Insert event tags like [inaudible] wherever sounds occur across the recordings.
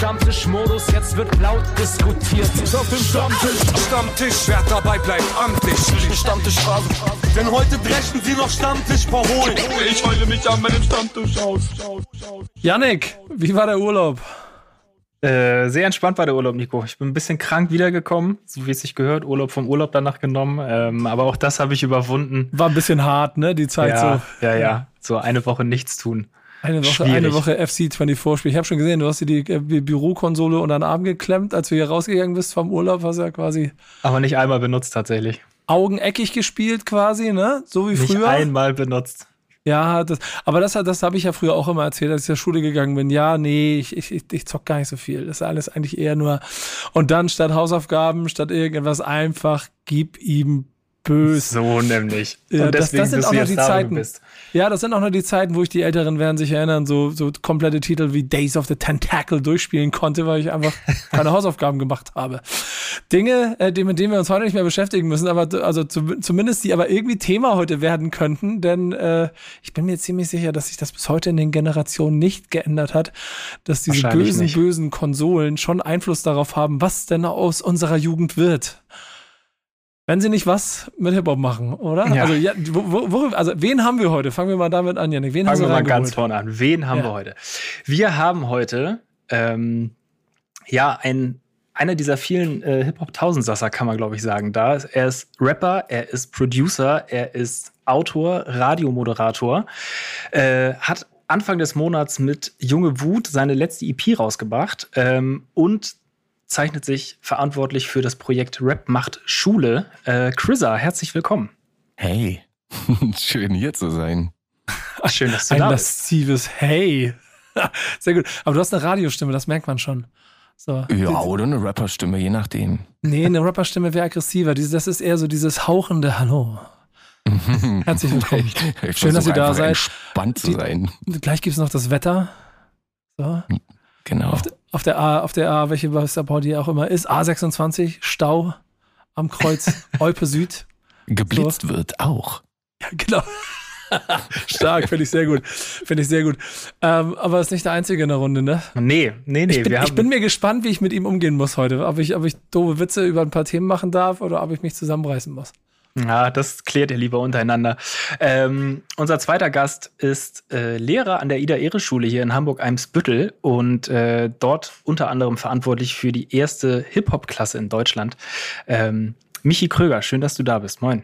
Stammtischmodus, jetzt wird laut diskutiert. Auf dem Stammtisch, Stammtisch, wer dabei bleibt, amtlich. Stammtisch Phase. Denn heute brechen sie noch Stammtisch verholen. Ich heule mich an meinem Stammtisch aus. Yannick, wie war der Urlaub? Äh, sehr entspannt war der Urlaub, Nico. Ich bin ein bisschen krank wiedergekommen, so wie es sich gehört. Urlaub vom Urlaub danach genommen. Ähm, aber auch das habe ich überwunden. War ein bisschen hart, ne? Die Zeit ja, so. Ja, ja. So eine Woche nichts tun. Eine Woche, eine Woche FC24-Spiel. Ich habe schon gesehen, du hast dir die, die äh, Bürokonsole unter den Arm geklemmt, als du hier rausgegangen bist vom Urlaub, hast du ja quasi. Aber nicht einmal benutzt tatsächlich. Augeneckig gespielt quasi, ne? So wie nicht früher. einmal benutzt. Ja, das, aber das, das habe ich ja früher auch immer erzählt, als ich zur Schule gegangen bin. Ja, nee, ich, ich, ich zock gar nicht so viel. Das ist alles eigentlich eher nur. Und dann statt Hausaufgaben, statt irgendwas einfach, gib ihm böse. So nämlich. Ja, Und das, das sind auch noch die Zeiten. Ja, das sind auch noch die Zeiten, wo ich die Älteren werden sich erinnern, so, so komplette Titel wie Days of the Tentacle durchspielen konnte, weil ich einfach [laughs] keine Hausaufgaben gemacht habe. Dinge, äh, mit denen wir uns heute nicht mehr beschäftigen müssen, aber also zu, zumindest die aber irgendwie Thema heute werden könnten, denn äh, ich bin mir ziemlich sicher, dass sich das bis heute in den Generationen nicht geändert hat, dass diese bösen, nicht. bösen Konsolen schon Einfluss darauf haben, was denn aus unserer Jugend wird wenn sie nicht was mit Hip-Hop machen, oder? Ja. Also, ja, wo, wo, also, wen haben wir heute? Fangen wir mal damit an, Janik. Wen Fangen wir mal ganz vorne an. Wen haben ja. wir heute? Wir haben heute, ähm, ja, ein, einer dieser vielen äh, Hip-Hop-Tausendsasser, kann man, glaube ich, sagen. Da er ist Rapper, er ist Producer, er ist Autor, Radiomoderator, äh, hat Anfang des Monats mit Junge Wut seine letzte EP rausgebracht ähm, und zeichnet sich verantwortlich für das Projekt Rap macht Schule. Äh, Chrissa, herzlich willkommen. Hey, [laughs] schön hier zu sein. Schön, dass du Ein da bist. Ein lastives Hey. [laughs] Sehr gut. Aber du hast eine Radiostimme, das merkt man schon. So. Ja, oder eine Rapperstimme, je nachdem. Nee, eine Rapperstimme wäre aggressiver. Das ist eher so dieses hauchende Hallo. [laughs] Herzlich willkommen. Ich Schön, dass ihr da seid. Entspannt zu sein. Die, gleich gibt es noch das Wetter. So. Genau. Auf, auf, der A, auf der A, welche Wasserbau die auch immer ist, A26, Stau am Kreuz [laughs] Eupe Süd. Geblitzt so. wird auch. Ja, genau. [laughs] Stark, finde ich sehr gut. Finde ich sehr gut. Ähm, aber ist nicht der Einzige in der Runde, ne? Nee, nee, nee. Ich bin, ich bin, mir gespannt, wie ich mit ihm umgehen muss heute. Ob ich, ob ich doofe Witze über ein paar Themen machen darf oder ob ich mich zusammenreißen muss. Ja, das klärt ihr lieber untereinander. Ähm, unser zweiter Gast ist äh, Lehrer an der Ida-Ehre-Schule hier in Hamburg-Eimsbüttel und äh, dort unter anderem verantwortlich für die erste Hip-Hop-Klasse in Deutschland. Ähm, Michi Kröger, schön, dass du da bist. Moin.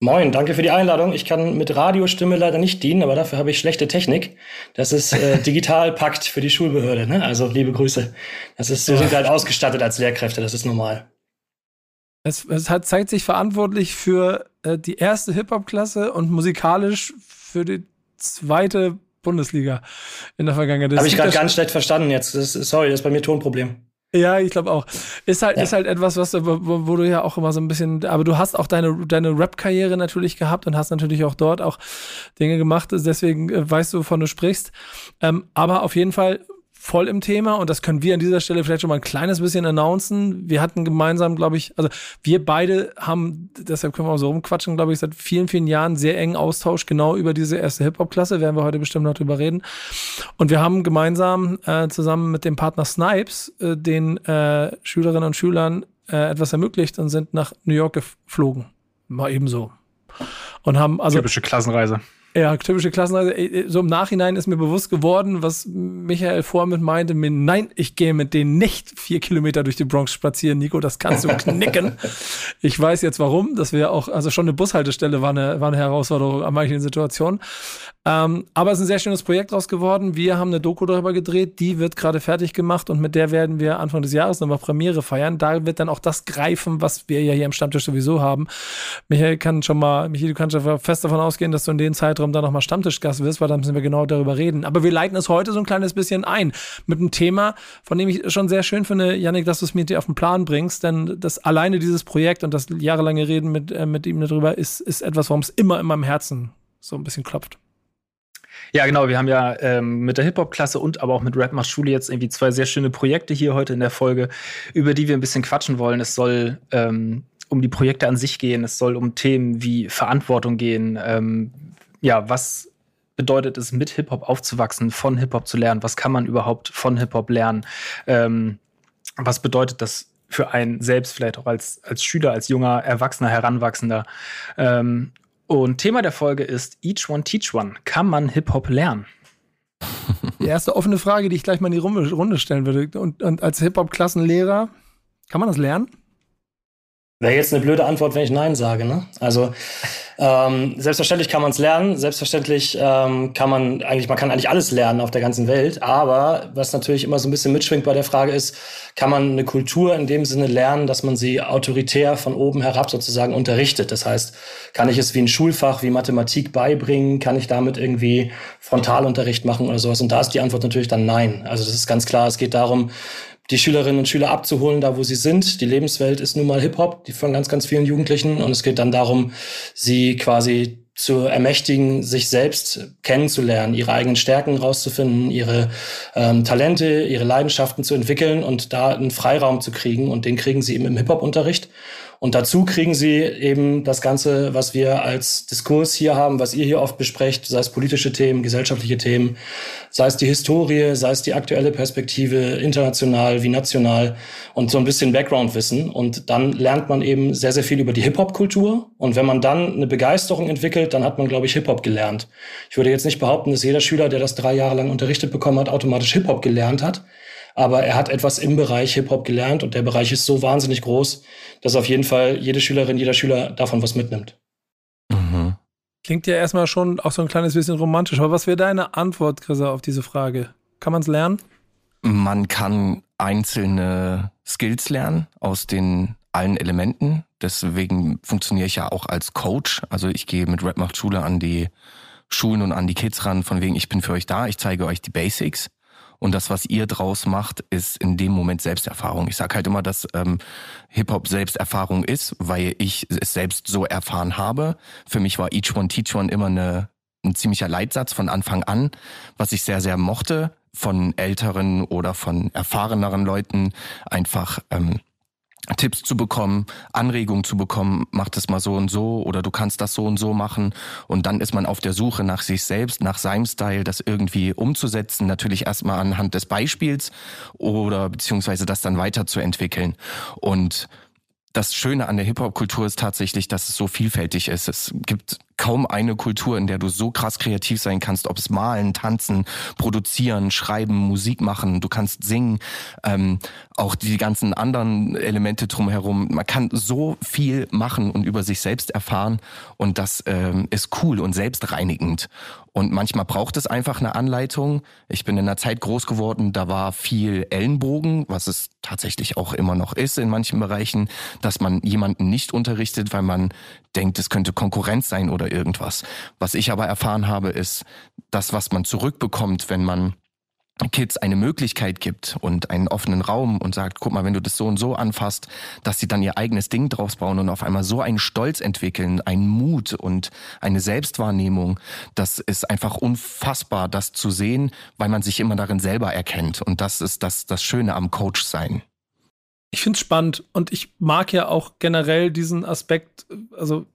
Moin, danke für die Einladung. Ich kann mit Radiostimme leider nicht dienen, aber dafür habe ich schlechte Technik. Das ist äh, [laughs] Digitalpakt für die Schulbehörde. Ne? Also liebe Grüße. Das ist so sind wir halt ausgestattet als Lehrkräfte. Das ist normal. Es, es hat, zeigt sich verantwortlich für äh, die erste Hip-Hop-Klasse und musikalisch für die zweite Bundesliga in der Vergangenheit. Habe ich gerade ganz schlecht verstanden jetzt. Das ist, sorry, das ist bei mir Tonproblem. Ja, ich glaube auch. Ist halt, ja. ist halt etwas, was wo, wo, du ja auch immer so ein bisschen, aber du hast auch deine, deine Rap-Karriere natürlich gehabt und hast natürlich auch dort auch Dinge gemacht. Deswegen äh, weißt du, wovon du sprichst. Ähm, aber auf jeden Fall voll im Thema und das können wir an dieser Stelle vielleicht schon mal ein kleines bisschen announcen. Wir hatten gemeinsam, glaube ich, also wir beide haben, deshalb können wir auch so rumquatschen, glaube ich, seit vielen, vielen Jahren sehr engen Austausch genau über diese erste Hip-Hop-Klasse, werden wir heute bestimmt noch drüber reden. Und wir haben gemeinsam äh, zusammen mit dem Partner Snipes äh, den äh, Schülerinnen und Schülern äh, etwas ermöglicht und sind nach New York geflogen. Mal ebenso. Und haben also. Typische Klassenreise. Ja, typische Klassenreise. So im Nachhinein ist mir bewusst geworden, was Michael vorher meinte. Mit, nein, ich gehe mit denen nicht vier Kilometer durch die Bronx spazieren. Nico, das kannst du [laughs] knicken. ich weiß jetzt warum. Das wäre auch, also schon eine Bushaltestelle war eine, war eine Herausforderung an manchen Situationen. Ähm, aber es ist ein sehr schönes Projekt draus geworden. Wir haben eine Doku darüber gedreht, die wird gerade fertig gemacht und mit der werden wir Anfang des Jahres nochmal Premiere feiern. Da wird dann auch das greifen, was wir ja hier am Stammtisch sowieso haben. Michael kann schon mal, Michael, du kannst ja fest davon ausgehen, dass du in dem Zeitraum dann nochmal Stammtischgast wirst, weil dann müssen wir genau darüber reden. Aber wir leiten es heute so ein kleines bisschen ein mit einem Thema, von dem ich schon sehr schön finde, Yannick, dass du es mir auf den Plan bringst, denn das alleine dieses Projekt und das jahrelange Reden mit, äh, mit ihm darüber ist, ist etwas, warum es immer in meinem Herzen so ein bisschen klopft. Ja, genau. Wir haben ja ähm, mit der Hip-Hop-Klasse und aber auch mit Rap macht Schule jetzt irgendwie zwei sehr schöne Projekte hier heute in der Folge, über die wir ein bisschen quatschen wollen. Es soll ähm, um die Projekte an sich gehen. Es soll um Themen wie Verantwortung gehen. Ähm, ja, was bedeutet es, mit Hip-Hop aufzuwachsen, von Hip-Hop zu lernen? Was kann man überhaupt von Hip-Hop lernen? Ähm, was bedeutet das für einen selbst, vielleicht auch als, als Schüler, als junger, Erwachsener, Heranwachsender? Ähm, und Thema der Folge ist Each One Teach One. Kann man Hip-Hop lernen? Die erste offene Frage, die ich gleich mal in die Runde stellen würde. Und, und als Hip-Hop-Klassenlehrer, kann man das lernen? Wäre jetzt eine blöde Antwort, wenn ich Nein sage. Ne? Also ähm, selbstverständlich kann man es lernen, selbstverständlich ähm, kann man eigentlich, man kann eigentlich alles lernen auf der ganzen Welt, aber was natürlich immer so ein bisschen mitschwingt bei der Frage ist, kann man eine Kultur in dem Sinne lernen, dass man sie autoritär von oben herab sozusagen unterrichtet. Das heißt, kann ich es wie ein Schulfach, wie Mathematik beibringen, kann ich damit irgendwie Frontalunterricht machen oder sowas? Und da ist die Antwort natürlich dann nein. Also das ist ganz klar, es geht darum, die Schülerinnen und Schüler abzuholen, da wo sie sind. Die Lebenswelt ist nun mal Hip-Hop, die von ganz, ganz vielen Jugendlichen. Und es geht dann darum, sie quasi zu ermächtigen, sich selbst kennenzulernen, ihre eigenen Stärken rauszufinden, ihre ähm, Talente, ihre Leidenschaften zu entwickeln und da einen Freiraum zu kriegen. Und den kriegen sie eben im Hip-Hop-Unterricht. Und dazu kriegen sie eben das Ganze, was wir als Diskurs hier haben, was ihr hier oft besprecht, sei es politische Themen, gesellschaftliche Themen, sei es die Historie, sei es die aktuelle Perspektive, international wie national und so ein bisschen Background-Wissen. Und dann lernt man eben sehr, sehr viel über die Hip-Hop-Kultur. Und wenn man dann eine Begeisterung entwickelt, dann hat man, glaube ich, Hip-Hop gelernt. Ich würde jetzt nicht behaupten, dass jeder Schüler, der das drei Jahre lang unterrichtet bekommen hat, automatisch Hip-Hop gelernt hat aber er hat etwas im Bereich Hip-Hop gelernt und der Bereich ist so wahnsinnig groß, dass auf jeden Fall jede Schülerin, jeder Schüler davon was mitnimmt. Mhm. Klingt ja erstmal schon auch so ein kleines bisschen romantisch, aber was wäre deine Antwort, Chrissa, auf diese Frage? Kann man es lernen? Man kann einzelne Skills lernen aus den allen Elementen. Deswegen funktioniere ich ja auch als Coach. Also ich gehe mit Rap macht Schule an die Schulen und an die Kids ran, von wegen ich bin für euch da, ich zeige euch die Basics. Und das, was ihr draus macht, ist in dem Moment Selbsterfahrung. Ich sage halt immer, dass ähm, Hip-Hop Selbsterfahrung ist, weil ich es selbst so erfahren habe. Für mich war Each One Teach One immer eine, ein ziemlicher Leitsatz von Anfang an, was ich sehr, sehr mochte von älteren oder von erfahreneren Leuten einfach ähm, Tipps zu bekommen, Anregungen zu bekommen, mach das mal so und so oder du kannst das so und so machen. Und dann ist man auf der Suche nach sich selbst, nach seinem Style, das irgendwie umzusetzen. Natürlich erstmal anhand des Beispiels oder beziehungsweise das dann weiterzuentwickeln. Und das Schöne an der Hip-Hop-Kultur ist tatsächlich, dass es so vielfältig ist. Es gibt kaum eine Kultur, in der du so krass kreativ sein kannst, ob es malen, tanzen, produzieren, schreiben, Musik machen, du kannst singen, ähm, auch die ganzen anderen Elemente drumherum. Man kann so viel machen und über sich selbst erfahren und das ähm, ist cool und selbstreinigend. Und manchmal braucht es einfach eine Anleitung. Ich bin in einer Zeit groß geworden, da war viel Ellenbogen, was es tatsächlich auch immer noch ist in manchen Bereichen, dass man jemanden nicht unterrichtet, weil man denkt, es könnte Konkurrenz sein oder irgendwas. Was ich aber erfahren habe, ist das, was man zurückbekommt, wenn man Kids eine Möglichkeit gibt und einen offenen Raum und sagt, guck mal, wenn du das so und so anfasst, dass sie dann ihr eigenes Ding draus bauen und auf einmal so einen Stolz entwickeln, einen Mut und eine Selbstwahrnehmung, das ist einfach unfassbar, das zu sehen, weil man sich immer darin selber erkennt. Und das ist das, das Schöne am Coach sein. Ich finde es spannend und ich mag ja auch generell diesen Aspekt, also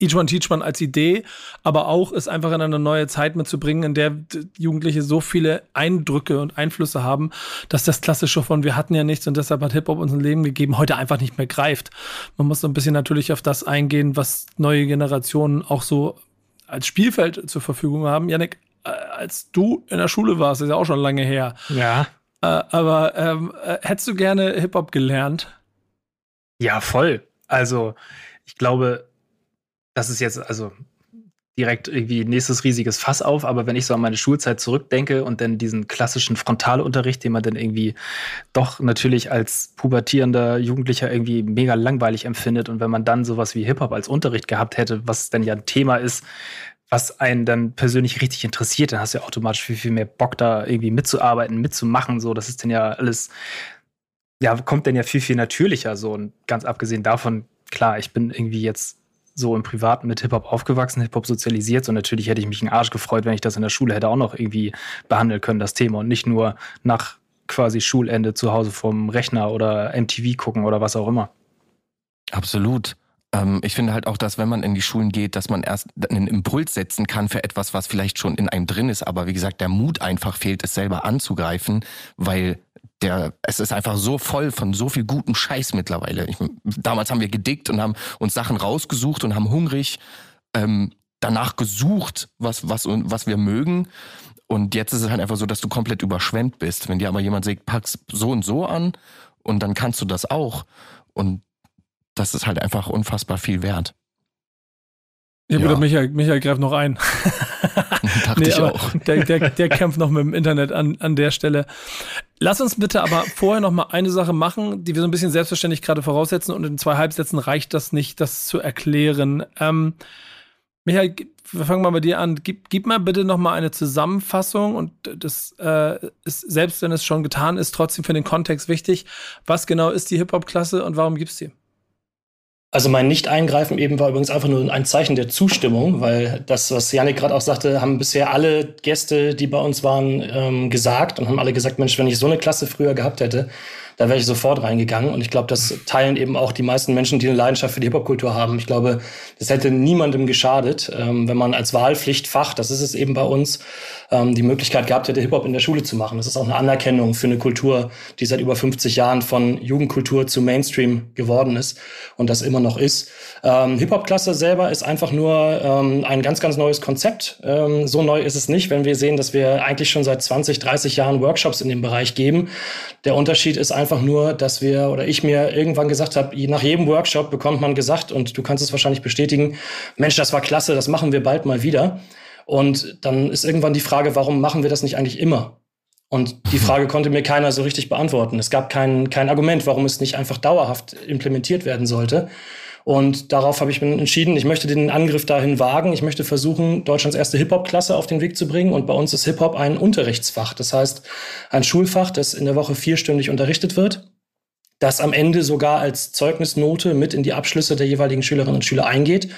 Each One Teach One als Idee, aber auch es einfach in eine neue Zeit mitzubringen, in der Jugendliche so viele Eindrücke und Einflüsse haben, dass das Klassische von wir hatten ja nichts und deshalb hat Hip-Hop uns ein Leben gegeben, heute einfach nicht mehr greift. Man muss so ein bisschen natürlich auf das eingehen, was neue Generationen auch so als Spielfeld zur Verfügung haben. Janik, äh, als du in der Schule warst, ist ja auch schon lange her. Ja. Äh, aber ähm, äh, hättest du gerne Hip-Hop gelernt? Ja, voll. Also, ich glaube, das ist jetzt also direkt irgendwie nächstes riesiges Fass auf, aber wenn ich so an meine Schulzeit zurückdenke und dann diesen klassischen Frontalunterricht, den man dann irgendwie doch natürlich als pubertierender Jugendlicher irgendwie mega langweilig empfindet und wenn man dann sowas wie Hip-Hop als Unterricht gehabt hätte, was dann ja ein Thema ist, was einen dann persönlich richtig interessiert, dann hast du ja automatisch viel, viel mehr Bock da irgendwie mitzuarbeiten, mitzumachen, so, das ist dann ja alles, ja, kommt dann ja viel, viel natürlicher so. Und ganz abgesehen davon, klar, ich bin irgendwie jetzt so im Privaten mit Hip-Hop aufgewachsen, Hip-Hop sozialisiert. Und natürlich hätte ich mich einen Arsch gefreut, wenn ich das in der Schule hätte auch noch irgendwie behandeln können, das Thema. Und nicht nur nach quasi Schulende zu Hause vom Rechner oder MTV gucken oder was auch immer. Absolut. Ähm, ich finde halt auch, dass wenn man in die Schulen geht, dass man erst einen Impuls setzen kann für etwas, was vielleicht schon in einem drin ist, aber wie gesagt, der Mut einfach fehlt, es selber anzugreifen, weil der, es ist einfach so voll von so viel guten Scheiß mittlerweile. Ich, damals haben wir gedickt und haben uns Sachen rausgesucht und haben hungrig ähm, danach gesucht, was, was, was wir mögen. Und jetzt ist es halt einfach so, dass du komplett überschwemmt bist. Wenn dir aber jemand sagt, pack's so und so an und dann kannst du das auch. Und das ist halt einfach unfassbar viel wert. Ja, ja. Michael, Michael greift noch ein. [laughs] [laughs] Dachte nee, ich auch. [laughs] Der, der, der kämpft noch mit dem Internet an, an der Stelle. Lass uns bitte aber vorher noch mal eine Sache machen, die wir so ein bisschen selbstverständlich gerade voraussetzen und in zwei Halbsätzen reicht das nicht, das zu erklären. Ähm, Michael, wir fangen mal bei dir an. Gib, gib mal bitte noch mal eine Zusammenfassung und das äh, ist, selbst wenn es schon getan ist, trotzdem für den Kontext wichtig. Was genau ist die Hip-Hop-Klasse und warum gibt's die? Also mein Nicht-Eingreifen eben war übrigens einfach nur ein Zeichen der Zustimmung, weil das, was Janik gerade auch sagte, haben bisher alle Gäste, die bei uns waren, ähm, gesagt und haben alle gesagt, Mensch, wenn ich so eine Klasse früher gehabt hätte, da wäre ich sofort reingegangen. Und ich glaube, das teilen eben auch die meisten Menschen, die eine Leidenschaft für die Hip-Hop-Kultur haben. Ich glaube, das hätte niemandem geschadet, ähm, wenn man als Wahlpflichtfach, das ist es eben bei uns, ähm, die Möglichkeit gehabt hätte, Hip-Hop in der Schule zu machen. Das ist auch eine Anerkennung für eine Kultur, die seit über 50 Jahren von Jugendkultur zu Mainstream geworden ist und das immer noch ist. Ähm, Hip-Hop-Klasse selber ist einfach nur ähm, ein ganz, ganz neues Konzept. Ähm, so neu ist es nicht, wenn wir sehen, dass wir eigentlich schon seit 20, 30 Jahren Workshops in dem Bereich geben. Der Unterschied ist einfach, einfach nur, dass wir oder ich mir irgendwann gesagt habe, nach jedem Workshop bekommt man gesagt, und du kannst es wahrscheinlich bestätigen, Mensch, das war klasse, das machen wir bald mal wieder. Und dann ist irgendwann die Frage, warum machen wir das nicht eigentlich immer? Und die Frage konnte mir keiner so richtig beantworten. Es gab kein, kein Argument, warum es nicht einfach dauerhaft implementiert werden sollte. Und darauf habe ich mich entschieden, ich möchte den Angriff dahin wagen. Ich möchte versuchen, Deutschlands erste Hip-Hop-Klasse auf den Weg zu bringen. Und bei uns ist Hip-Hop ein Unterrichtsfach. Das heißt, ein Schulfach, das in der Woche vierstündig unterrichtet wird das am Ende sogar als Zeugnisnote mit in die Abschlüsse der jeweiligen Schülerinnen und Schüler eingeht.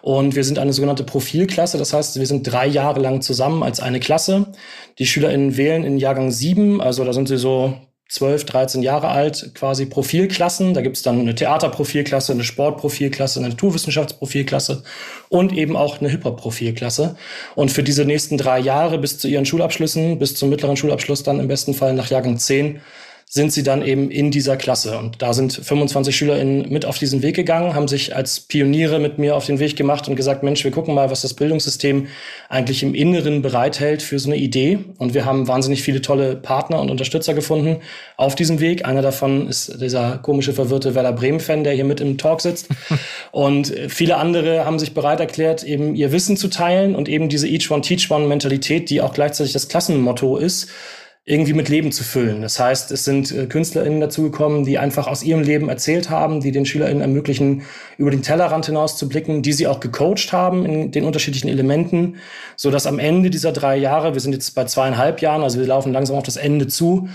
Und wir sind eine sogenannte Profilklasse. Das heißt, wir sind drei Jahre lang zusammen als eine Klasse. Die SchülerInnen wählen in Jahrgang sieben, also da sind sie so 12, 13 Jahre alt, quasi Profilklassen. Da gibt es dann eine Theaterprofilklasse, eine Sportprofilklasse, eine Naturwissenschaftsprofilklasse und eben auch eine Hip-Hop-Profilklasse. Und für diese nächsten drei Jahre bis zu ihren Schulabschlüssen, bis zum mittleren Schulabschluss dann im besten Fall nach Jahrgang 10, sind sie dann eben in dieser Klasse. Und da sind 25 SchülerInnen mit auf diesen Weg gegangen, haben sich als Pioniere mit mir auf den Weg gemacht und gesagt, Mensch, wir gucken mal, was das Bildungssystem eigentlich im Inneren bereithält für so eine Idee. Und wir haben wahnsinnig viele tolle Partner und Unterstützer gefunden auf diesem Weg. Einer davon ist dieser komische, verwirrte Werder Bremen-Fan, der hier mit im Talk sitzt. [laughs] und viele andere haben sich bereit erklärt, eben ihr Wissen zu teilen und eben diese Each One Teach One Mentalität, die auch gleichzeitig das Klassenmotto ist, irgendwie mit Leben zu füllen. Das heißt, es sind äh, KünstlerInnen dazugekommen, die einfach aus ihrem Leben erzählt haben, die den SchülerInnen ermöglichen, über den Tellerrand hinaus zu blicken, die sie auch gecoacht haben in den unterschiedlichen Elementen, so dass am Ende dieser drei Jahre, wir sind jetzt bei zweieinhalb Jahren, also wir laufen langsam auf das Ende zu,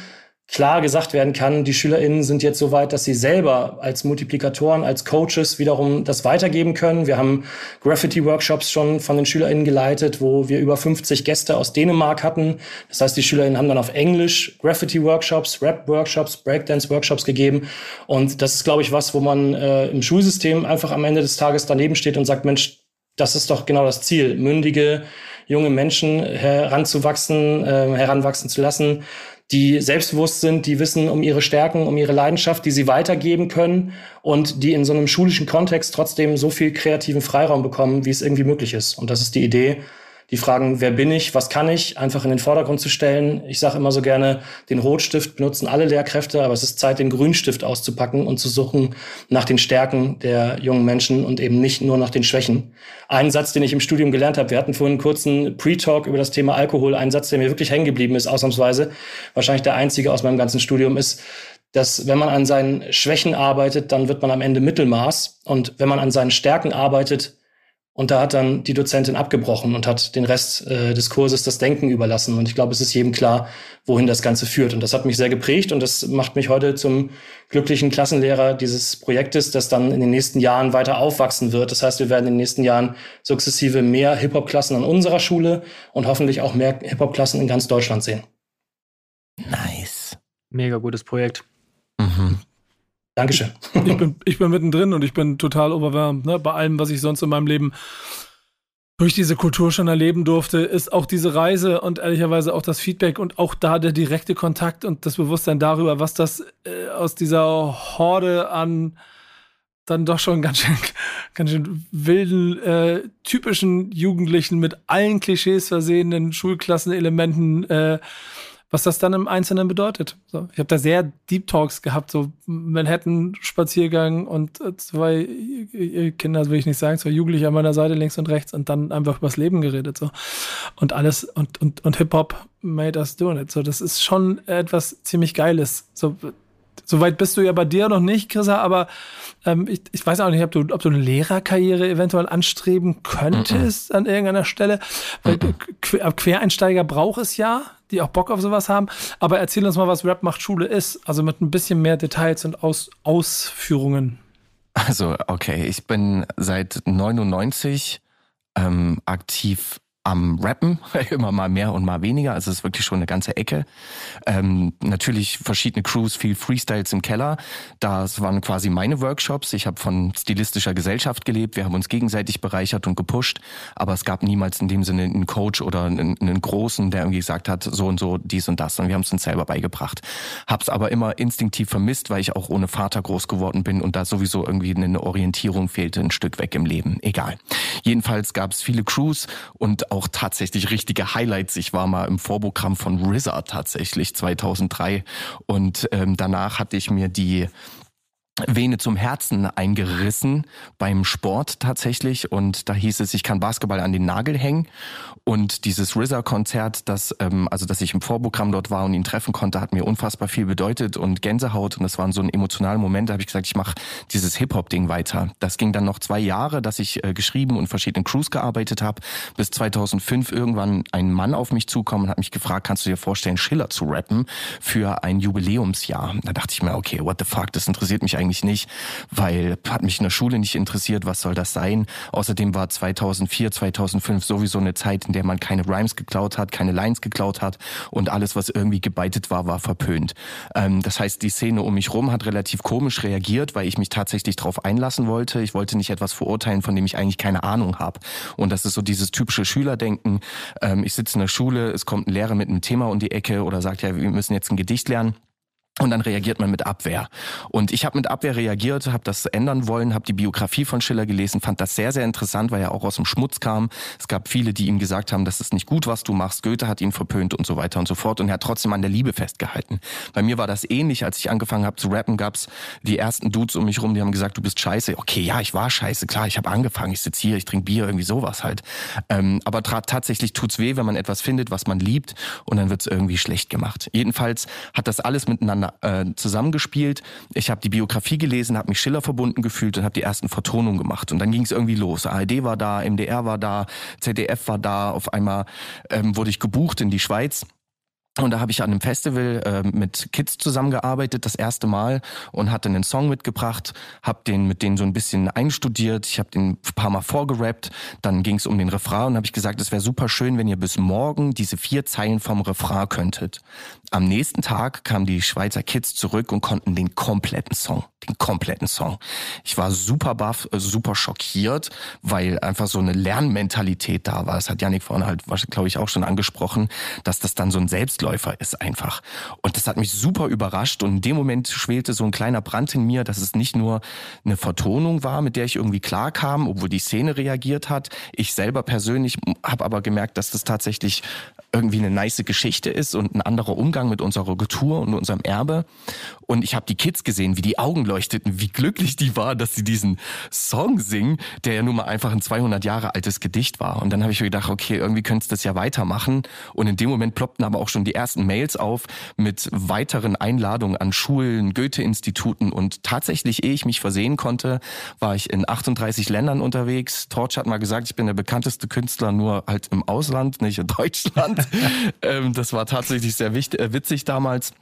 klar gesagt werden kann, die SchülerInnen sind jetzt so weit, dass sie selber als Multiplikatoren, als Coaches wiederum das weitergeben können. Wir haben Graffiti-Workshops schon von den SchülerInnen geleitet, wo wir über 50 Gäste aus Dänemark hatten. Das heißt, die SchülerInnen haben dann auf Englisch Graffiti-Workshops, Rap-Workshops, Breakdance-Workshops gegeben. Und das ist, glaube ich, was, wo man äh, im Schulsystem einfach am Ende des Tages daneben steht und sagt, Mensch, das ist doch genau das Ziel, mündige junge Menschen heranzuwachsen, äh, heranwachsen zu lassen, die selbstbewusst sind, die wissen um ihre Stärken, um ihre Leidenschaft, die sie weitergeben können und die in so einem schulischen Kontext trotzdem so viel kreativen Freiraum bekommen, wie es irgendwie möglich ist. Und das ist die Idee, die Fragen, wer bin ich, was kann ich, einfach in den Vordergrund zu stellen. Ich sage immer so gerne, den Rotstift benutzen alle Lehrkräfte, aber es ist Zeit, den Grünstift auszupacken und zu suchen nach den Stärken der jungen Menschen und eben nicht nur nach den Schwächen. Ein Satz, den ich im Studium gelernt habe, wir hatten vorhin einen kurzen Pre-Talk über das Thema Alkohol, ein Satz, der mir wirklich hängen geblieben ist, ausnahmsweise, wahrscheinlich der einzige aus meinem ganzen Studium ist, dass wenn man an seinen Schwächen arbeitet, dann wird man am Ende Mittelmaß. Und wenn man an seinen Stärken arbeitet, und da hat dann die Dozentin abgebrochen und hat den Rest äh, des Kurses das Denken überlassen. Und ich glaube, es ist jedem klar, wohin das Ganze führt. Und das hat mich sehr geprägt und das macht mich heute zum glücklichen Klassenlehrer dieses Projektes, das dann in den nächsten Jahren weiter aufwachsen wird. Das heißt, wir werden in den nächsten Jahren sukzessive mehr Hip-Hop-Klassen an unserer Schule und hoffentlich auch mehr Hip-Hop-Klassen in ganz Deutschland sehen. Nice. Mega gutes Projekt. Mhm. Dankeschön. Ich bin, ich bin mittendrin und ich bin total overwhelmed, ne? Bei allem, was ich sonst in meinem Leben durch diese Kultur schon erleben durfte, ist auch diese Reise und ehrlicherweise auch das Feedback und auch da der direkte Kontakt und das Bewusstsein darüber, was das äh, aus dieser Horde an dann doch schon ganz schön, [laughs] ganz schön wilden, äh, typischen Jugendlichen mit allen Klischees versehenen Schulklassenelementen äh, was das dann im Einzelnen bedeutet. So, ich habe da sehr Deep Talks gehabt, so Manhattan-Spaziergang und äh, zwei Kinder, will ich nicht sagen, zwei Jugendliche an meiner Seite links und rechts und dann einfach übers Leben geredet. So. Und alles und, und, und Hip-Hop made us doing it. So, das ist schon etwas ziemlich Geiles. So, Soweit bist du ja bei dir noch nicht, Chrissa, aber ähm, ich, ich weiß auch nicht, ob du, ob du eine Lehrerkarriere eventuell anstreben könntest mm -mm. an irgendeiner Stelle. Weil mm Quereinsteiger braucht es ja, die auch Bock auf sowas haben. Aber erzähl uns mal, was Rap macht Schule ist. Also mit ein bisschen mehr Details und Aus Ausführungen. Also, okay, ich bin seit 99 ähm, aktiv am Rappen, [laughs] immer mal mehr und mal weniger, also es ist wirklich schon eine ganze Ecke. Ähm, natürlich verschiedene Crews, viel Freestyles im Keller. Das waren quasi meine Workshops. Ich habe von stilistischer Gesellschaft gelebt. Wir haben uns gegenseitig bereichert und gepusht, aber es gab niemals in dem Sinne einen Coach oder einen, einen Großen, der irgendwie gesagt hat, so und so, dies und das. Und wir haben es uns selber beigebracht. Hab's aber immer instinktiv vermisst, weil ich auch ohne Vater groß geworden bin und da sowieso irgendwie eine Orientierung fehlte, ein Stück weg im Leben. Egal. Jedenfalls gab es viele Crews und auch tatsächlich richtige Highlights. Ich war mal im Vorprogramm von RZA tatsächlich 2003 und ähm, danach hatte ich mir die Vene zum Herzen eingerissen beim Sport tatsächlich und da hieß es, ich kann Basketball an den Nagel hängen und dieses RZA-Konzert, das ähm, also dass ich im Vorprogramm dort war und ihn treffen konnte, hat mir unfassbar viel bedeutet und Gänsehaut und das war so ein emotionaler Moment. Da habe ich gesagt, ich mache dieses Hip-Hop-Ding weiter. Das ging dann noch zwei Jahre, dass ich äh, geschrieben und verschiedenen Crews gearbeitet habe, bis 2005 irgendwann ein Mann auf mich zukommen und hat mich gefragt, kannst du dir vorstellen, Schiller zu rappen für ein Jubiläumsjahr? Da dachte ich mir, okay, what the fuck, das interessiert mich eigentlich nicht, weil hat mich in der Schule nicht interessiert, was soll das sein? Außerdem war 2004, 2005 sowieso eine Zeit, in der man keine Rhymes geklaut hat, keine Lines geklaut hat und alles, was irgendwie gebeitet war, war verpönt. Ähm, das heißt, die Szene um mich rum hat relativ komisch reagiert, weil ich mich tatsächlich darauf einlassen wollte. Ich wollte nicht etwas verurteilen, von dem ich eigentlich keine Ahnung habe. Und das ist so dieses typische Schülerdenken. Ähm, ich sitze in der Schule, es kommt ein Lehrer mit einem Thema um die Ecke oder sagt, ja, wir müssen jetzt ein Gedicht lernen. Und dann reagiert man mit Abwehr. Und ich habe mit Abwehr reagiert, habe das ändern wollen, habe die Biografie von Schiller gelesen, fand das sehr, sehr interessant, weil er auch aus dem Schmutz kam. Es gab viele, die ihm gesagt haben, das ist nicht gut, was du machst. Goethe hat ihn verpönt und so weiter und so fort. Und er hat trotzdem an der Liebe festgehalten. Bei mir war das ähnlich. Als ich angefangen habe zu rappen, gab's die ersten Dudes um mich rum, die haben gesagt, du bist scheiße. Okay, ja, ich war scheiße. Klar, ich habe angefangen, ich sitze hier, ich trinke Bier, irgendwie sowas halt. Ähm, aber tatsächlich tut's weh, wenn man etwas findet, was man liebt und dann wird's irgendwie schlecht gemacht. Jedenfalls hat das alles miteinander miteinander äh, zusammengespielt. Ich habe die Biografie gelesen, habe mich Schiller verbunden gefühlt und habe die ersten Vertonungen gemacht. Und dann ging es irgendwie los. ARD war da, MDR war da, ZDF war da. Auf einmal ähm, wurde ich gebucht in die Schweiz und da habe ich an einem Festival äh, mit Kids zusammengearbeitet, das erste Mal, und hatte einen Song mitgebracht, habe den mit denen so ein bisschen einstudiert, ich habe den ein paar Mal vorgerappt, dann ging es um den Refrain und habe ich gesagt, es wäre super schön, wenn ihr bis morgen diese vier Zeilen vom Refrain könntet. Am nächsten Tag kamen die Schweizer Kids zurück und konnten den kompletten Song, den kompletten Song. Ich war super baff, äh, super schockiert, weil einfach so eine Lernmentalität da war. Das hat Janik vorhin halt, glaube ich, auch schon angesprochen, dass das dann so ein Selbst Selbstläufer ist einfach. Und das hat mich super überrascht und in dem Moment schwelte so ein kleiner Brand in mir, dass es nicht nur eine Vertonung war, mit der ich irgendwie klarkam, obwohl die Szene reagiert hat. Ich selber persönlich habe aber gemerkt, dass das tatsächlich irgendwie eine nice Geschichte ist und ein anderer Umgang mit unserer Kultur und unserem Erbe. Und ich habe die Kids gesehen, wie die Augen leuchteten, wie glücklich die waren, dass sie diesen Song singen, der ja nun mal einfach ein 200 Jahre altes Gedicht war. Und dann habe ich mir gedacht, okay, irgendwie könntest du das ja weitermachen. Und in dem Moment ploppten aber auch schon die ersten Mails auf mit weiteren Einladungen an Schulen, Goethe-Instituten. Und tatsächlich, ehe ich mich versehen konnte, war ich in 38 Ländern unterwegs. Torch hat mal gesagt, ich bin der bekannteste Künstler nur halt im Ausland, nicht in Deutschland. [laughs] ähm, das war tatsächlich sehr wichtig, äh, witzig damals.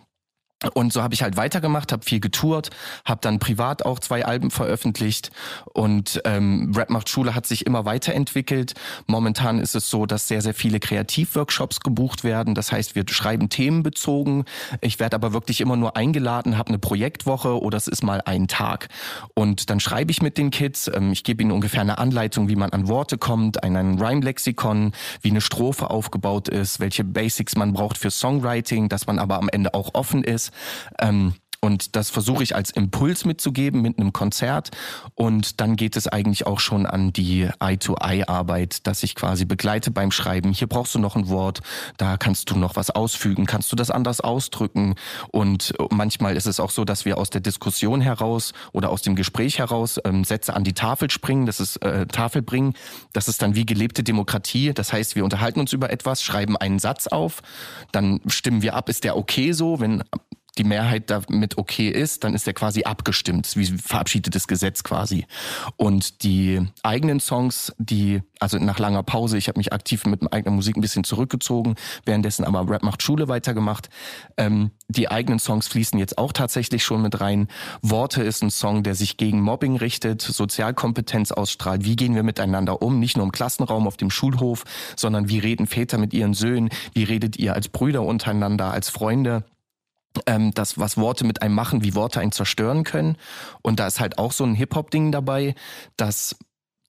Und so habe ich halt weitergemacht, habe viel getourt, habe dann privat auch zwei Alben veröffentlicht und ähm, Rap macht Schule hat sich immer weiterentwickelt. Momentan ist es so, dass sehr, sehr viele Kreativworkshops gebucht werden. Das heißt, wir schreiben themenbezogen. Ich werde aber wirklich immer nur eingeladen, habe eine Projektwoche oder es ist mal ein Tag. Und dann schreibe ich mit den Kids. Ähm, ich gebe ihnen ungefähr eine Anleitung, wie man an Worte kommt, ein, ein Rhyme-Lexikon, wie eine Strophe aufgebaut ist, welche Basics man braucht für Songwriting, dass man aber am Ende auch offen ist ähm, und das versuche ich als Impuls mitzugeben mit einem Konzert. Und dann geht es eigentlich auch schon an die Eye-to-Eye-Arbeit, dass ich quasi begleite beim Schreiben. Hier brauchst du noch ein Wort, da kannst du noch was ausfügen, kannst du das anders ausdrücken. Und manchmal ist es auch so, dass wir aus der Diskussion heraus oder aus dem Gespräch heraus ähm, Sätze an die Tafel springen, das ist äh, Tafel bringen. Das ist dann wie gelebte Demokratie. Das heißt, wir unterhalten uns über etwas, schreiben einen Satz auf, dann stimmen wir ab, ist der okay so? Wenn die Mehrheit damit okay ist, dann ist er quasi abgestimmt, wie verabschiedetes Gesetz quasi. Und die eigenen Songs, die, also nach langer Pause, ich habe mich aktiv mit eigener Musik ein bisschen zurückgezogen, währenddessen aber Rap macht Schule weitergemacht. Ähm, die eigenen Songs fließen jetzt auch tatsächlich schon mit rein. Worte ist ein Song, der sich gegen Mobbing richtet, Sozialkompetenz ausstrahlt. Wie gehen wir miteinander um? Nicht nur im Klassenraum, auf dem Schulhof, sondern wie reden Väter mit ihren Söhnen? Wie redet ihr als Brüder untereinander, als Freunde? Ähm, das, was Worte mit einem machen, wie Worte einen zerstören können. Und da ist halt auch so ein Hip-Hop-Ding dabei, dass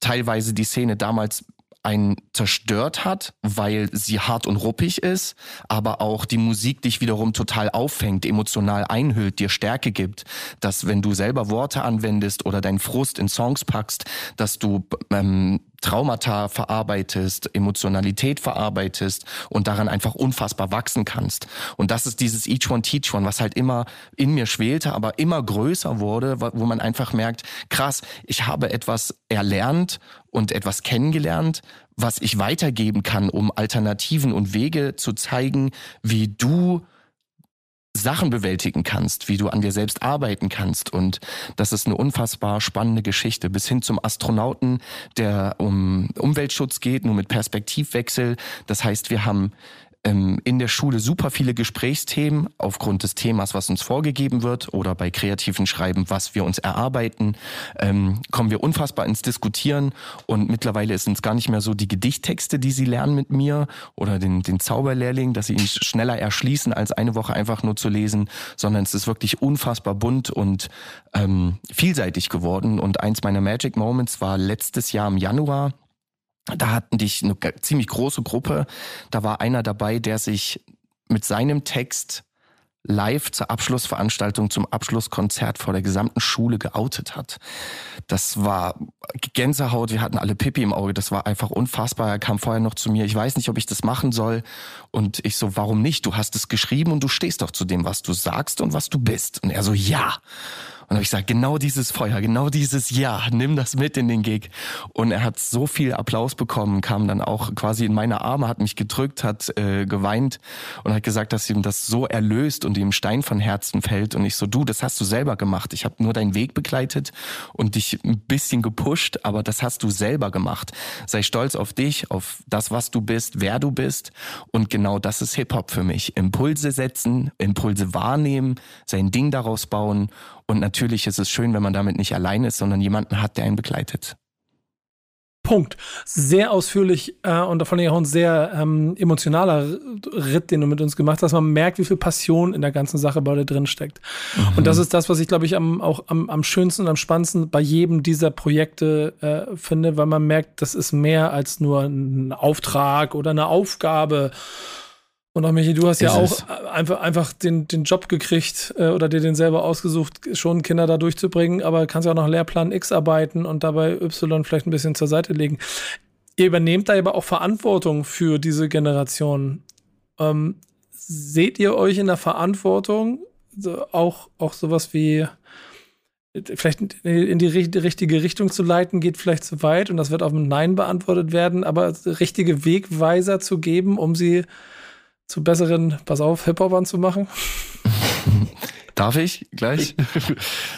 teilweise die Szene damals einen zerstört hat, weil sie hart und ruppig ist, aber auch die Musik dich wiederum total auffängt, emotional einhüllt, dir Stärke gibt, dass wenn du selber Worte anwendest oder deinen Frust in Songs packst, dass du ähm, Traumata verarbeitest, Emotionalität verarbeitest und daran einfach unfassbar wachsen kannst. Und das ist dieses Each One Teach One, was halt immer in mir schwelte, aber immer größer wurde, wo man einfach merkt, krass, ich habe etwas erlernt und etwas kennengelernt, was ich weitergeben kann, um Alternativen und Wege zu zeigen, wie du Sachen bewältigen kannst, wie du an dir selbst arbeiten kannst. Und das ist eine unfassbar spannende Geschichte. Bis hin zum Astronauten, der um Umweltschutz geht, nur mit Perspektivwechsel. Das heißt, wir haben ähm, in der Schule super viele Gesprächsthemen aufgrund des Themas, was uns vorgegeben wird oder bei kreativen Schreiben, was wir uns erarbeiten, ähm, kommen wir unfassbar ins Diskutieren. Und mittlerweile ist es gar nicht mehr so die Gedichttexte, die sie lernen mit mir oder den, den Zauberlehrling, dass sie ihn schneller erschließen, als eine Woche einfach nur zu lesen, sondern es ist wirklich unfassbar bunt und ähm, vielseitig geworden. Und eins meiner Magic Moments war letztes Jahr im Januar, da hatten dich eine ziemlich große Gruppe. Da war einer dabei, der sich mit seinem Text live zur Abschlussveranstaltung, zum Abschlusskonzert vor der gesamten Schule geoutet hat. Das war Gänsehaut, wir hatten alle Pipi im Auge, das war einfach unfassbar. Er kam vorher noch zu mir, ich weiß nicht, ob ich das machen soll. Und ich so, warum nicht? Du hast es geschrieben und du stehst doch zu dem, was du sagst und was du bist. Und er so, ja. Und habe ich gesagt, genau dieses Feuer, genau dieses Ja, nimm das mit in den Gig. Und er hat so viel Applaus bekommen, kam dann auch quasi in meine Arme, hat mich gedrückt, hat äh, geweint und hat gesagt, dass ihm das so erlöst und ihm Stein von Herzen fällt. Und ich so, du, das hast du selber gemacht. Ich habe nur deinen Weg begleitet und dich ein bisschen gepusht, aber das hast du selber gemacht. Sei stolz auf dich, auf das, was du bist, wer du bist. Und genau das ist Hip-Hop für mich. Impulse setzen, Impulse wahrnehmen, sein Ding daraus bauen und natürlich ist es schön, wenn man damit nicht allein ist, sondern jemanden hat, der einen begleitet. Punkt. Sehr ausführlich äh, und vor allem auch ein sehr ähm, emotionaler Ritt, den du mit uns gemacht hast. Man merkt, wie viel Passion in der ganzen Sache bei dir drin steckt. Mhm. Und das ist das, was ich, glaube ich, am, auch am, am schönsten und am spannendsten bei jedem dieser Projekte äh, finde, weil man merkt, das ist mehr als nur ein Auftrag oder eine Aufgabe und auch Michi, du hast ja auch einfach, einfach den, den Job gekriegt äh, oder dir den selber ausgesucht, schon Kinder da durchzubringen, aber kannst ja auch noch Lehrplan X arbeiten und dabei Y vielleicht ein bisschen zur Seite legen. Ihr übernehmt da aber auch Verantwortung für diese Generation. Ähm, seht ihr euch in der Verantwortung, auch, auch sowas wie vielleicht in die richtige Richtung zu leiten, geht vielleicht zu weit und das wird auf ein Nein beantwortet werden, aber richtige Wegweiser zu geben, um sie zu besseren, pass auf, Hip-Hopern zu machen? [laughs] Darf ich gleich?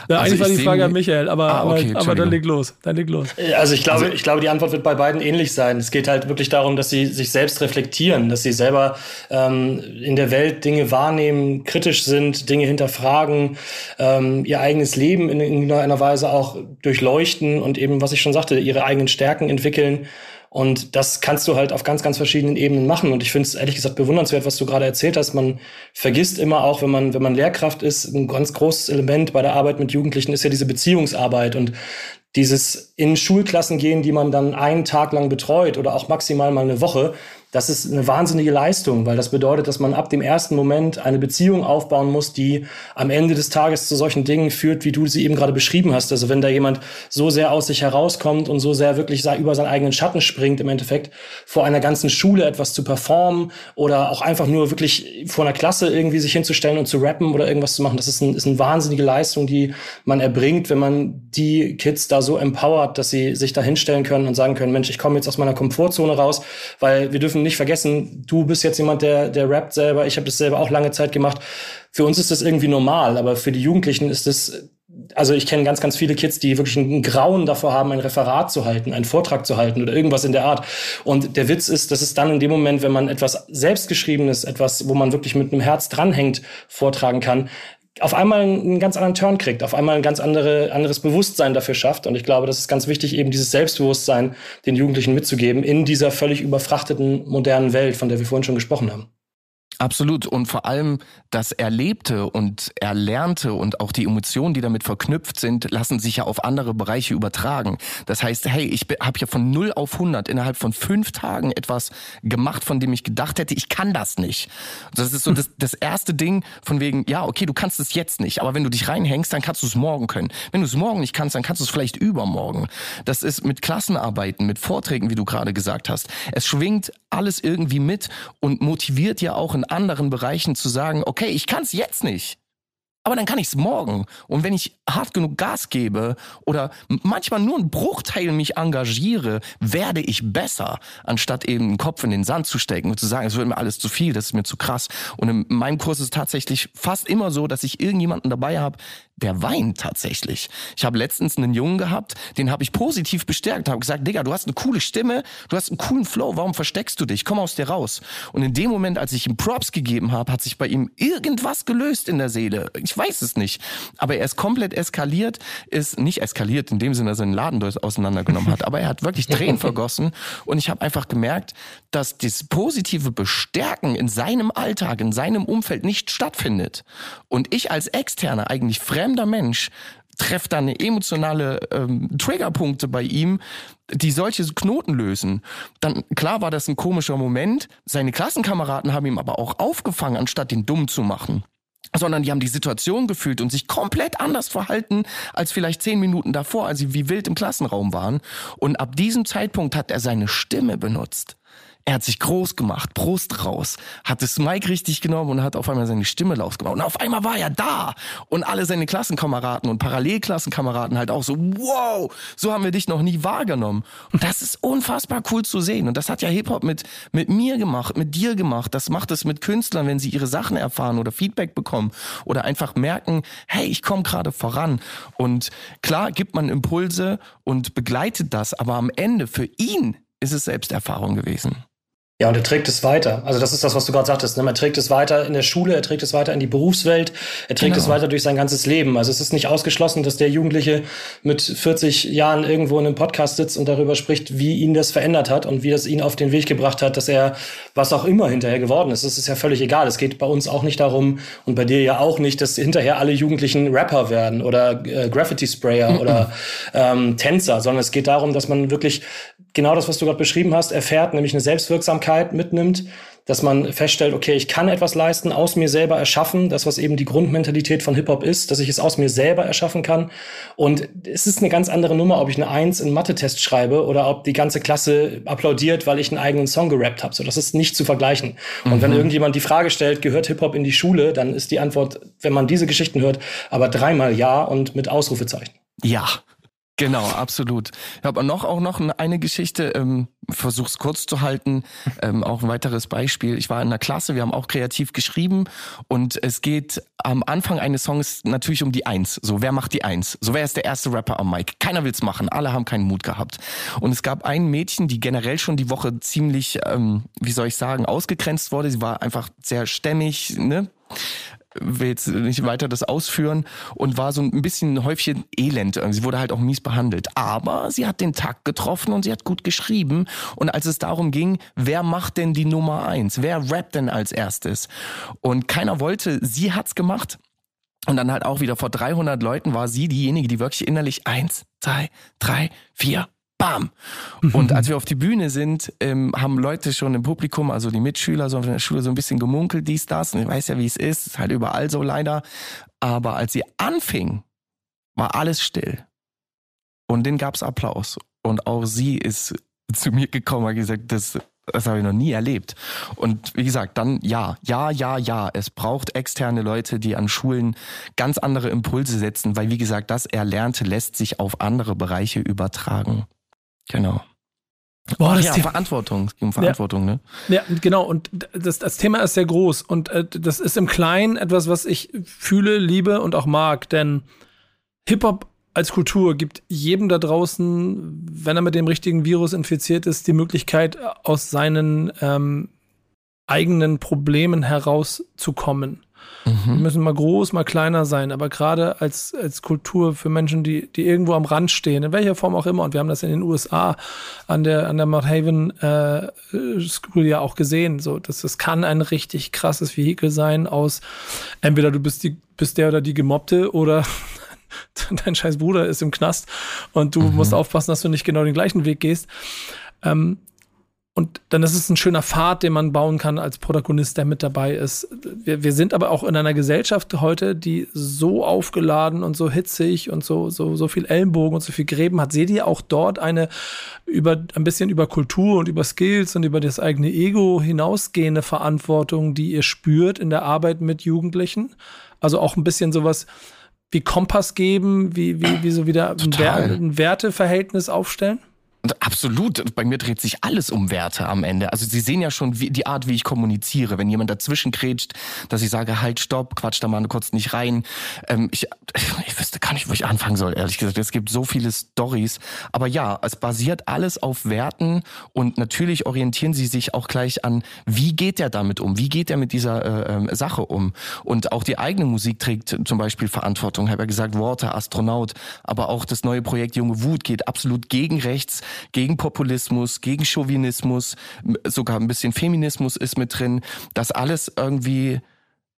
Ja, [laughs] also eigentlich war die Frage an Michael, aber, ah, okay, aber, aber dann leg los. Dann leg los. Also ich glaube, also, ich glaube, die Antwort wird bei beiden ähnlich sein. Es geht halt wirklich darum, dass sie sich selbst reflektieren, dass sie selber ähm, in der Welt Dinge wahrnehmen, kritisch sind, Dinge hinterfragen, ähm, ihr eigenes Leben in, in einer Weise auch durchleuchten und eben, was ich schon sagte, ihre eigenen Stärken entwickeln und das kannst du halt auf ganz, ganz verschiedenen Ebenen machen. Und ich finde es ehrlich gesagt bewundernswert, was du gerade erzählt hast. Man vergisst immer auch, wenn man, wenn man Lehrkraft ist, ein ganz großes Element bei der Arbeit mit Jugendlichen ist ja diese Beziehungsarbeit. Und dieses in Schulklassen gehen, die man dann einen Tag lang betreut oder auch maximal mal eine Woche, das ist eine wahnsinnige Leistung, weil das bedeutet, dass man ab dem ersten Moment eine Beziehung aufbauen muss, die am Ende des Tages zu solchen Dingen führt, wie du sie eben gerade beschrieben hast. Also wenn da jemand so sehr aus sich herauskommt und so sehr wirklich über seinen eigenen Schatten springt, im Endeffekt vor einer ganzen Schule etwas zu performen oder auch einfach nur wirklich vor einer Klasse irgendwie sich hinzustellen und zu rappen oder irgendwas zu machen, das ist, ein, ist eine wahnsinnige Leistung, die man erbringt, wenn man die Kids da so empowert, dass sie sich da hinstellen können und sagen können, Mensch, ich komme jetzt aus meiner Komfortzone raus, weil wir dürfen nicht vergessen, du bist jetzt jemand, der, der rappt selber, ich habe das selber auch lange Zeit gemacht. Für uns ist das irgendwie normal, aber für die Jugendlichen ist das, also ich kenne ganz, ganz viele Kids, die wirklich ein Grauen davor haben, ein Referat zu halten, einen Vortrag zu halten oder irgendwas in der Art. Und der Witz ist, dass es dann in dem Moment, wenn man etwas selbstgeschriebenes, etwas, wo man wirklich mit einem Herz dranhängt, vortragen kann, auf einmal einen ganz anderen Turn kriegt, auf einmal ein ganz andere, anderes Bewusstsein dafür schafft. Und ich glaube, das ist ganz wichtig, eben dieses Selbstbewusstsein den Jugendlichen mitzugeben in dieser völlig überfrachteten modernen Welt, von der wir vorhin schon gesprochen haben. Absolut. Und vor allem das Erlebte und Erlernte und auch die Emotionen, die damit verknüpft sind, lassen sich ja auf andere Bereiche übertragen. Das heißt, hey, ich habe ja von 0 auf 100 innerhalb von fünf Tagen etwas gemacht, von dem ich gedacht hätte, ich kann das nicht. Das ist so das, das erste Ding von wegen, ja, okay, du kannst es jetzt nicht, aber wenn du dich reinhängst, dann kannst du es morgen können. Wenn du es morgen nicht kannst, dann kannst du es vielleicht übermorgen. Das ist mit Klassenarbeiten, mit Vorträgen, wie du gerade gesagt hast. Es schwingt alles irgendwie mit und motiviert ja auch in anderen Bereichen zu sagen, okay, ich kann es jetzt nicht. Aber dann kann ich es morgen. Und wenn ich hart genug Gas gebe oder manchmal nur einen Bruchteil mich engagiere, werde ich besser, anstatt eben den Kopf in den Sand zu stecken und zu sagen, es wird mir alles zu viel, das ist mir zu krass. Und in meinem Kurs ist es tatsächlich fast immer so, dass ich irgendjemanden dabei habe, der weint tatsächlich. Ich habe letztens einen Jungen gehabt, den habe ich positiv bestärkt, habe gesagt, Digga, du hast eine coole Stimme, du hast einen coolen Flow, warum versteckst du dich? Komm aus dir raus. Und in dem Moment, als ich ihm Props gegeben habe, hat sich bei ihm irgendwas gelöst in der Seele. Ich weiß es nicht. Aber er ist komplett eskaliert, ist nicht eskaliert in dem Sinne, dass er den Laden auseinandergenommen hat, aber er hat wirklich [laughs] Tränen vergossen und ich habe einfach gemerkt, dass das positive Bestärken in seinem Alltag, in seinem Umfeld nicht stattfindet. Und ich als Externer eigentlich fremd fremder Mensch trefft dann emotionale ähm, Triggerpunkte bei ihm, die solche Knoten lösen. Dann klar war das ein komischer Moment. Seine Klassenkameraden haben ihm aber auch aufgefangen, anstatt ihn dumm zu machen sondern die haben die Situation gefühlt und sich komplett anders verhalten als vielleicht zehn Minuten davor, als sie wie wild im Klassenraum waren. Und ab diesem Zeitpunkt hat er seine Stimme benutzt. Er hat sich groß gemacht, Brust raus, hat das Mike richtig genommen und hat auf einmal seine Stimme lausgemacht. Und auf einmal war er da. Und alle seine Klassenkameraden und Parallelklassenkameraden halt auch so, wow, so haben wir dich noch nie wahrgenommen. Und das ist unfassbar cool zu sehen. Und das hat ja Hip-Hop mit, mit mir gemacht, mit dir gemacht. Das macht es mit Künstlern, wenn sie ihre Sachen erfahren oder Feedback bekommen oder einfach merken, hey, ich komme gerade voran. Und klar gibt man Impulse und begleitet das, aber am Ende für ihn ist es Selbsterfahrung gewesen. Ja, und er trägt es weiter. Also das ist das, was du gerade sagtest. Ne? Er trägt es weiter in der Schule, er trägt es weiter in die Berufswelt, er trägt genau. es weiter durch sein ganzes Leben. Also es ist nicht ausgeschlossen, dass der Jugendliche mit 40 Jahren irgendwo in einem Podcast sitzt und darüber spricht, wie ihn das verändert hat und wie das ihn auf den Weg gebracht hat, dass er was auch immer hinterher geworden ist. Das ist ja völlig egal. Es geht bei uns auch nicht darum und bei dir ja auch nicht, dass hinterher alle Jugendlichen Rapper werden oder äh, Graffiti-Sprayer mhm. oder ähm, Tänzer, sondern es geht darum, dass man wirklich genau das, was du gerade beschrieben hast, erfährt, nämlich eine Selbstwirksamkeit mitnimmt, dass man feststellt, okay, ich kann etwas leisten, aus mir selber erschaffen, das, was eben die Grundmentalität von Hip-Hop ist, dass ich es aus mir selber erschaffen kann. Und es ist eine ganz andere Nummer, ob ich eine Eins in Mathe-Test schreibe oder ob die ganze Klasse applaudiert, weil ich einen eigenen Song gerappt habe. So, das ist nicht zu vergleichen. Mhm. Und wenn mhm. irgendjemand die Frage stellt, gehört Hip-Hop in die Schule, dann ist die Antwort, wenn man diese Geschichten hört, aber dreimal ja und mit Ausrufezeichen. Ja, Genau, absolut. Ich habe noch auch noch eine Geschichte, ähm, versuch's kurz zu halten, ähm, auch ein weiteres Beispiel. Ich war in einer Klasse, wir haben auch kreativ geschrieben und es geht am Anfang eines Songs natürlich um die Eins. So, wer macht die Eins? So, wer ist der erste Rapper am Mic? Keiner will's machen, alle haben keinen Mut gehabt. Und es gab ein Mädchen, die generell schon die Woche ziemlich, ähm, wie soll ich sagen, ausgegrenzt wurde. Sie war einfach sehr stämmig, ne? Will jetzt nicht weiter das ausführen und war so ein bisschen ein Häufchen Elend. Sie wurde halt auch mies behandelt. Aber sie hat den Takt getroffen und sie hat gut geschrieben. Und als es darum ging, wer macht denn die Nummer eins? Wer rappt denn als erstes? Und keiner wollte, sie hat's gemacht. Und dann halt auch wieder vor 300 Leuten war sie diejenige, die wirklich innerlich eins, zwei, drei, vier, bam. Und als wir auf die Bühne sind, ähm, haben Leute schon im Publikum, also die Mitschüler so in der Schule so ein bisschen gemunkelt, dies, das. Und ich weiß ja, wie es ist, ist halt überall so leider. Aber als sie anfing, war alles still. Und den gab's Applaus. Und auch sie ist zu mir gekommen und gesagt, das, das habe ich noch nie erlebt. Und wie gesagt, dann ja, ja, ja, ja. Es braucht externe Leute, die an Schulen ganz andere Impulse setzen, weil wie gesagt, das Erlernte lässt sich auf andere Bereiche übertragen. Genau. Boah, das ja, Thema, Verantwortung. Es geht um Verantwortung, ne? Ja, genau. Und das, das Thema ist sehr groß. Und äh, das ist im Kleinen etwas, was ich fühle, liebe und auch mag. Denn Hip-Hop als Kultur gibt jedem da draußen, wenn er mit dem richtigen Virus infiziert ist, die Möglichkeit, aus seinen ähm, eigenen Problemen herauszukommen. Wir müssen mal groß, mal kleiner sein, aber gerade als, als Kultur für Menschen, die, die irgendwo am Rand stehen, in welcher Form auch immer, und wir haben das in den USA an der, an der Mount Haven äh, School ja auch gesehen, so, das, das kann ein richtig krasses Vehikel sein aus, entweder du bist die, bist der oder die Gemobbte oder [laughs] dein scheiß Bruder ist im Knast und du mhm. musst aufpassen, dass du nicht genau den gleichen Weg gehst. Ähm, und dann ist es ein schöner Pfad, den man bauen kann als Protagonist, der mit dabei ist. Wir, wir sind aber auch in einer Gesellschaft heute, die so aufgeladen und so hitzig und so, so, so viel Ellenbogen und so viel Gräben hat. Seht ihr auch dort eine über, ein bisschen über Kultur und über Skills und über das eigene Ego hinausgehende Verantwortung, die ihr spürt in der Arbeit mit Jugendlichen? Also auch ein bisschen sowas wie Kompass geben, wie, wie, wie so wieder ein, ein Werteverhältnis aufstellen? Absolut. Bei mir dreht sich alles um Werte am Ende. Also Sie sehen ja schon wie, die Art, wie ich kommuniziere. Wenn jemand dazwischen krätscht, dass ich sage, halt, stopp, quatsch da mal kurz nicht rein. Ähm, ich, ich wüsste gar nicht, wo ich anfangen soll, ehrlich gesagt. Es gibt so viele Stories. Aber ja, es basiert alles auf Werten und natürlich orientieren Sie sich auch gleich an, wie geht er damit um? Wie geht er mit dieser äh, ähm, Sache um? Und auch die eigene Musik trägt zum Beispiel Verantwortung. Ich habe ja gesagt, Worte, Astronaut. Aber auch das neue Projekt Junge Wut geht absolut gegen rechts gegen Populismus, gegen Chauvinismus, sogar ein bisschen Feminismus ist mit drin. Das alles irgendwie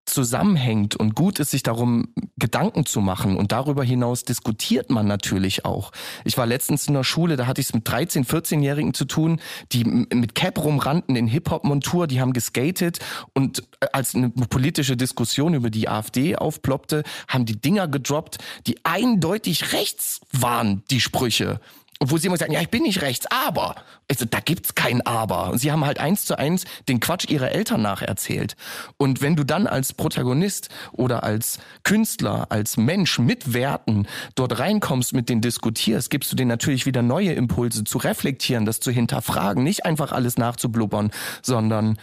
zusammenhängt und gut ist, sich darum Gedanken zu machen. Und darüber hinaus diskutiert man natürlich auch. Ich war letztens in der Schule, da hatte ich es mit 13-, 14-Jährigen zu tun, die mit Cap rumrannten in Hip-Hop-Montur, die haben geskatet und als eine politische Diskussion über die AfD aufploppte, haben die Dinger gedroppt, die eindeutig rechts waren, die Sprüche. Wo sie immer sagen, ja, ich bin nicht rechts, aber. Also, da gibt's kein Aber. Und sie haben halt eins zu eins den Quatsch ihrer Eltern nacherzählt. Und wenn du dann als Protagonist oder als Künstler, als Mensch mit Werten dort reinkommst, mit denen diskutierst, gibst du denen natürlich wieder neue Impulse zu reflektieren, das zu hinterfragen, nicht einfach alles nachzublubbern, sondern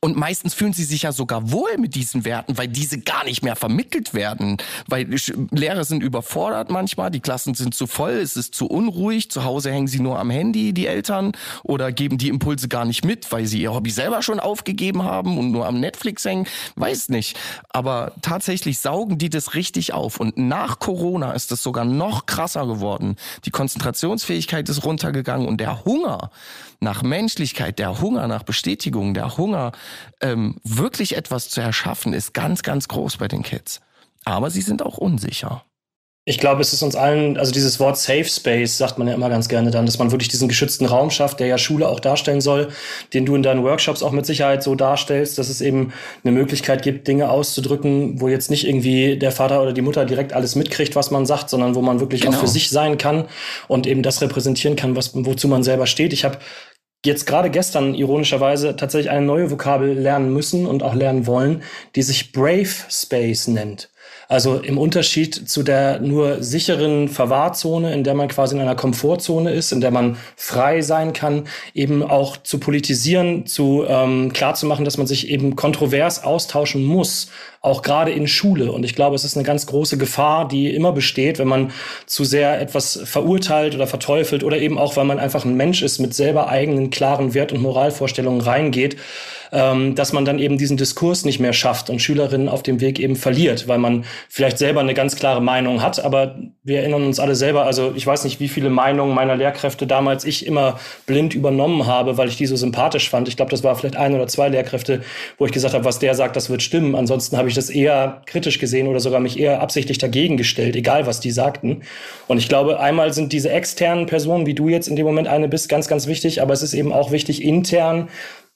und meistens fühlen sie sich ja sogar wohl mit diesen Werten, weil diese gar nicht mehr vermittelt werden. Weil Lehrer sind überfordert manchmal, die Klassen sind zu voll, es ist zu unruhig, zu Hause hängen sie nur am Handy, die Eltern, oder geben die Impulse gar nicht mit, weil sie ihr Hobby selber schon aufgegeben haben und nur am Netflix hängen. Weiß nicht. Aber tatsächlich saugen die das richtig auf. Und nach Corona ist es sogar noch krasser geworden. Die Konzentrationsfähigkeit ist runtergegangen und der Hunger nach Menschlichkeit, der Hunger nach Bestätigung, der Hunger, ähm, wirklich etwas zu erschaffen, ist ganz, ganz groß bei den Kids. Aber sie sind auch unsicher. Ich glaube, es ist uns allen, also dieses Wort Safe Space sagt man ja immer ganz gerne dann, dass man wirklich diesen geschützten Raum schafft, der ja Schule auch darstellen soll, den du in deinen Workshops auch mit Sicherheit so darstellst, dass es eben eine Möglichkeit gibt, Dinge auszudrücken, wo jetzt nicht irgendwie der Vater oder die Mutter direkt alles mitkriegt, was man sagt, sondern wo man wirklich genau. auch für sich sein kann und eben das repräsentieren kann, was, wozu man selber steht. Ich habe jetzt gerade gestern ironischerweise tatsächlich eine neue Vokabel lernen müssen und auch lernen wollen, die sich Brave Space nennt. Also im Unterschied zu der nur sicheren Verwahrzone, in der man quasi in einer Komfortzone ist, in der man frei sein kann, eben auch zu politisieren, zu ähm, klarzumachen, dass man sich eben kontrovers austauschen muss, auch gerade in Schule. Und ich glaube, es ist eine ganz große Gefahr, die immer besteht, wenn man zu sehr etwas verurteilt oder verteufelt oder eben auch, weil man einfach ein Mensch ist mit selber eigenen klaren Wert- und Moralvorstellungen reingeht ähm, dass man dann eben diesen Diskurs nicht mehr schafft und Schülerinnen auf dem Weg eben verliert, weil man vielleicht selber eine ganz klare Meinung hat, aber wir erinnern uns alle selber, also ich weiß nicht, wie viele Meinungen meiner Lehrkräfte damals ich immer blind übernommen habe, weil ich die so sympathisch fand. Ich glaube, das war vielleicht ein oder zwei Lehrkräfte, wo ich gesagt habe, was der sagt, das wird stimmen. Ansonsten habe ich das eher kritisch gesehen oder sogar mich eher absichtlich dagegen gestellt, egal was die sagten. Und ich glaube, einmal sind diese externen Personen, wie du jetzt in dem Moment eine bist, ganz, ganz wichtig, aber es ist eben auch wichtig, intern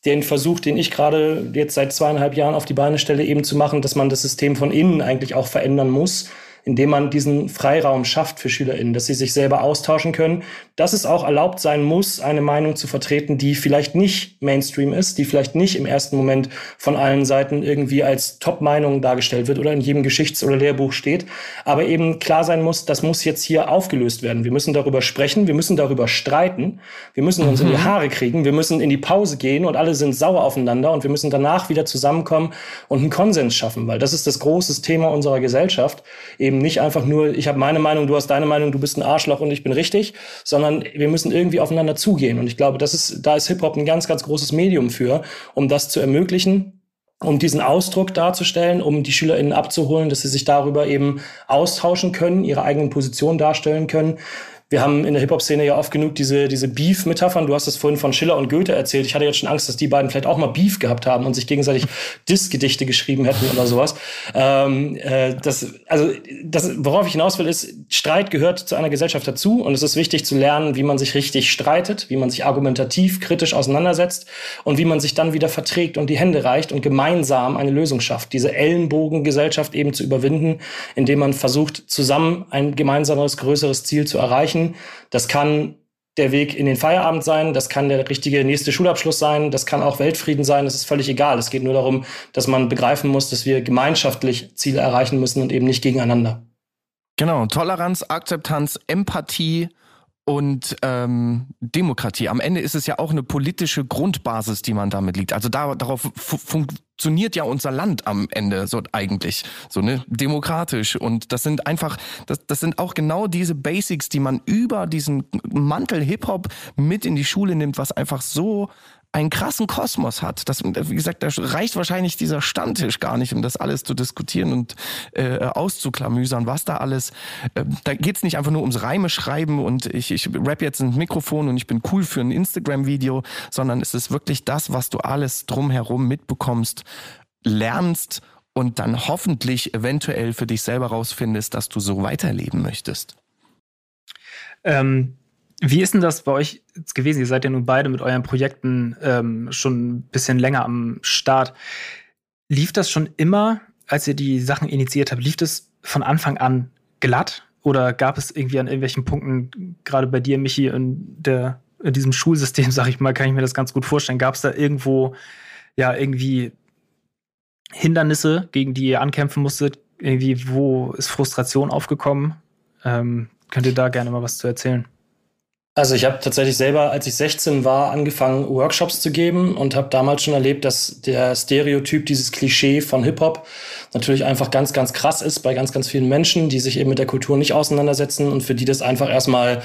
den Versuch, den ich gerade jetzt seit zweieinhalb Jahren auf die Beine stelle, eben zu machen, dass man das System von innen eigentlich auch verändern muss indem man diesen Freiraum schafft für SchülerInnen, dass sie sich selber austauschen können, dass es auch erlaubt sein muss, eine Meinung zu vertreten, die vielleicht nicht Mainstream ist, die vielleicht nicht im ersten Moment von allen Seiten irgendwie als Top-Meinung dargestellt wird oder in jedem Geschichts- oder Lehrbuch steht, aber eben klar sein muss, das muss jetzt hier aufgelöst werden. Wir müssen darüber sprechen, wir müssen darüber streiten, wir müssen uns mhm. in die mhm. Haare kriegen, wir müssen in die Pause gehen und alle sind sauer aufeinander und wir müssen danach wieder zusammenkommen und einen Konsens schaffen, weil das ist das große Thema unserer Gesellschaft, eben nicht einfach nur, ich habe meine Meinung, du hast deine Meinung, du bist ein Arschloch und ich bin richtig, sondern wir müssen irgendwie aufeinander zugehen. Und ich glaube, das ist, da ist Hip-Hop ein ganz, ganz großes Medium für, um das zu ermöglichen um diesen Ausdruck darzustellen, um die SchülerInnen abzuholen, dass sie sich darüber eben austauschen können, ihre eigenen Positionen darstellen können, wir haben in der Hip-Hop-Szene ja oft genug diese, diese Beef-Metaphern. Du hast es vorhin von Schiller und Goethe erzählt. Ich hatte jetzt schon Angst, dass die beiden vielleicht auch mal Beef gehabt haben und sich gegenseitig [laughs] Diss-Gedichte geschrieben hätten oder sowas. Ähm, äh, das, also, das, worauf ich hinaus will, ist, Streit gehört zu einer Gesellschaft dazu und es ist wichtig zu lernen, wie man sich richtig streitet, wie man sich argumentativ, kritisch auseinandersetzt und wie man sich dann wieder verträgt und die Hände reicht und gemeinsam eine Lösung schafft. Diese Ellenbogengesellschaft eben zu überwinden, indem man versucht, zusammen ein gemeinsames, größeres Ziel zu erreichen erreichen. Das kann der Weg in den Feierabend sein, das kann der richtige nächste Schulabschluss sein, das kann auch Weltfrieden sein, das ist völlig egal. Es geht nur darum, dass man begreifen muss, dass wir gemeinschaftlich Ziele erreichen müssen und eben nicht gegeneinander. Genau, Toleranz, Akzeptanz, Empathie und ähm, Demokratie. Am Ende ist es ja auch eine politische Grundbasis, die man damit liegt. Also da, darauf funktioniert ja unser Land am Ende so eigentlich so ne demokratisch. Und das sind einfach das, das sind auch genau diese Basics, die man über diesen Mantel Hip Hop mit in die Schule nimmt, was einfach so einen krassen Kosmos hat. Das, wie gesagt, da reicht wahrscheinlich dieser Stammtisch gar nicht, um das alles zu diskutieren und äh, auszuklamüsern, was da alles. Äh, da geht's nicht einfach nur ums Reime schreiben und ich, ich rap jetzt ins Mikrofon und ich bin cool für ein Instagram-Video, sondern es ist wirklich das, was du alles drumherum mitbekommst, lernst und dann hoffentlich eventuell für dich selber rausfindest, dass du so weiterleben möchtest. Ähm, wie ist denn das bei euch gewesen? Ihr seid ja nun beide mit euren Projekten ähm, schon ein bisschen länger am Start. Lief das schon immer, als ihr die Sachen initiiert habt, lief das von Anfang an glatt? Oder gab es irgendwie an irgendwelchen Punkten, gerade bei dir, Michi, in, der, in diesem Schulsystem, [laughs] sag ich mal, kann ich mir das ganz gut vorstellen, gab es da irgendwo ja irgendwie Hindernisse, gegen die ihr ankämpfen musstet? Irgendwie, wo ist Frustration aufgekommen? Ähm, könnt ihr da gerne mal was zu erzählen? Also ich habe tatsächlich selber, als ich 16 war, angefangen, Workshops zu geben und habe damals schon erlebt, dass der Stereotyp, dieses Klischee von Hip-Hop natürlich einfach ganz, ganz krass ist bei ganz, ganz vielen Menschen, die sich eben mit der Kultur nicht auseinandersetzen und für die das einfach erstmal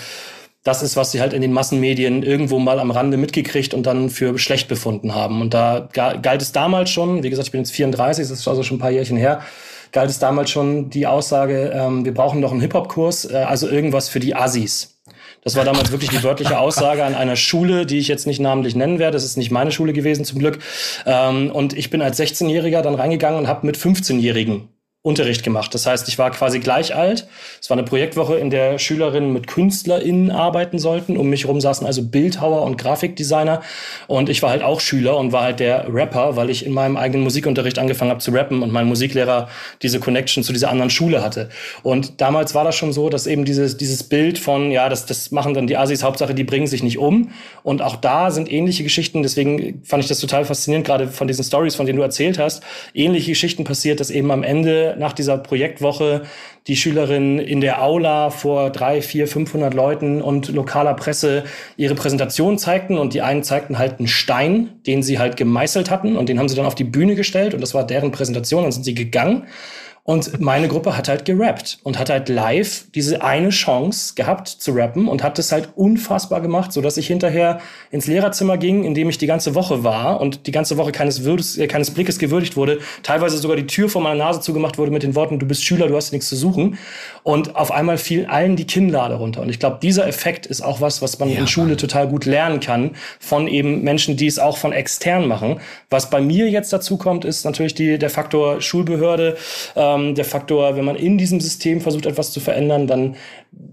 das ist, was sie halt in den Massenmedien irgendwo mal am Rande mitgekriegt und dann für schlecht befunden haben. Und da galt es damals schon, wie gesagt, ich bin jetzt 34, das ist also schon ein paar Jährchen her, galt es damals schon die Aussage, ähm, wir brauchen noch einen Hip-Hop-Kurs, äh, also irgendwas für die Assis. Das war damals wirklich die wörtliche Aussage an einer Schule, die ich jetzt nicht namentlich nennen werde. Das ist nicht meine Schule gewesen zum Glück. Ähm, und ich bin als 16-Jähriger dann reingegangen und habe mit 15-Jährigen Unterricht gemacht. Das heißt, ich war quasi gleich alt. Es war eine Projektwoche, in der Schülerinnen mit KünstlerInnen arbeiten sollten. Um mich herum saßen also Bildhauer und Grafikdesigner. Und ich war halt auch Schüler und war halt der Rapper, weil ich in meinem eigenen Musikunterricht angefangen habe zu rappen und mein Musiklehrer diese Connection zu dieser anderen Schule hatte. Und damals war das schon so, dass eben dieses, dieses Bild von, ja, das, das machen dann die Asis, Hauptsache, die bringen sich nicht um. Und auch da sind ähnliche Geschichten. Deswegen fand ich das total faszinierend, gerade von diesen Stories, von denen du erzählt hast. Ähnliche Geschichten passiert, dass eben am Ende nach dieser Projektwoche die Schülerinnen in der Aula vor drei, vier, 500 Leuten und lokaler Presse ihre Präsentation zeigten. Und die einen zeigten halt einen Stein, den sie halt gemeißelt hatten. Und den haben sie dann auf die Bühne gestellt. Und das war deren Präsentation, dann sind sie gegangen und meine Gruppe hat halt gerappt und hat halt live diese eine Chance gehabt zu rappen und hat das halt unfassbar gemacht, so dass ich hinterher ins Lehrerzimmer ging, in dem ich die ganze Woche war und die ganze Woche keines, Würdes, äh, keines Blickes gewürdigt wurde, teilweise sogar die Tür vor meiner Nase zugemacht wurde mit den Worten, du bist Schüler, du hast nichts zu suchen. Und auf einmal fiel allen die Kinnlade runter. Und ich glaube, dieser Effekt ist auch was, was man ja, in Schule Mann. total gut lernen kann von eben Menschen, die es auch von extern machen. Was bei mir jetzt dazu kommt, ist natürlich die, der Faktor Schulbehörde. Äh, ähm, der Faktor, wenn man in diesem System versucht, etwas zu verändern, dann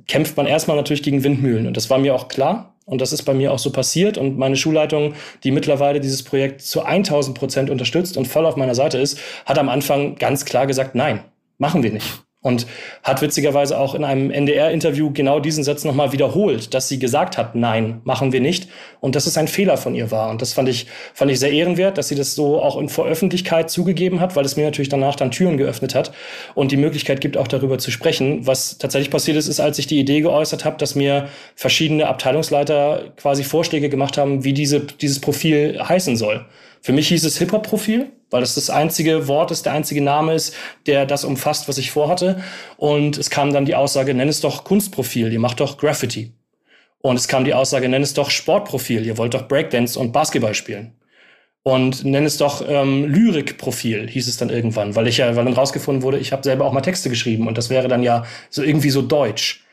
kämpft man erstmal natürlich gegen Windmühlen. Und das war mir auch klar. Und das ist bei mir auch so passiert. Und meine Schulleitung, die mittlerweile dieses Projekt zu 1000 Prozent unterstützt und voll auf meiner Seite ist, hat am Anfang ganz klar gesagt, nein, machen wir nicht. Und hat witzigerweise auch in einem NDR-Interview genau diesen Satz nochmal wiederholt, dass sie gesagt hat, nein, machen wir nicht. Und dass es ein Fehler von ihr war. Und das fand ich, fand ich sehr ehrenwert, dass sie das so auch in Veröffentlichkeit zugegeben hat, weil es mir natürlich danach dann Türen geöffnet hat und die Möglichkeit gibt, auch darüber zu sprechen. Was tatsächlich passiert ist, ist, als ich die Idee geäußert habe, dass mir verschiedene Abteilungsleiter quasi Vorschläge gemacht haben, wie diese, dieses Profil heißen soll. Für mich hieß es Hip-Hop-Profil, weil es das einzige Wort ist, der einzige Name ist, der das umfasst, was ich vorhatte. Und es kam dann die Aussage, nenn es doch Kunstprofil, ihr macht doch Graffiti. Und es kam die Aussage, nenn es doch Sportprofil, ihr wollt doch Breakdance und Basketball spielen. Und nenn es doch ähm, Lyrikprofil, hieß es dann irgendwann, weil ich ja, weil dann rausgefunden wurde, ich habe selber auch mal Texte geschrieben und das wäre dann ja so irgendwie so deutsch.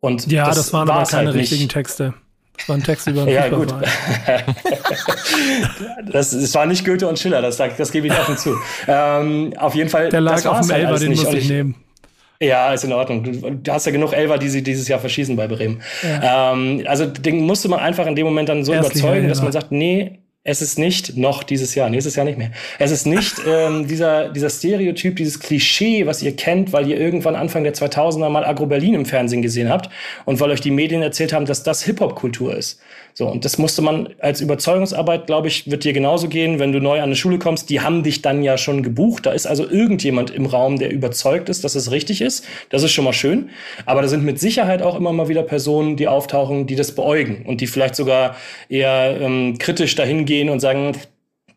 Und ja, das, das waren aber keine halt richtigen Texte. Das war ein Text über einen [laughs] Ja, gut. [laughs] das, das war nicht Goethe und Schiller, das, das gebe ich offen zu. Ähm, auf jeden Fall. Der lag auf dem halt Elber, den muss ich nehmen. Ja, ist in Ordnung. Du hast ja genug Elfer, die sie dieses Jahr verschießen bei Bremen. Ja. Ähm, also den musste man einfach in dem Moment dann so Erstliga, überzeugen, dass man sagt, nee, es ist nicht noch dieses Jahr, nächstes Jahr nicht mehr. Es ist nicht [laughs] ähm, dieser, dieser Stereotyp, dieses Klischee, was ihr kennt, weil ihr irgendwann Anfang der 2000er mal Agro Berlin im Fernsehen gesehen habt und weil euch die Medien erzählt haben, dass das Hip-Hop-Kultur ist. So, und das musste man als Überzeugungsarbeit, glaube ich, wird dir genauso gehen, wenn du neu an eine Schule kommst. Die haben dich dann ja schon gebucht. Da ist also irgendjemand im Raum, der überzeugt ist, dass es richtig ist. Das ist schon mal schön. Aber da sind mit Sicherheit auch immer mal wieder Personen, die auftauchen, die das beäugen und die vielleicht sogar eher ähm, kritisch dahin gehen und sagen,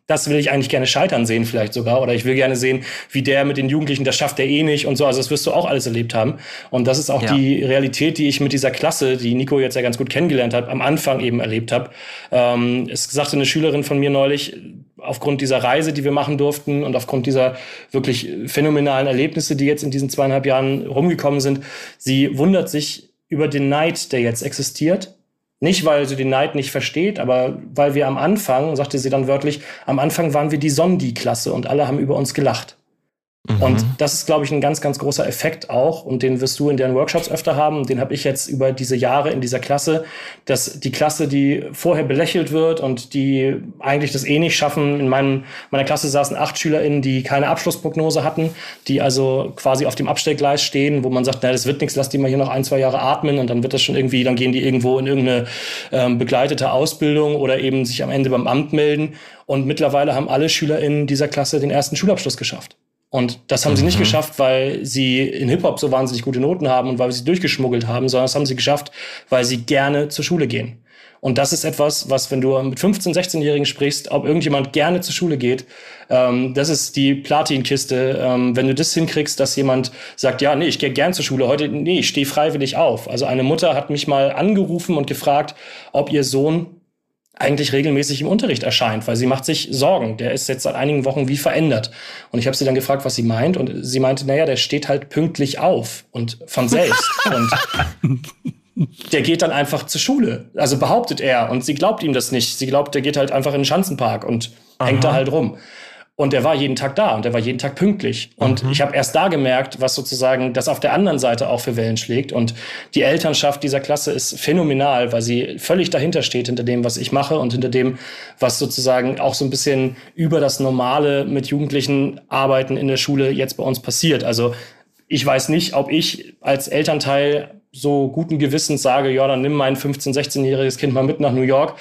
das will ich eigentlich gerne scheitern sehen, vielleicht sogar. Oder ich will gerne sehen, wie der mit den Jugendlichen, das schafft er eh nicht und so. Also das wirst du auch alles erlebt haben. Und das ist auch ja. die Realität, die ich mit dieser Klasse, die Nico jetzt ja ganz gut kennengelernt hat, am Anfang eben erlebt habe. Ähm, es sagte eine Schülerin von mir neulich, aufgrund dieser Reise, die wir machen durften und aufgrund dieser wirklich phänomenalen Erlebnisse, die jetzt in diesen zweieinhalb Jahren rumgekommen sind, sie wundert sich über den Neid, der jetzt existiert nicht, weil sie den Neid nicht versteht, aber weil wir am Anfang, sagte sie dann wörtlich, am Anfang waren wir die Sondi-Klasse und alle haben über uns gelacht. Mhm. Und das ist, glaube ich, ein ganz, ganz großer Effekt auch. Und den wirst du in deinen Workshops öfter haben. Den habe ich jetzt über diese Jahre in dieser Klasse, dass die Klasse, die vorher belächelt wird und die eigentlich das eh nicht schaffen. In meinem, meiner Klasse saßen acht SchülerInnen, die keine Abschlussprognose hatten, die also quasi auf dem Abstellgleis stehen, wo man sagt, na, das wird nichts, lass die mal hier noch ein, zwei Jahre atmen und dann wird das schon irgendwie, dann gehen die irgendwo in irgendeine ähm, begleitete Ausbildung oder eben sich am Ende beim Amt melden. Und mittlerweile haben alle SchülerInnen dieser Klasse den ersten Schulabschluss geschafft. Und das haben mhm. sie nicht mhm. geschafft, weil sie in Hip-Hop so wahnsinnig gute Noten haben und weil sie durchgeschmuggelt haben, sondern das haben sie geschafft, weil sie gerne zur Schule gehen. Und das ist etwas, was, wenn du mit 15-, 16-Jährigen sprichst, ob irgendjemand gerne zur Schule geht, ähm, das ist die Platinkiste. Ähm, wenn du das hinkriegst, dass jemand sagt, ja, nee, ich gehe gern zur Schule, heute, nee, ich stehe freiwillig auf. Also eine Mutter hat mich mal angerufen und gefragt, ob ihr Sohn eigentlich regelmäßig im Unterricht erscheint, weil sie macht sich Sorgen. Der ist jetzt seit einigen Wochen wie verändert. Und ich habe sie dann gefragt, was sie meint. Und sie meinte, naja, der steht halt pünktlich auf und von selbst. und [laughs] der geht dann einfach zur Schule. Also behauptet er. Und sie glaubt ihm das nicht. Sie glaubt, der geht halt einfach in den Schanzenpark und Aha. hängt da halt rum. Und er war jeden Tag da und er war jeden Tag pünktlich. Und mhm. ich habe erst da gemerkt, was sozusagen das auf der anderen Seite auch für Wellen schlägt. Und die Elternschaft dieser Klasse ist phänomenal, weil sie völlig dahinter steht, hinter dem, was ich mache und hinter dem, was sozusagen auch so ein bisschen über das Normale mit Jugendlichen arbeiten in der Schule jetzt bei uns passiert. Also ich weiß nicht, ob ich als Elternteil so guten Gewissens sage, ja, dann nimm mein 15-, 16-jähriges Kind mal mit nach New York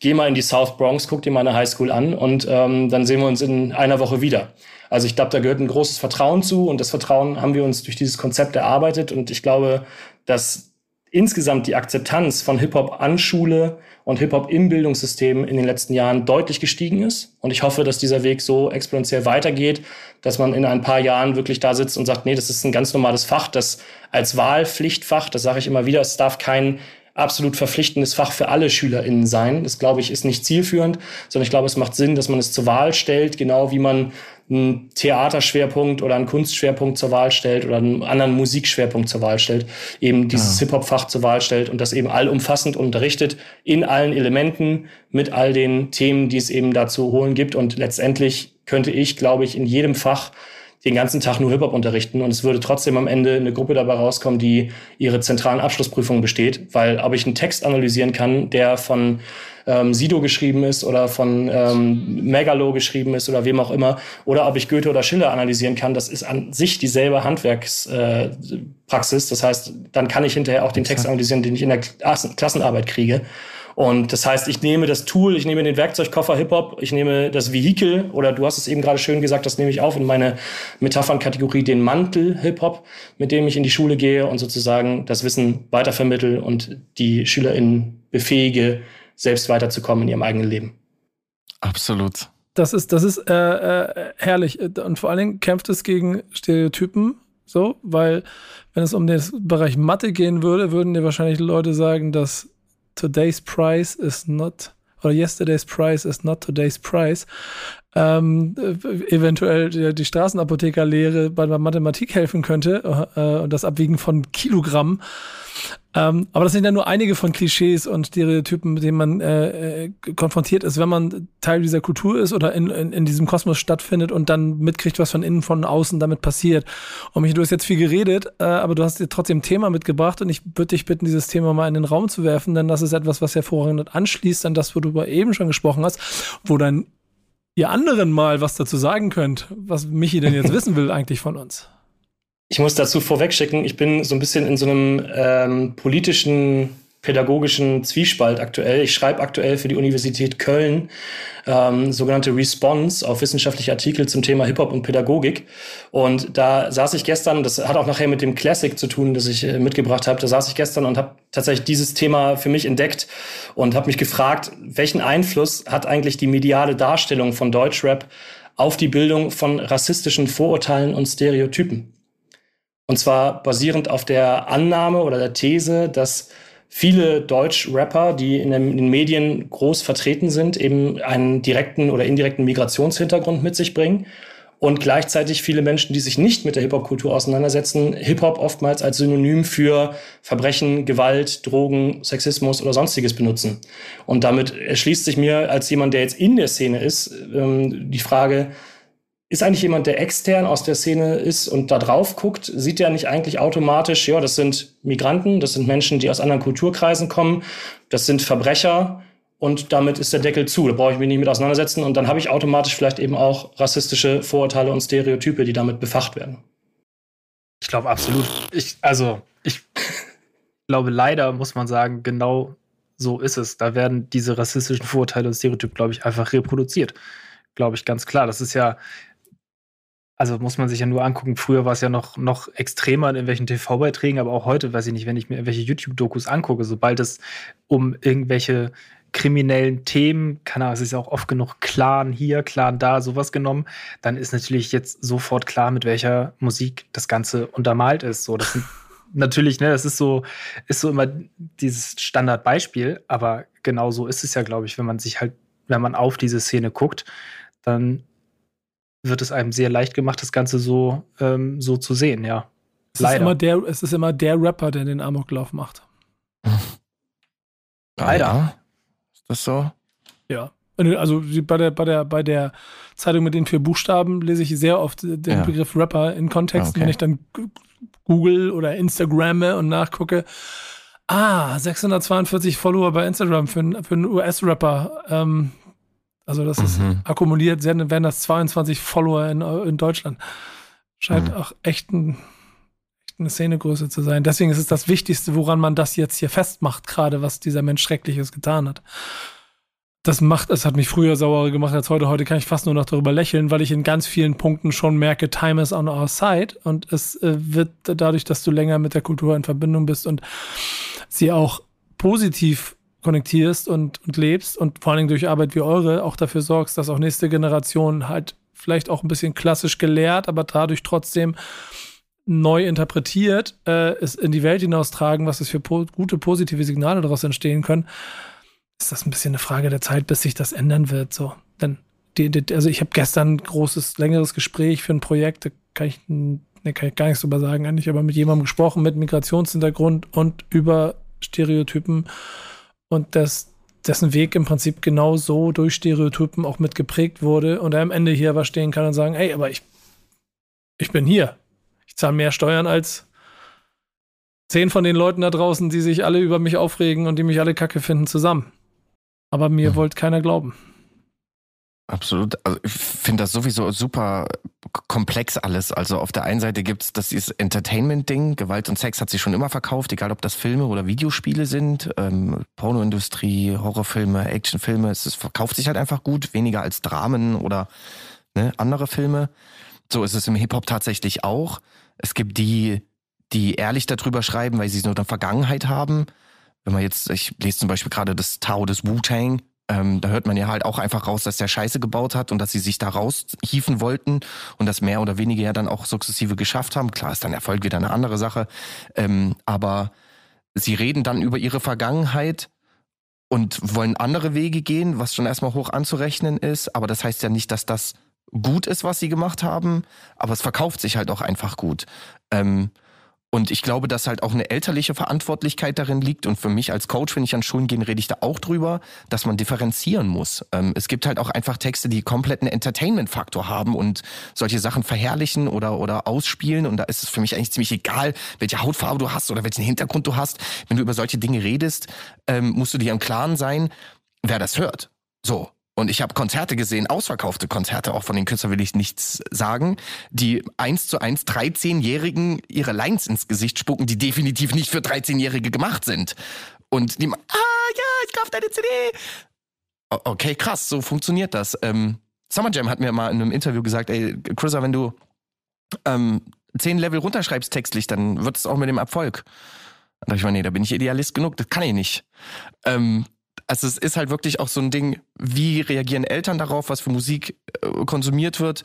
geh mal in die South Bronx, guck dir mal eine Highschool an und ähm, dann sehen wir uns in einer Woche wieder. Also ich glaube, da gehört ein großes Vertrauen zu und das Vertrauen haben wir uns durch dieses Konzept erarbeitet und ich glaube, dass insgesamt die Akzeptanz von Hip-Hop an Schule und Hip-Hop im Bildungssystem in den letzten Jahren deutlich gestiegen ist. Und ich hoffe, dass dieser Weg so exponentiell weitergeht, dass man in ein paar Jahren wirklich da sitzt und sagt, nee, das ist ein ganz normales Fach, das als Wahlpflichtfach, das sage ich immer wieder, es darf kein absolut verpflichtendes Fach für alle SchülerInnen sein. Das, glaube ich, ist nicht zielführend, sondern ich glaube, es macht Sinn, dass man es zur Wahl stellt, genau wie man einen Theaterschwerpunkt oder einen Kunstschwerpunkt zur Wahl stellt oder einen anderen Musikschwerpunkt zur Wahl stellt, eben dieses ja. Hip-Hop-Fach zur Wahl stellt und das eben allumfassend unterrichtet in allen Elementen mit all den Themen, die es eben da zu holen gibt. Und letztendlich könnte ich, glaube ich, in jedem Fach den ganzen Tag nur Hip-Hop unterrichten und es würde trotzdem am Ende eine Gruppe dabei rauskommen, die ihre zentralen Abschlussprüfungen besteht, weil ob ich einen Text analysieren kann, der von ähm, Sido geschrieben ist oder von ähm, Megalo geschrieben ist oder wem auch immer, oder ob ich Goethe oder Schiller analysieren kann, das ist an sich dieselbe Handwerkspraxis. Äh, das heißt, dann kann ich hinterher auch den Text analysieren, den ich in der Klassenarbeit kriege. Und das heißt, ich nehme das Tool, ich nehme den Werkzeugkoffer Hip-Hop, ich nehme das Vehikel oder du hast es eben gerade schön gesagt, das nehme ich auf in meine Metaphernkategorie, den Mantel Hip-Hop, mit dem ich in die Schule gehe und sozusagen das Wissen weitervermittel und die SchülerInnen befähige, selbst weiterzukommen in ihrem eigenen Leben. Absolut. Das ist, das ist äh, äh, herrlich. Und vor allen Dingen kämpft es gegen Stereotypen, so, weil wenn es um den Bereich Mathe gehen würde, würden dir wahrscheinlich Leute sagen, dass today's price is not or yesterday's price is not today's price. Ähm, eventuell die, die Straßenapothekerlehre bei der Mathematik helfen könnte äh, und das Abwiegen von Kilogramm. Ähm, aber das sind ja nur einige von Klischees und Stereotypen, mit denen man äh, äh, konfrontiert ist, wenn man Teil dieser Kultur ist oder in, in, in diesem Kosmos stattfindet und dann mitkriegt, was von innen, von außen damit passiert. Und mich, du hast jetzt viel geredet, äh, aber du hast dir trotzdem ein Thema mitgebracht und ich würde dich bitten, dieses Thema mal in den Raum zu werfen, denn das ist etwas, was hervorragend anschließt an das, worüber eben schon gesprochen hast, wo dann ihr anderen mal was dazu sagen könnt, was Michi denn jetzt [laughs] wissen will eigentlich von uns. Ich muss dazu vorwegschicken, ich bin so ein bisschen in so einem ähm, politischen, pädagogischen Zwiespalt aktuell. Ich schreibe aktuell für die Universität Köln ähm, sogenannte Response auf wissenschaftliche Artikel zum Thema Hip-Hop und Pädagogik. Und da saß ich gestern, das hat auch nachher mit dem Classic zu tun, das ich äh, mitgebracht habe, da saß ich gestern und habe tatsächlich dieses Thema für mich entdeckt und habe mich gefragt, welchen Einfluss hat eigentlich die mediale Darstellung von Deutschrap auf die Bildung von rassistischen Vorurteilen und Stereotypen? Und zwar basierend auf der Annahme oder der These, dass viele Deutsch-Rapper, die in den Medien groß vertreten sind, eben einen direkten oder indirekten Migrationshintergrund mit sich bringen. Und gleichzeitig viele Menschen, die sich nicht mit der Hip-Hop-Kultur auseinandersetzen, Hip-Hop oftmals als Synonym für Verbrechen, Gewalt, Drogen, Sexismus oder sonstiges benutzen. Und damit erschließt sich mir als jemand, der jetzt in der Szene ist, ähm, die Frage, ist eigentlich jemand, der extern aus der Szene ist und da drauf guckt, sieht der nicht eigentlich automatisch, ja, das sind Migranten, das sind Menschen, die aus anderen Kulturkreisen kommen, das sind Verbrecher und damit ist der Deckel zu. Da brauche ich mich nicht mit auseinandersetzen und dann habe ich automatisch vielleicht eben auch rassistische Vorurteile und Stereotype, die damit befacht werden. Ich glaube absolut. Ich, also, ich [laughs] glaube leider, muss man sagen, genau so ist es. Da werden diese rassistischen Vorurteile und Stereotype, glaube ich, einfach reproduziert. Glaube ich ganz klar. Das ist ja, also muss man sich ja nur angucken, früher war es ja noch, noch extremer in irgendwelchen TV-Beiträgen, aber auch heute, weiß ich nicht, wenn ich mir irgendwelche YouTube-Dokus angucke, sobald es um irgendwelche kriminellen Themen, keine Ahnung, es ist ja auch oft genug Clan hier, Clan da, sowas genommen, dann ist natürlich jetzt sofort klar, mit welcher Musik das Ganze untermalt ist. So, das sind [laughs] natürlich, ne, das ist so, ist so immer dieses Standardbeispiel, aber genau so ist es ja, glaube ich, wenn man sich halt, wenn man auf diese Szene guckt, dann wird es einem sehr leicht gemacht, das Ganze so, ähm, so zu sehen, ja. Es Leider. Ist immer der, es ist immer der Rapper, der den Amoklauf macht. Leider. Ja. Ist das so? Ja. Also bei der, bei der, bei der Zeitung mit den vier Buchstaben lese ich sehr oft den ja. Begriff Rapper in Kontexten, okay. wenn ich dann Google oder Instagramme und nachgucke. Ah, 642 Follower bei Instagram für, für einen US-Rapper. Ähm, also das mhm. ist akkumuliert, werden das 22 Follower in, in Deutschland. Scheint mhm. auch echt, ein, echt eine Szenegröße zu sein. Deswegen ist es das Wichtigste, woran man das jetzt hier festmacht, gerade was dieser Mensch Schreckliches getan hat. das macht, es hat mich früher sauer gemacht als heute. Heute kann ich fast nur noch darüber lächeln, weil ich in ganz vielen Punkten schon merke, time is on our side. Und es äh, wird dadurch, dass du länger mit der Kultur in Verbindung bist und sie auch positiv konnektierst und, und lebst und vor allen Dingen durch Arbeit wie eure auch dafür sorgst, dass auch nächste Generation halt vielleicht auch ein bisschen klassisch gelehrt, aber dadurch trotzdem neu interpretiert, äh, es in die Welt hinaustragen, was es für po gute positive Signale daraus entstehen können ist das ein bisschen eine Frage der Zeit, bis sich das ändern wird. So, denn die, die, also ich habe gestern ein großes, längeres Gespräch für ein Projekt, da kann ich, ne, kann ich gar nichts drüber sagen eigentlich, aber mit jemandem gesprochen mit Migrationshintergrund und über Stereotypen und das, dessen Weg im Prinzip genau so durch Stereotypen auch mitgeprägt wurde und er am Ende hier aber stehen kann und sagen, ey, aber ich, ich bin hier. Ich zahle mehr Steuern als zehn von den Leuten da draußen, die sich alle über mich aufregen und die mich alle kacke finden, zusammen. Aber mir mhm. wollte keiner glauben. Absolut. Also ich finde das sowieso super komplex alles. Also auf der einen Seite gibt es das Entertainment-Ding. Gewalt und Sex hat sich schon immer verkauft, egal ob das Filme oder Videospiele sind. Ähm, Pornoindustrie, Horrorfilme, Actionfilme. Es, es verkauft sich halt einfach gut, weniger als Dramen oder ne, andere Filme. So ist es im Hip-Hop tatsächlich auch. Es gibt die, die ehrlich darüber schreiben, weil sie nur eine Vergangenheit haben wenn man jetzt, ich lese zum Beispiel gerade das Tao des Wu-Tang, ähm, da hört man ja halt auch einfach raus, dass der Scheiße gebaut hat und dass sie sich da raushieven wollten und das mehr oder weniger ja dann auch sukzessive geschafft haben. Klar ist dann Erfolg wieder eine andere Sache, ähm, aber sie reden dann über ihre Vergangenheit und wollen andere Wege gehen, was schon erstmal hoch anzurechnen ist, aber das heißt ja nicht, dass das gut ist, was sie gemacht haben, aber es verkauft sich halt auch einfach gut. Ähm, und ich glaube, dass halt auch eine elterliche Verantwortlichkeit darin liegt. Und für mich als Coach, wenn ich an Schulen gehe, rede ich da auch drüber, dass man differenzieren muss. Ähm, es gibt halt auch einfach Texte, die komplett einen Entertainment-Faktor haben und solche Sachen verherrlichen oder, oder ausspielen. Und da ist es für mich eigentlich ziemlich egal, welche Hautfarbe du hast oder welchen Hintergrund du hast. Wenn du über solche Dinge redest, ähm, musst du dir im Klaren sein, wer das hört. So. Und ich habe Konzerte gesehen, ausverkaufte Konzerte, auch von den Künstlern will ich nichts sagen, die eins zu eins 13-Jährigen ihre Lines ins Gesicht spucken, die definitiv nicht für 13-Jährige gemacht sind. Und die, ah ja, ich kauf deine CD. Okay, krass, so funktioniert das. Ähm, Summer Jam hat mir mal in einem Interview gesagt, ey, Chrissa, wenn du ähm, zehn Level runterschreibst textlich, dann wird es auch mit dem Erfolg. Da dachte ich mir, nee, da bin ich Idealist genug, das kann ich nicht. Ähm, also es ist halt wirklich auch so ein Ding, wie reagieren Eltern darauf, was für Musik äh, konsumiert wird?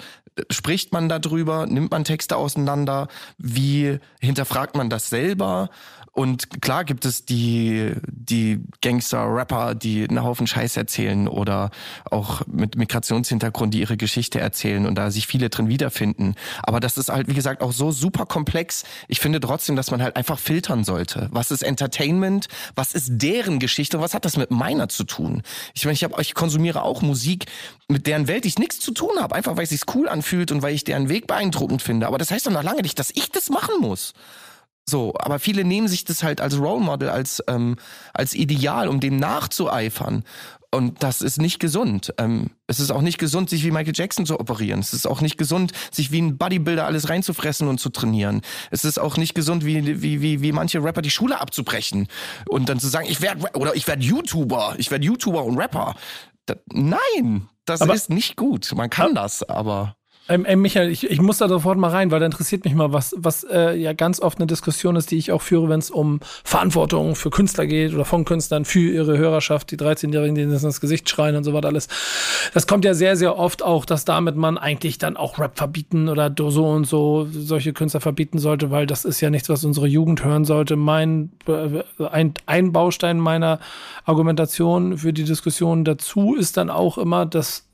Spricht man darüber? Nimmt man Texte auseinander? Wie hinterfragt man das selber? Und klar gibt es die, die Gangster-Rapper, die einen Haufen Scheiß erzählen oder auch mit Migrationshintergrund, die ihre Geschichte erzählen und da sich viele drin wiederfinden. Aber das ist halt, wie gesagt, auch so super komplex. Ich finde trotzdem, dass man halt einfach filtern sollte. Was ist Entertainment? Was ist deren Geschichte? Was hat das mit meiner zu tun? Ich meine, ich, hab, ich konsumiere auch Musik, mit deren Welt ich nichts zu tun habe. Einfach, weil es sich cool anfühlt und weil ich deren Weg beeindruckend finde. Aber das heißt doch noch lange nicht, dass ich das machen muss. So, aber viele nehmen sich das halt als Role Model, als, ähm, als Ideal, um dem nachzueifern. Und das ist nicht gesund. Ähm, es ist auch nicht gesund, sich wie Michael Jackson zu operieren. Es ist auch nicht gesund, sich wie ein Bodybuilder alles reinzufressen und zu trainieren. Es ist auch nicht gesund, wie, wie, wie, wie manche Rapper die Schule abzubrechen und dann zu sagen, ich werde oder ich werde YouTuber, ich werde YouTuber und Rapper. Das, nein, das aber, ist nicht gut. Man kann das, aber ähm, äh, Michael, ich, ich muss da sofort mal rein, weil da interessiert mich mal, was, was äh, ja ganz oft eine Diskussion ist, die ich auch führe, wenn es um Verantwortung für Künstler geht oder von Künstlern für ihre Hörerschaft, die 13-Jährigen, die ins Gesicht schreien und so was alles. Das kommt ja sehr, sehr oft auch, dass damit man eigentlich dann auch Rap verbieten oder so und so solche Künstler verbieten sollte, weil das ist ja nichts, was unsere Jugend hören sollte. Mein äh, ein, ein Baustein meiner Argumentation für die Diskussion dazu ist dann auch immer, dass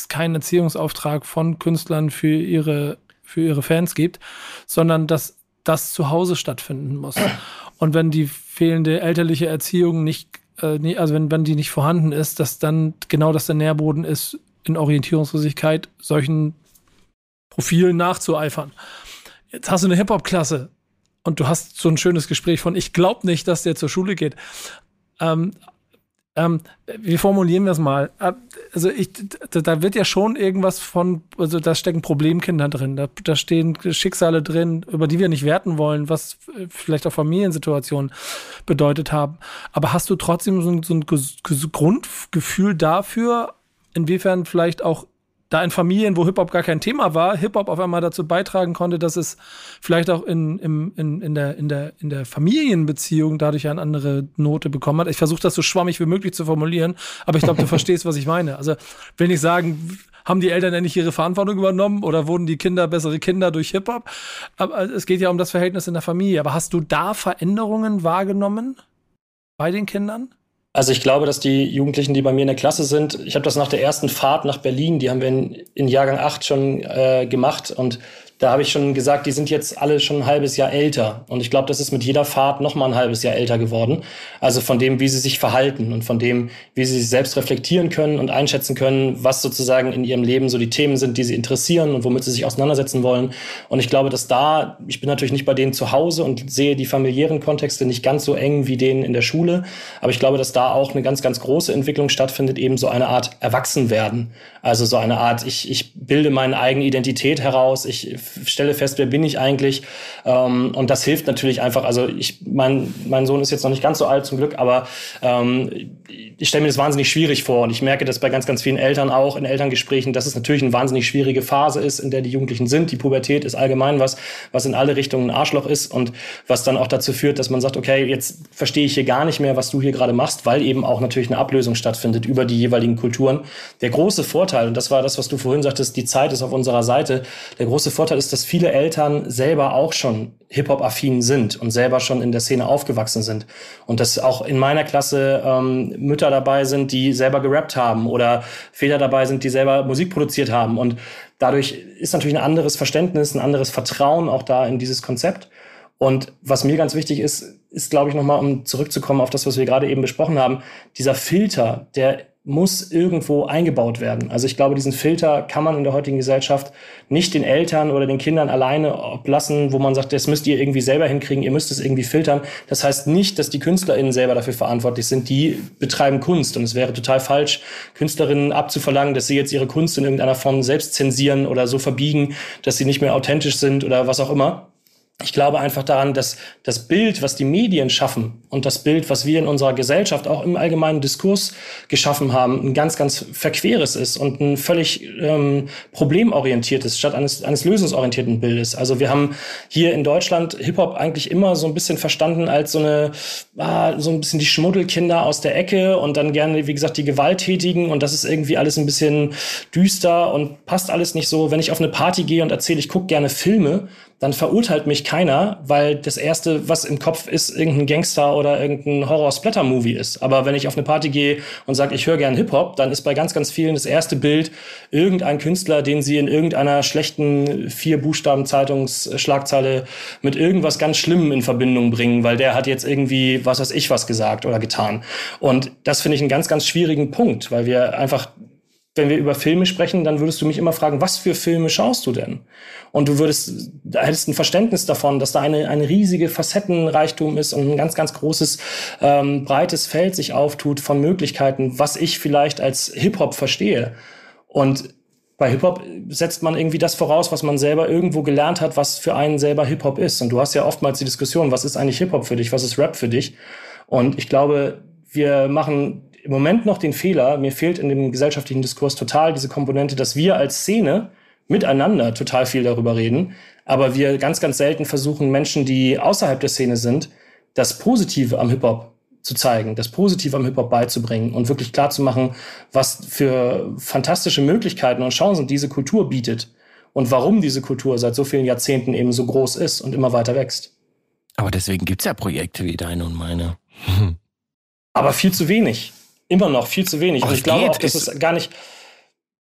es keinen Erziehungsauftrag von Künstlern für ihre, für ihre Fans gibt, sondern dass das zu Hause stattfinden muss. Und wenn die fehlende elterliche Erziehung nicht, äh, also wenn, wenn die nicht vorhanden ist, dass dann genau das der Nährboden ist, in Orientierungslosigkeit solchen Profilen nachzueifern. Jetzt hast du eine Hip-Hop-Klasse und du hast so ein schönes Gespräch von, ich glaube nicht, dass der zur Schule geht. Ähm, Ähm, wie formulieren wir es mal? Äh, also ich, da, wird ja schon irgendwas von, also da stecken Problemkinder drin, da, da stehen Schicksale drin, über die wir nicht werten wollen, was vielleicht auch Familiensituationen bedeutet haben. Aber hast du trotzdem so ein, so ein Grundgefühl dafür, inwiefern vielleicht auch da in Familien, wo Hip-Hop gar kein Thema war, Hip-Hop auf einmal dazu beitragen konnte, dass es vielleicht auch in, in, in, in, der, in, der, in der Familienbeziehung dadurch eine andere Note bekommen hat. Ich versuche das so schwammig wie möglich zu formulieren, aber ich glaube, du [laughs] verstehst, was ich meine. Also, wenn ich sagen, haben die Eltern ja nicht ihre Verantwortung übernommen oder wurden die Kinder bessere Kinder durch Hip-Hop? Aber es geht ja um das Verhältnis in der Familie. Aber hast du da Veränderungen wahrgenommen bei den Kindern? Also ich glaube, dass die Jugendlichen, die bei mir in der Klasse sind, ich habe das nach der ersten Fahrt nach Berlin, die haben wir in, in Jahrgang 8 schon äh, gemacht und da habe ich schon gesagt, die sind jetzt alle schon ein halbes Jahr älter. Und ich glaube, das ist mit jeder Fahrt noch mal ein halbes Jahr älter geworden. Also von dem, wie sie sich verhalten und von dem, wie sie sich selbst reflektieren können und einschätzen können, was sozusagen in ihrem Leben so die Themen sind, die sie interessieren und womit sie sich auseinandersetzen wollen. Und ich glaube, dass da, ich bin natürlich nicht bei denen zu Hause und sehe die familiären Kontexte nicht ganz so eng wie denen in der Schule. Aber ich glaube, dass da auch eine ganz, ganz große Entwicklung stattfindet, eben so eine Art Erwachsenwerden. Also so eine Art, ich, ich bilde meine eigene Identität heraus, ich stelle fest, wer bin ich eigentlich. Ähm, und das hilft natürlich einfach. Also ich, mein, mein Sohn ist jetzt noch nicht ganz so alt zum Glück, aber ähm, ich stelle mir das wahnsinnig schwierig vor. Und ich merke das bei ganz, ganz vielen Eltern auch in Elterngesprächen, dass es natürlich eine wahnsinnig schwierige Phase ist, in der die Jugendlichen sind. Die Pubertät ist allgemein was, was in alle Richtungen ein Arschloch ist und was dann auch dazu führt, dass man sagt, okay, jetzt verstehe ich hier gar nicht mehr, was du hier gerade machst, weil eben auch natürlich eine Ablösung stattfindet über die jeweiligen Kulturen. Der große Vorteil, und das war das, was du vorhin sagtest, die Zeit ist auf unserer Seite. Der große Vorteil ist, dass viele Eltern selber auch schon Hip-Hop-affin sind und selber schon in der Szene aufgewachsen sind. Und dass auch in meiner Klasse ähm, Mütter dabei sind, die selber gerappt haben oder Väter dabei sind, die selber Musik produziert haben. Und dadurch ist natürlich ein anderes Verständnis, ein anderes Vertrauen auch da in dieses Konzept. Und was mir ganz wichtig ist, ist, glaube ich, nochmal, um zurückzukommen auf das, was wir gerade eben besprochen haben, dieser Filter, der muss irgendwo eingebaut werden. Also ich glaube, diesen Filter kann man in der heutigen Gesellschaft nicht den Eltern oder den Kindern alleine lassen, wo man sagt, das müsst ihr irgendwie selber hinkriegen, ihr müsst es irgendwie filtern. Das heißt nicht, dass die KünstlerInnen selber dafür verantwortlich sind, die betreiben Kunst. Und es wäre total falsch, Künstlerinnen abzuverlangen, dass sie jetzt ihre Kunst in irgendeiner Form selbst zensieren oder so verbiegen, dass sie nicht mehr authentisch sind oder was auch immer ich glaube einfach daran, dass das Bild, was die Medien schaffen und das Bild, was wir in unserer Gesellschaft auch im allgemeinen Diskurs geschaffen haben, ein ganz, ganz verqueres ist und ein völlig ähm, problemorientiertes statt eines, eines lösungsorientierten Bildes. Also wir haben hier in Deutschland Hip-Hop eigentlich immer so ein bisschen verstanden als so eine, ah, so ein bisschen die Schmuddelkinder aus der Ecke und dann gerne, wie gesagt, die Gewalttätigen und das ist irgendwie alles ein bisschen düster und passt alles nicht so. Wenn ich auf eine Party gehe und erzähle, ich gucke gerne Filme, dann verurteilt mich keiner, weil das erste, was im Kopf ist, irgendein Gangster oder irgendein Horror-Splatter-Movie ist. Aber wenn ich auf eine Party gehe und sage, ich höre gern Hip-Hop, dann ist bei ganz, ganz vielen das erste Bild irgendein Künstler, den sie in irgendeiner schlechten vier Buchstaben Zeitungsschlagzeile mit irgendwas ganz Schlimmem in Verbindung bringen, weil der hat jetzt irgendwie was weiß ich was gesagt oder getan. Und das finde ich einen ganz, ganz schwierigen Punkt, weil wir einfach wenn wir über Filme sprechen, dann würdest du mich immer fragen, was für Filme schaust du denn? Und du würdest, da hättest ein Verständnis davon, dass da eine, eine riesige Facettenreichtum ist und ein ganz, ganz großes, ähm, breites Feld sich auftut von Möglichkeiten, was ich vielleicht als Hip-Hop verstehe. Und bei Hip-Hop setzt man irgendwie das voraus, was man selber irgendwo gelernt hat, was für einen selber Hip-Hop ist. Und du hast ja oftmals die Diskussion, was ist eigentlich Hip-Hop für dich, was ist Rap für dich? Und ich glaube, wir machen im Moment noch den Fehler, mir fehlt in dem gesellschaftlichen Diskurs total diese Komponente, dass wir als Szene miteinander total viel darüber reden, aber wir ganz, ganz selten versuchen, Menschen, die außerhalb der Szene sind, das Positive am Hip-Hop zu zeigen, das Positive am Hip-Hop beizubringen und wirklich klar zu machen, was für fantastische Möglichkeiten und Chancen diese Kultur bietet und warum diese Kultur seit so vielen Jahrzehnten eben so groß ist und immer weiter wächst. Aber deswegen gibt's ja Projekte wie deine und meine. Aber viel zu wenig immer noch viel zu wenig. Und ich glaube auch, dass es gar nicht,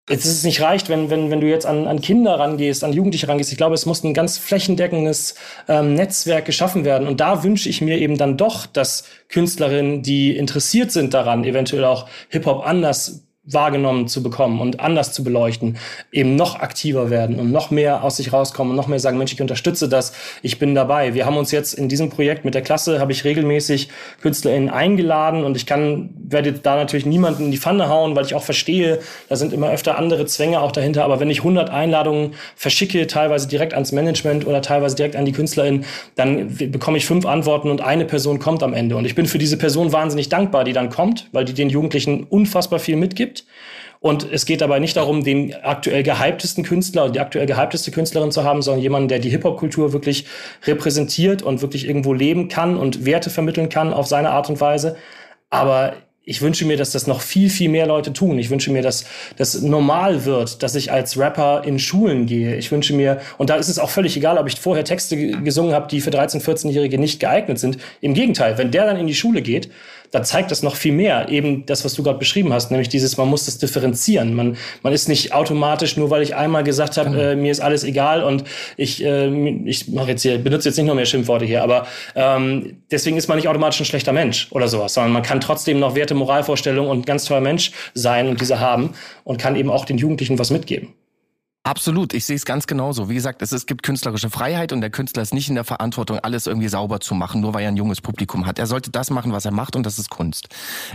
jetzt ist es nicht reicht, wenn, wenn, wenn du jetzt an, an Kinder rangehst, an Jugendliche rangehst. Ich glaube, es muss ein ganz flächendeckendes ähm, Netzwerk geschaffen werden. Und da wünsche ich mir eben dann doch, dass Künstlerinnen, die interessiert sind daran, eventuell auch Hip-Hop anders wahrgenommen zu bekommen und anders zu beleuchten, eben noch aktiver werden und noch mehr aus sich rauskommen und noch mehr sagen, Mensch, ich unterstütze das, ich bin dabei. Wir haben uns jetzt in diesem Projekt mit der Klasse, habe ich regelmäßig KünstlerInnen eingeladen und ich kann, werde da natürlich niemanden in die Pfanne hauen, weil ich auch verstehe, da sind immer öfter andere Zwänge auch dahinter, aber wenn ich 100 Einladungen verschicke, teilweise direkt ans Management oder teilweise direkt an die KünstlerInnen, dann bekomme ich fünf Antworten und eine Person kommt am Ende. Und ich bin für diese Person wahnsinnig dankbar, die dann kommt, weil die den Jugendlichen unfassbar viel mitgibt gibt. Und es geht dabei nicht darum, den aktuell gehyptesten Künstler oder die aktuell gehypteste Künstlerin zu haben, sondern jemanden, der die Hip-Hop-Kultur wirklich repräsentiert und wirklich irgendwo leben kann und Werte vermitteln kann auf seine Art und Weise. Aber ich wünsche mir, dass das noch viel, viel mehr Leute tun. Ich wünsche mir, dass das normal wird, dass ich als Rapper in Schulen gehe. Ich wünsche mir, und da ist es auch völlig egal, ob ich vorher Texte gesungen habe, die für 13-, 14-Jährige nicht geeignet sind. Im Gegenteil, wenn der dann in die Schule geht, da zeigt das noch viel mehr. Eben das, was du gerade beschrieben hast, nämlich dieses, man muss das differenzieren. Man, man ist nicht automatisch, nur weil ich einmal gesagt habe, genau. äh, mir ist alles egal und ich, äh, ich mache jetzt hier, benutze jetzt nicht noch mehr Schimpfworte hier, aber ähm, deswegen ist man nicht automatisch ein schlechter Mensch oder sowas, sondern man kann trotzdem noch Werte, Moralvorstellungen und ein ganz toller Mensch sein und diese haben und kann eben auch den Jugendlichen was mitgeben. Absolut, ich sehe es ganz genauso. Wie gesagt, es, es gibt künstlerische Freiheit und der Künstler ist nicht in der Verantwortung, alles irgendwie sauber zu machen, nur weil er ein junges Publikum hat. Er sollte das machen, was er macht und das ist Kunst.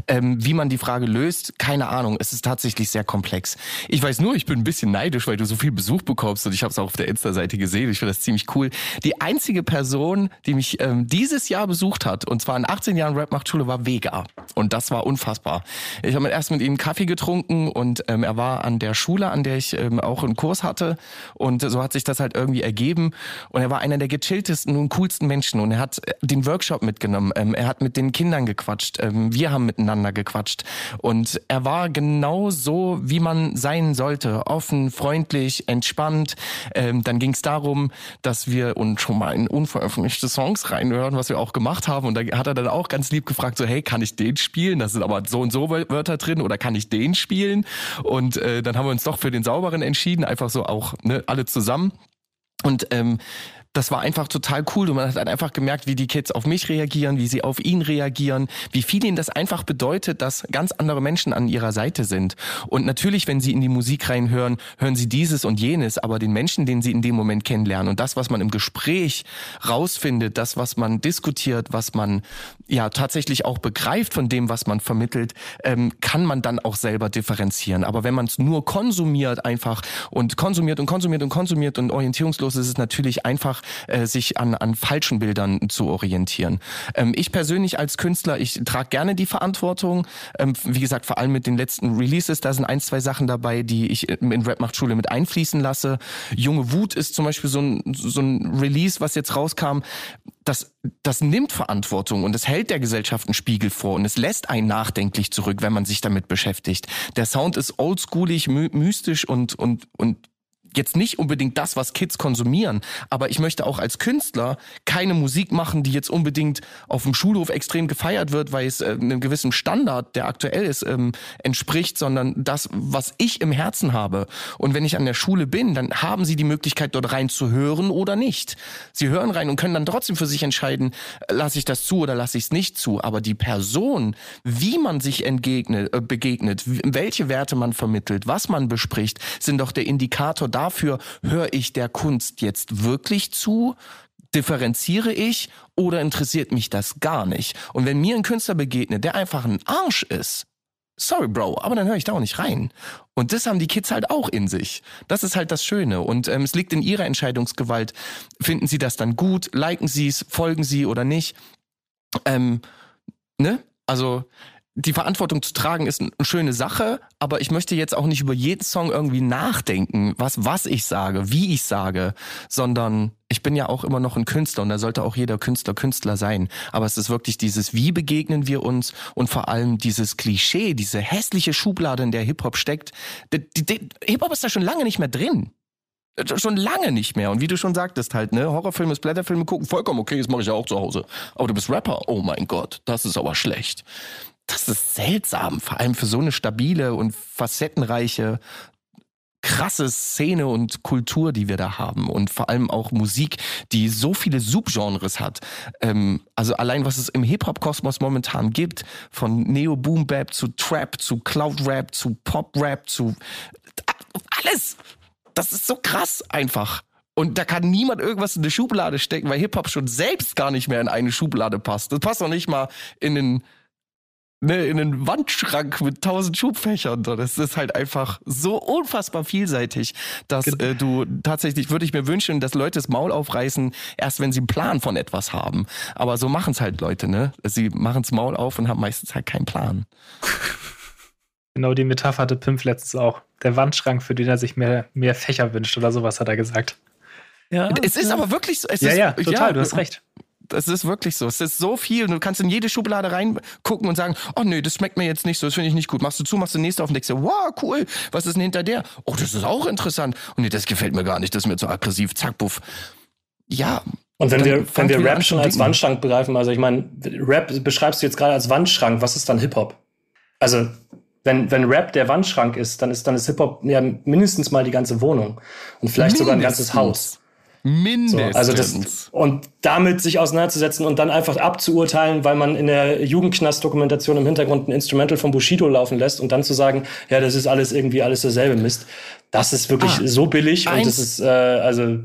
Ähm, wie man die Frage löst, keine Ahnung. Es ist tatsächlich sehr komplex. Ich weiß nur, ich bin ein bisschen neidisch, weil du so viel Besuch bekommst und ich habe es auch auf der Insta-Seite gesehen. Ich finde das ziemlich cool. Die einzige Person, die mich ähm, dieses Jahr besucht hat, und zwar in 18 Jahren Rap macht Schule, war Vega. Und das war unfassbar. Ich habe erst mit ihm Kaffee getrunken und ähm, er war an der Schule, an der ich ähm, auch einen Kurs hatte. Und so hat sich das halt irgendwie ergeben. Und er war einer der gechilltesten und coolsten Menschen. Und er hat äh, den Workshop mitgenommen. Ähm, er hat mit den Kindern gequatscht. Ähm, wir haben miteinander gequatscht. Und er war genau so, wie man sein sollte. Offen, freundlich, entspannt. Ähm, dann ging es darum, dass wir uns schon mal in unveröffentlichte Songs reinhören, was wir auch gemacht haben. Und da hat er dann auch ganz lieb gefragt, so, hey, kann ich den spielen? Da sind aber so und so Wörter drin. Oder kann ich den spielen? Und äh, dann haben wir uns doch für den sauberen entschieden. Einfach so auch ne, alle zusammen. Und ähm, das war einfach total cool und man hat einfach gemerkt, wie die Kids auf mich reagieren, wie sie auf ihn reagieren, wie viel ihnen das einfach bedeutet, dass ganz andere Menschen an ihrer Seite sind. Und natürlich, wenn sie in die Musik reinhören, hören sie dieses und jenes, aber den Menschen, den sie in dem Moment kennenlernen und das, was man im Gespräch rausfindet, das, was man diskutiert, was man ja tatsächlich auch begreift von dem, was man vermittelt, ähm, kann man dann auch selber differenzieren. Aber wenn man es nur konsumiert einfach und konsumiert und konsumiert und konsumiert und orientierungslos ist es natürlich einfach äh, sich an, an falschen Bildern zu orientieren. Ähm, ich persönlich als Künstler, ich trage gerne die Verantwortung. Ähm, wie gesagt, vor allem mit den letzten Releases, da sind ein, zwei Sachen dabei, die ich in Rap macht Schule mit einfließen lasse. Junge Wut ist zum Beispiel so ein, so ein Release, was jetzt rauskam. Das, das nimmt Verantwortung und es hält der Gesellschaft einen Spiegel vor und es lässt einen nachdenklich zurück, wenn man sich damit beschäftigt. Der Sound ist oldschoolig, my mystisch und, und, und jetzt nicht unbedingt das, was Kids konsumieren, aber ich möchte auch als Künstler keine Musik machen, die jetzt unbedingt auf dem Schulhof extrem gefeiert wird, weil es äh, einem gewissen Standard, der aktuell ist, ähm, entspricht, sondern das, was ich im Herzen habe. Und wenn ich an der Schule bin, dann haben sie die Möglichkeit, dort rein zu hören oder nicht. Sie hören rein und können dann trotzdem für sich entscheiden, äh, lasse ich das zu oder lasse ich es nicht zu. Aber die Person, wie man sich entgegnet, äh, begegnet, welche Werte man vermittelt, was man bespricht, sind doch der Indikator dafür, höre ich der Kunst jetzt wirklich zu? Differenziere ich oder interessiert mich das gar nicht? Und wenn mir ein Künstler begegnet, der einfach ein Arsch ist, sorry Bro, aber dann höre ich da auch nicht rein. Und das haben die Kids halt auch in sich. Das ist halt das Schöne. Und ähm, es liegt in ihrer Entscheidungsgewalt. Finden sie das dann gut? Liken sie es? Folgen sie oder nicht? Ähm, ne? Also die Verantwortung zu tragen ist eine schöne Sache, aber ich möchte jetzt auch nicht über jeden Song irgendwie nachdenken, was, was ich sage, wie ich sage, sondern ich bin ja auch immer noch ein Künstler und da sollte auch jeder Künstler Künstler sein. Aber es ist wirklich dieses, wie begegnen wir uns und vor allem dieses Klischee, diese hässliche Schublade, in der Hip-Hop steckt. Hip-Hop ist da schon lange nicht mehr drin. Schon lange nicht mehr. Und wie du schon sagtest halt, ne, Horrorfilme, Splatterfilme gucken, vollkommen okay, das mache ich ja auch zu Hause. Aber du bist Rapper, oh mein Gott, das ist aber schlecht das ist seltsam, vor allem für so eine stabile und facettenreiche krasse Szene und Kultur, die wir da haben und vor allem auch Musik, die so viele Subgenres hat. Ähm, also allein was es im Hip-Hop-Kosmos momentan gibt, von Neo-Boom-Bap zu Trap, zu Cloud-Rap, zu Pop-Rap, zu alles. Das ist so krass einfach. Und da kann niemand irgendwas in eine Schublade stecken, weil Hip-Hop schon selbst gar nicht mehr in eine Schublade passt. Das passt noch nicht mal in den ne, in einen Wandschrank mit tausend Schubfächern. Das ist halt einfach so unfassbar vielseitig, dass äh, du tatsächlich, würde ich mir wünschen, dass Leute das Maul aufreißen, erst wenn sie einen Plan von etwas haben. Aber so machen es halt Leute, ne? Sie machen das Maul auf und haben meistens halt keinen Plan. [laughs] Genau die Metapher hatte Pimp letztens auch. Der Wandschrank, für den er sich mehr, mehr Fächer wünscht oder sowas, hat er gesagt. Ja, es ist ja. aber wirklich so. Es ja, ist, ja, total, ja, du hast recht es ist wirklich so. Es ist so viel. Du kannst in jede Schublade reingucken und sagen, oh nee, das schmeckt mir jetzt nicht so, das finde ich nicht gut. Machst du zu, machst du nächste auf und denkst dir, wow, cool, was ist denn hinter der? Oh, das ist auch interessant. Und nee, das gefällt mir gar nicht, das ist mir zu aggressiv. Zack, buff. Ja. Und wenn wir, wenn wir Rap schon als Wandschrank begreifen, also ich meine, Rap beschreibst du jetzt gerade als Wandschrank, was ist dann Hip-Hop? Also, wenn, wenn Rap der Wandschrank ist, dann ist, dann ist Hip-Hop ja mindestens mal die ganze Wohnung. Und vielleicht mindestens. sogar ein ganzes Haus. Mindestens. So, also das, und damit sich auseinanderzusetzen und dann einfach abzuurteilen, weil man in der Jugendknast-Dokumentation im Hintergrund ein Instrumental von Bushido laufen lässt und dann zu sagen, ja, das ist alles irgendwie alles derselbe Mist. Das ist wirklich ah, so billig und das ist, äh, also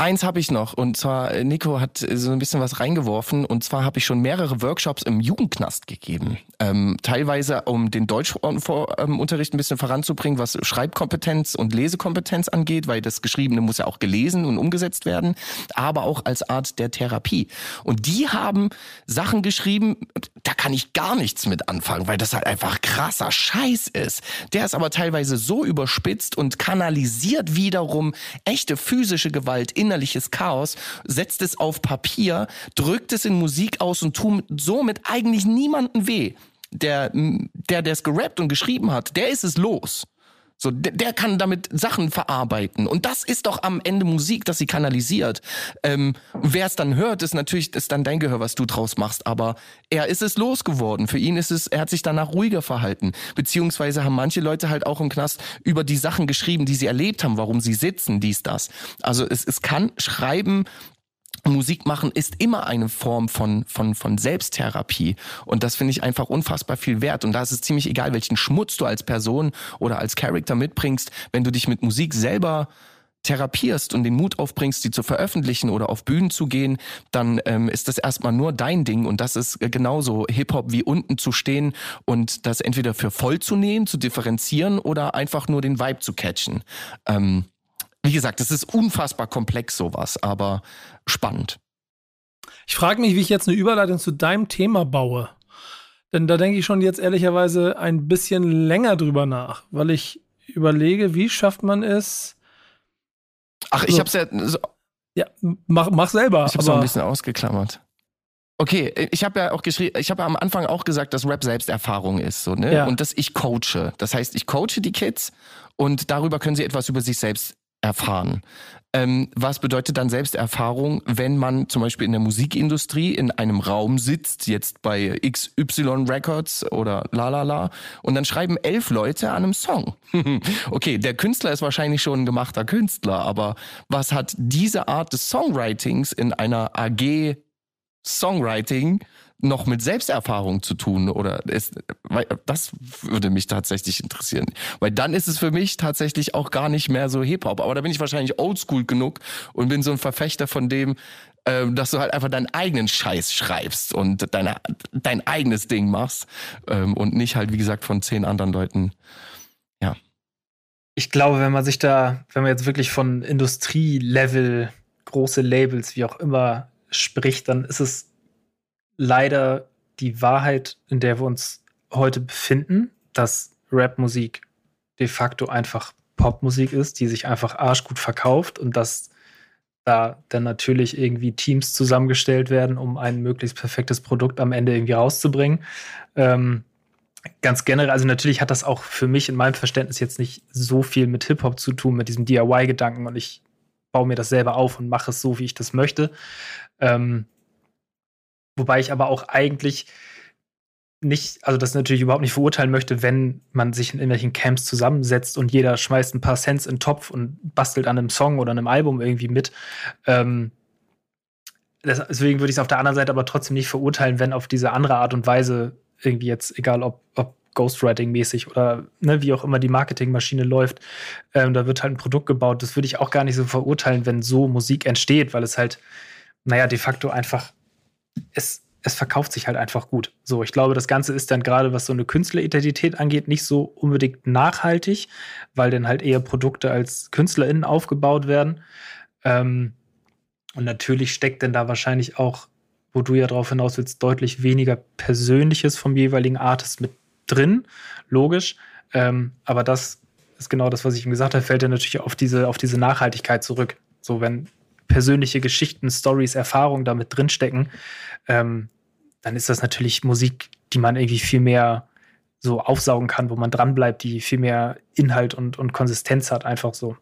Eins habe ich noch und zwar äh, Nico hat äh, so ein bisschen was reingeworfen und zwar habe ich schon mehrere Workshops im Jugendknast gegeben. Ähm, teilweise um den Deutschunterricht ein bisschen voranzubringen, was Schreibkompetenz und Lesekompetenz angeht, weil das Geschriebene muss ja auch gelesen und umgesetzt werden, aber auch als Art der Therapie. Und die haben Sachen geschrieben, da kann ich gar nichts mit anfangen, weil das halt einfach krasser Scheiß ist. Der ist aber teilweise so überspitzt und kanalisiert wiederum echte physische Gewalt in innerliches Chaos, setzt es auf Papier, drückt es in Musik aus und tut somit eigentlich niemanden weh. Der, der, es gerappt und geschrieben hat, der ist es los. So, der, der kann damit Sachen verarbeiten. Und das ist doch am Ende Musik, dass sie kanalisiert. Ähm, Wer es dann hört, ist natürlich ist dann dein Gehör, was du draus machst. Aber er ist es losgeworden. Für ihn ist es, er hat sich danach ruhiger verhalten. Beziehungsweise haben manche Leute halt auch im Knast über die Sachen geschrieben, die sie erlebt haben, warum sie sitzen, dies, das. Also es, es kann Schreiben Musik machen ist immer eine Form von, von, von Selbsttherapie. Und das finde ich einfach unfassbar viel wert. Und da ist es ziemlich egal, welchen Schmutz du als Person oder als Charakter mitbringst, wenn du dich mit Musik selber therapierst und den Mut aufbringst, die zu veröffentlichen oder auf Bühnen zu gehen, dann ähm, ist das erstmal nur dein Ding und das ist genauso Hip-Hop wie unten zu stehen und das entweder für voll zu nehmen, zu differenzieren oder einfach nur den Vibe zu catchen. Ähm, wie gesagt, es ist unfassbar komplex sowas, aber spannend. Ich frage mich, wie ich jetzt eine Überleitung zu deinem Thema baue. Denn da denke ich schon jetzt ehrlicherweise ein bisschen länger drüber nach, weil ich überlege, wie schafft man es. Ach, ich so, hab's ja. So, ja, mach, mach selber. Ich hab's auch ein bisschen ausgeklammert. Okay, ich habe ja auch geschrieben, ich habe am Anfang auch gesagt, dass Rap Selbsterfahrung ist, so, ne? Ja. Und dass ich coache. Das heißt, ich coache die Kids und darüber können sie etwas über sich selbst erfahren. Ähm, was bedeutet dann Selbsterfahrung, wenn man zum Beispiel in der Musikindustrie in einem Raum sitzt, jetzt bei XY Records oder la la la, und dann schreiben elf Leute an einem Song. [laughs] okay, der Künstler ist wahrscheinlich schon ein gemachter Künstler, aber was hat diese Art des Songwritings in einer AG Songwriting noch mit Selbsterfahrung zu tun oder ist, weil das würde mich tatsächlich interessieren, weil dann ist es für mich tatsächlich auch gar nicht mehr so Hip Hop, aber da bin ich wahrscheinlich oldschool genug und bin so ein Verfechter von dem, äh, dass du halt einfach deinen eigenen Scheiß schreibst und deine, dein eigenes Ding machst ähm, und nicht halt wie gesagt von zehn anderen Leuten. Ja. Ich glaube, wenn man sich da, wenn man jetzt wirklich von Industrielevel große Labels, wie auch immer spricht, dann ist es leider die Wahrheit, in der wir uns heute befinden, dass Rapmusik de facto einfach Popmusik ist, die sich einfach arschgut verkauft und dass da dann natürlich irgendwie Teams zusammengestellt werden, um ein möglichst perfektes Produkt am Ende irgendwie rauszubringen. Ähm, ganz generell, also natürlich hat das auch für mich in meinem Verständnis jetzt nicht so viel mit Hip-Hop zu tun, mit diesem DIY-Gedanken und ich baue mir das selber auf und mache es so, wie ich das möchte. Ähm, Wobei ich aber auch eigentlich nicht, also das natürlich überhaupt nicht verurteilen möchte, wenn man sich in irgendwelchen Camps zusammensetzt und jeder schmeißt ein paar Cents in den Topf und bastelt an einem Song oder einem Album irgendwie mit. Ähm, deswegen würde ich es auf der anderen Seite aber trotzdem nicht verurteilen, wenn auf diese andere Art und Weise irgendwie jetzt, egal ob, ob Ghostwriting-mäßig oder ne, wie auch immer die Marketingmaschine läuft, ähm, da wird halt ein Produkt gebaut. Das würde ich auch gar nicht so verurteilen, wenn so Musik entsteht, weil es halt, naja, de facto einfach, es, es verkauft sich halt einfach gut. So, ich glaube, das Ganze ist dann gerade, was so eine Künstleridentität angeht, nicht so unbedingt nachhaltig, weil dann halt eher Produkte als KünstlerInnen aufgebaut werden. Ähm, und natürlich steckt denn da wahrscheinlich auch, wo du ja drauf hinaus willst, deutlich weniger Persönliches vom jeweiligen Artist mit drin, logisch. Ähm, aber das ist genau das, was ich ihm gesagt habe, fällt ja natürlich auf diese, auf diese Nachhaltigkeit zurück. So, wenn persönliche Geschichten, Stories, Erfahrungen damit drinstecken, ähm, dann ist das natürlich Musik, die man irgendwie viel mehr so aufsaugen kann, wo man dranbleibt, die viel mehr Inhalt und, und Konsistenz hat, einfach so.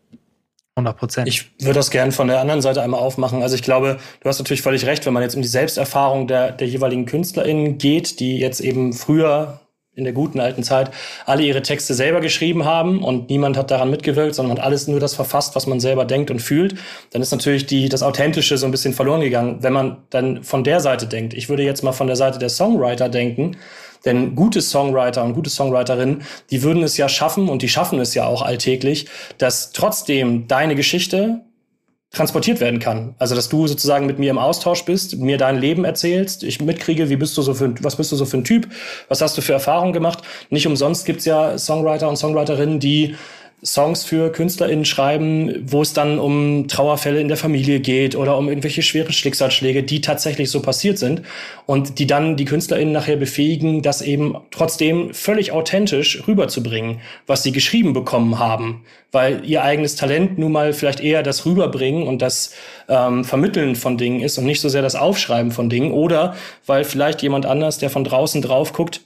100 Prozent. Ich würde das gerne von der anderen Seite einmal aufmachen. Also ich glaube, du hast natürlich völlig recht, wenn man jetzt um die Selbsterfahrung der, der jeweiligen KünstlerInnen geht, die jetzt eben früher in der guten alten Zeit alle ihre Texte selber geschrieben haben und niemand hat daran mitgewirkt, sondern hat alles nur das verfasst, was man selber denkt und fühlt, dann ist natürlich die, das Authentische so ein bisschen verloren gegangen. Wenn man dann von der Seite denkt, ich würde jetzt mal von der Seite der Songwriter denken, denn gute Songwriter und gute Songwriterinnen, die würden es ja schaffen und die schaffen es ja auch alltäglich, dass trotzdem deine Geschichte transportiert werden kann. Also dass du sozusagen mit mir im Austausch bist, mir dein Leben erzählst, ich mitkriege, wie bist du so für was bist du so für ein Typ, was hast du für Erfahrungen gemacht. Nicht umsonst gibt's ja Songwriter und Songwriterinnen, die Songs für KünstlerInnen schreiben, wo es dann um Trauerfälle in der Familie geht oder um irgendwelche schweren Schicksalsschläge, die tatsächlich so passiert sind und die dann die KünstlerInnen nachher befähigen, das eben trotzdem völlig authentisch rüberzubringen, was sie geschrieben bekommen haben, weil ihr eigenes Talent nun mal vielleicht eher das Rüberbringen und das ähm, Vermitteln von Dingen ist und nicht so sehr das Aufschreiben von Dingen oder weil vielleicht jemand anders, der von draußen drauf guckt,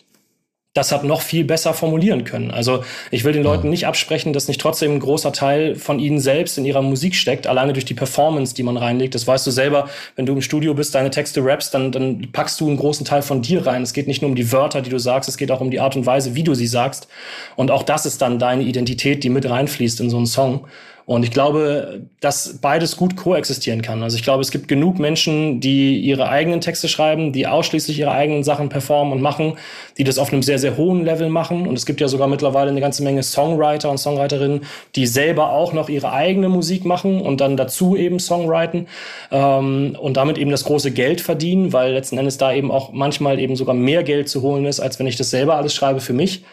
das hat noch viel besser formulieren können. Also ich will den Leuten nicht absprechen, dass nicht trotzdem ein großer Teil von ihnen selbst in ihrer Musik steckt, alleine durch die Performance, die man reinlegt. Das weißt du selber, wenn du im Studio bist, deine Texte rappst, dann, dann packst du einen großen Teil von dir rein. Es geht nicht nur um die Wörter, die du sagst, es geht auch um die Art und Weise, wie du sie sagst. Und auch das ist dann deine Identität, die mit reinfließt in so einen Song. Und ich glaube, dass beides gut koexistieren kann. Also ich glaube, es gibt genug Menschen, die ihre eigenen Texte schreiben, die ausschließlich ihre eigenen Sachen performen und machen, die das auf einem sehr, sehr hohen Level machen. Und es gibt ja sogar mittlerweile eine ganze Menge Songwriter und Songwriterinnen, die selber auch noch ihre eigene Musik machen und dann dazu eben Songwriten ähm, und damit eben das große Geld verdienen, weil letzten Endes da eben auch manchmal eben sogar mehr Geld zu holen ist, als wenn ich das selber alles schreibe für mich.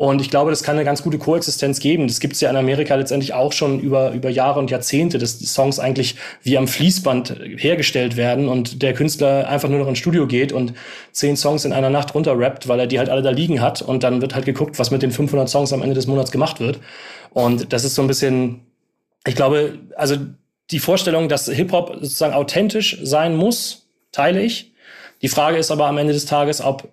Und ich glaube, das kann eine ganz gute Koexistenz geben. Das gibt es ja in Amerika letztendlich auch schon über, über Jahre und Jahrzehnte, dass die Songs eigentlich wie am Fließband hergestellt werden und der Künstler einfach nur noch ins Studio geht und zehn Songs in einer Nacht runterrappt, weil er die halt alle da liegen hat. Und dann wird halt geguckt, was mit den 500 Songs am Ende des Monats gemacht wird. Und das ist so ein bisschen, ich glaube, also die Vorstellung, dass Hip-Hop sozusagen authentisch sein muss, teile ich. Die Frage ist aber am Ende des Tages, ob